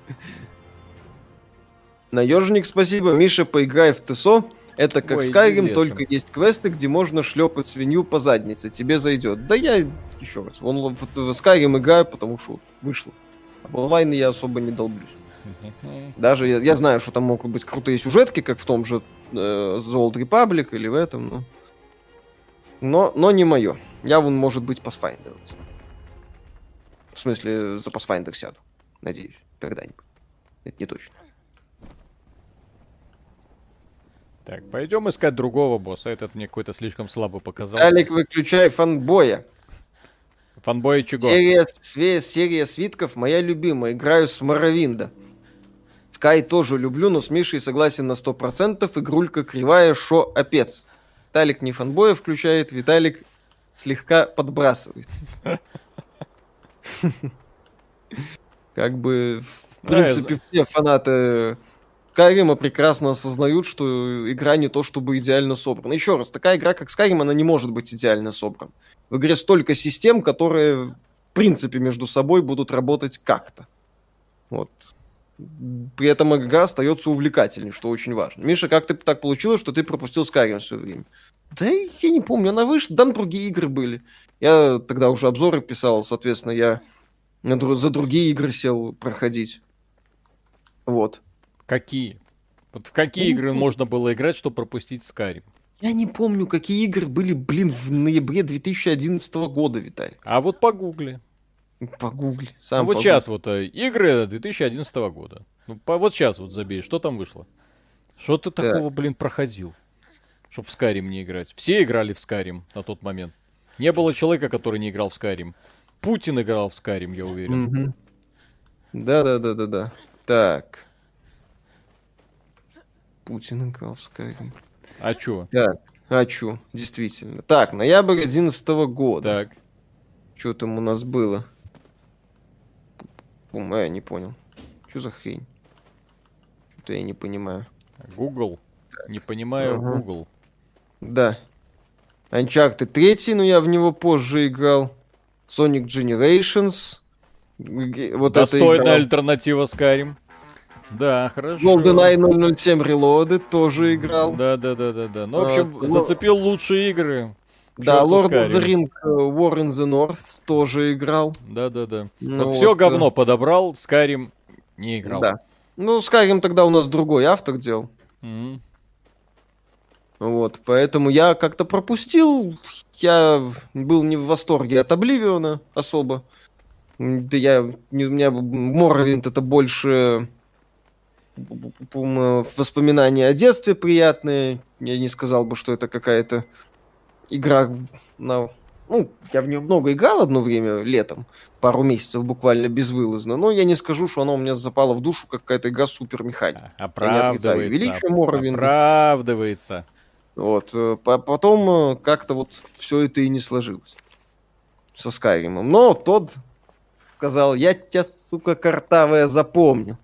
Наежник, спасибо. Миша, поиграй в ТСО. Это как Ой, Skyrim, только есть квесты, где можно шлепать свинью по заднице. Тебе зайдет. Да я еще раз. В, в Skyrim играю, потому что вышло. А в онлайн я особо не долблюсь. Даже я, я знаю, что там могут быть крутые сюжетки, как в том же э, The Old Republic или в этом, но... Но, но не мое. Я вон, может быть, Pathfinder. В смысле, за Pathfinder сяду. Надеюсь, когда-нибудь. Это не точно. Так, пойдем искать другого босса. Этот мне какой-то слишком слабо показался. Алик, выключай фанбоя. Фанбоя чего? Серия, све, серия свитков моя любимая. Играю с Моровинда. Скай тоже люблю, но с Мишей согласен на 100%. Игрулька кривая, шо опец. Виталик не фанбоя включает, Виталик слегка подбрасывает. Как бы, в принципе, все фанаты Скайрима прекрасно осознают, что игра не то чтобы идеально собрана. Еще раз, такая игра, как Skyrim, она не может быть идеально собрана. В игре столько систем, которые, в принципе, между собой будут работать как-то. Вот. При этом игра остается увлекательной, что очень важно. Миша, как ты так получилось, что ты пропустил Skyrim все время? Да я не помню, она вышла, там другие игры были. Я тогда уже обзоры писал, соответственно, я за другие игры сел проходить. Вот. Какие? Вот в какие игры можно было играть, чтобы пропустить Skyrim? Я не помню, какие игры были, блин, в ноябре 2011 года, Виталий. А вот погугли. Погугли. Сам ну, вот погугли. сейчас вот э, игры 2011 года. Ну, по, вот сейчас вот забей, что там вышло? Что ты так. такого, блин, проходил? Чтоб в Skyrim не играть. Все играли в Skyrim на тот момент. Не было человека, который не играл в Skyrim. Путин играл в Skyrim, я уверен. Да-да-да-да-да. Так. Путин играл в Skyrim. А чё? Так, а чё, действительно. Так, ноябрь 11 года. Так. Что там у нас было? Пум, я не понял. Что за хрень? Что-то я не понимаю. Google? Так. Не понимаю, ага. Google. Да. Uncharted 3, но я в него позже играл. Sonic Generations. Вот Достойная это альтернатива Skyrim. Да, хорошо. GoldenEye 007 Reloaded тоже играл. Да, да, да, да, да. Ну, в общем, а, зацепил лучшие игры. Да, Lord of the Ring э, War in the North тоже играл. Да, да, да. Ну, вот все вот, говно подобрал, Skyrim не играл. Да. Ну, Skyrim тогда у нас другой автор делал. Mm-hmm. Вот, поэтому я как-то пропустил. Я был не в восторге от Обливиона особо. Да я, у меня Моровинт это больше воспоминания о детстве приятные. Я не сказал бы, что это какая-то игра на... Ну, я в нее много играл одно время, летом, пару месяцев буквально безвылазно, но я не скажу, что она у меня запала в душу, как какая-то игра супер механика. Оправдывается. Величие Моровинда. Оправдывается. Вот. Э, потом э, как-то вот все это и не сложилось со Скайримом. Но тот сказал, я тебя, сука, картавая, запомню.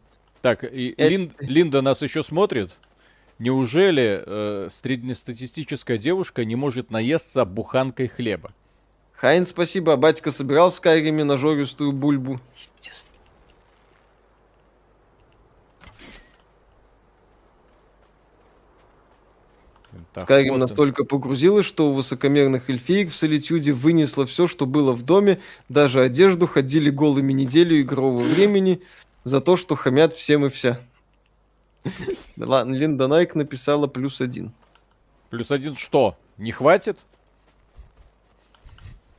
Так, и Это... Лин, Линда нас еще смотрит? Неужели э, среднестатистическая девушка не может наесться буханкой хлеба? Хайн, спасибо. А батька собирал в Скайриме нажористую бульбу. Естественно. Скайрим вот настолько погрузилась, что у высокомерных эльфиек в солитюде вынесло все, что было в доме, даже одежду, ходили голыми неделю игрового времени, за то, что хамят всем и вся. Линда Найк написала плюс один. Плюс один что? Не хватит?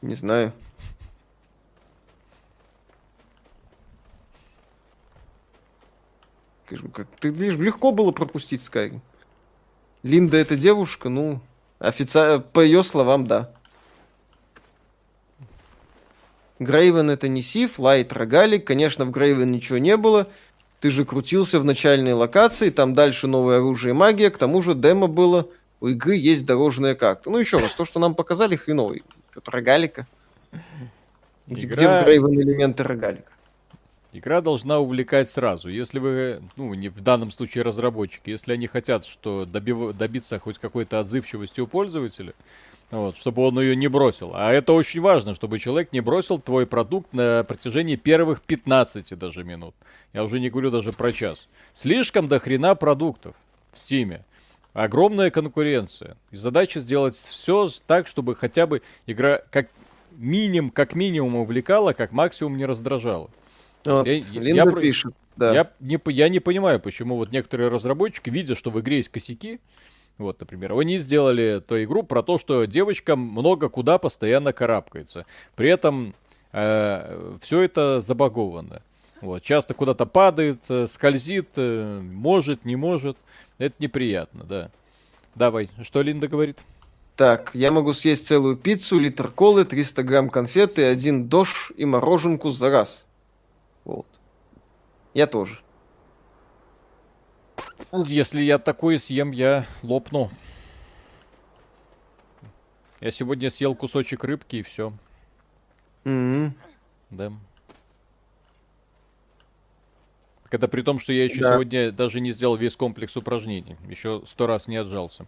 Не знаю. Как, ты видишь, легко было пропустить Skyrim. Линда это девушка, ну, официально, по ее словам, да. Грейвен это не Сиф, Лайт Рогалик. Конечно, в Грейвен ничего не было. Ты же крутился в начальной локации, там дальше новое оружие и магия. К тому же демо было, у игры есть дорожная карта. Ну еще раз, то, что нам показали, хреновый. Это Рогалика. Игра... Где в Грейвен элементы Рогалика? Игра должна увлекать сразу. Если вы, ну, не в данном случае разработчики, если они хотят, что добив... добиться хоть какой-то отзывчивости у пользователя, вот, чтобы он ее не бросил. А это очень важно, чтобы человек не бросил твой продукт на протяжении первых 15 даже минут. Я уже не говорю даже про час. Слишком до хрена продуктов в Стиме. Огромная конкуренция. И задача сделать все так, чтобы хотя бы игра как минимум, как минимум увлекала, как максимум не раздражала. Вот, я, Линда я, пишет, да. Я не, я не понимаю, почему вот некоторые разработчики, видя, что в игре есть косяки, вот, например, они сделали эту игру про то, что девочка много куда постоянно карабкается. При этом э, все это забаговано. Вот, часто куда-то падает, э, скользит, э, может, не может. Это неприятно, да. Давай, что Линда говорит? Так, я могу съесть целую пиццу, литр колы, 300 грамм конфеты, один дождь и мороженку за раз. Вот. Я тоже. Если я такое съем, я лопну. Я сегодня съел кусочек рыбки и все. Mm-hmm. Да. Это при том, что я еще да. сегодня даже не сделал весь комплекс упражнений. Еще сто раз не отжался.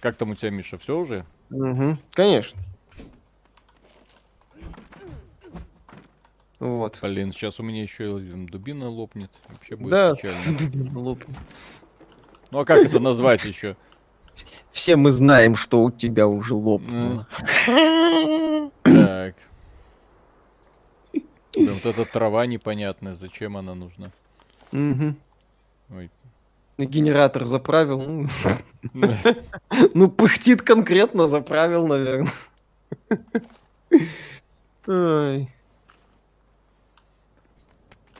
Как там у тебя, Миша, все уже? Угу, конечно. Вот. Блин, сейчас у меня еще дубина лопнет. Вообще будет да, печально. лопнет. Ну а как это назвать еще? Все мы знаем, что у тебя уже лопнуло. Так. Вот эта трава непонятная, зачем она нужна? Угу. Ой. Генератор заправил. Ну, пыхтит конкретно, заправил, наверное.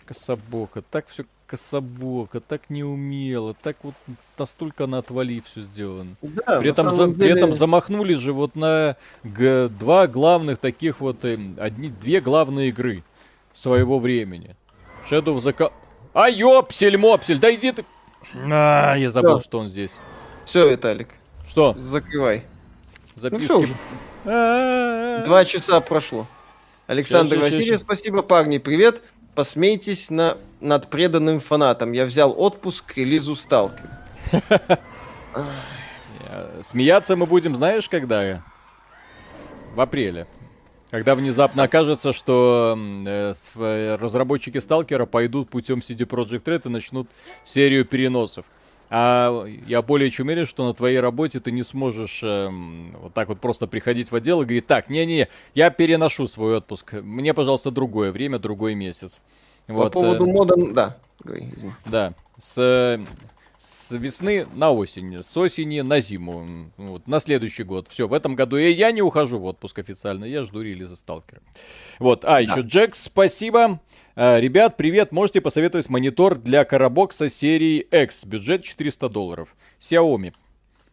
Кособока, так все кособоко, так неумело, так вот настолько на отвали все сделано. Да, при, этом, за, деле... при этом замахнулись же вот на г- два главных таких вот, э, одни, две главные игры своего времени. Shadow of the... Co- а, ёпсель, мопсель, да иди ты... А, я забыл, Всё. что он здесь. Все, Виталик. Что? Закрывай. Записки. Ну, Два часа прошло. Александр Васильев, спасибо, парни, привет. Посмейтесь на, над преданным фанатом. Я взял отпуск к релизу Сталкер. Смеяться мы будем, знаешь, когда? В апреле. Когда внезапно окажется, что э, э, разработчики Сталкера пойдут путем CD Projekt Red и начнут серию переносов. А я более чем уверен, что на твоей работе ты не сможешь э, вот так вот просто приходить в отдел и говорить, так, не-не, я переношу свой отпуск, мне, пожалуйста, другое время, другой месяц. По вот, поводу э, мода, да. Говори, да, с, с весны на осень, с осени на зиму, вот, на следующий год. Все, в этом году и я не ухожу в отпуск официально, я жду релиза Сталкера. Вот, а, да. еще Джекс, спасибо. Э, ребят, привет, можете посоветовать монитор для карабокса серии X, бюджет 400 долларов. Xiaomi.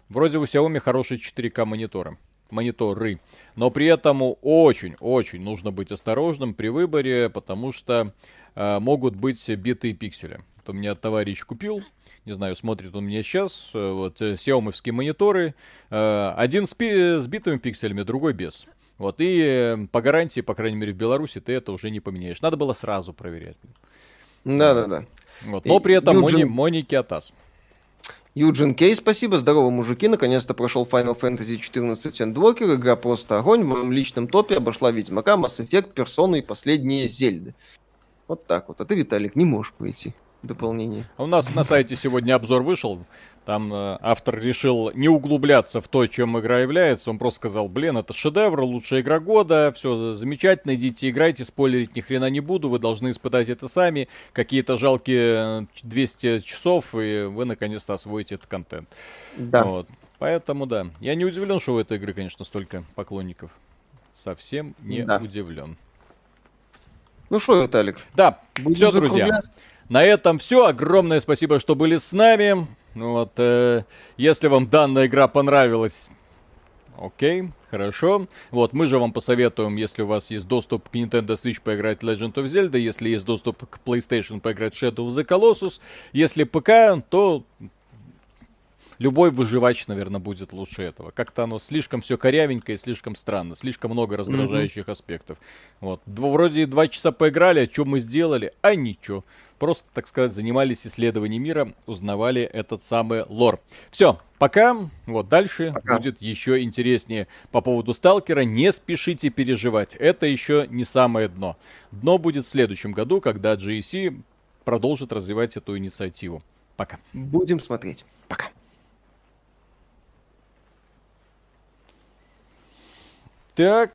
Вроде у Xiaomi хорошие 4К мониторы мониторы. Но при этом очень-очень нужно быть осторожным при выборе, потому что э, могут быть битые пиксели. Вот у меня товарищ купил, не знаю, смотрит он меня сейчас, э, вот, Xiaomi мониторы, э, один с, пи- с битыми пикселями, другой без. Вот, и по гарантии, по крайней мере, в Беларуси ты это уже не поменяешь. Надо было сразу проверять. Да-да-да. Вот. Но при этом Юджин... Мони, Моники Атас. Юджин Кей, спасибо. Здорово, мужики. Наконец-то прошел Final Fantasy 14 Endwalker. Игра просто огонь. В моем личном топе обошла Ведьмака, Mass Effect, Персону и последние Зельды. Вот так вот. А ты, Виталик, не можешь пройти дополнение. А у нас на сайте сегодня обзор вышел. Там э, автор решил не углубляться в то, чем игра является. Он просто сказал, блин, это шедевр, лучшая игра года, все замечательно, идите играйте, спойлерить ни хрена не буду, вы должны испытать это сами. Какие-то жалкие 200 э, часов, и вы наконец-то освоите этот контент. Да. Вот. Поэтому, да. Я не удивлен, что у этой игры, конечно, столько поклонников. Совсем не да. удивлен. Ну что, Виталик? Да, все, друзья. На этом все. Огромное спасибо, что были с нами. Ну вот, э, если вам данная игра понравилась, окей, хорошо. Вот, мы же вам посоветуем, если у вас есть доступ к Nintendo Switch, поиграть Legend of Zelda, если есть доступ к PlayStation, поиграть Shadow of the Colossus. Если ПК, то любой выживач, наверное, будет лучше этого. Как-то оно слишком все корявенько и слишком странно, слишком много раздражающих mm-hmm. аспектов. Вот. Вроде два часа поиграли, а что мы сделали? А ничего просто, так сказать, занимались исследованием мира, узнавали этот самый лор. Все, пока. Вот дальше пока. будет еще интереснее. По поводу сталкера не спешите переживать. Это еще не самое дно. Дно будет в следующем году, когда GEC продолжит развивать эту инициативу. Пока. Будем смотреть. Пока. Так.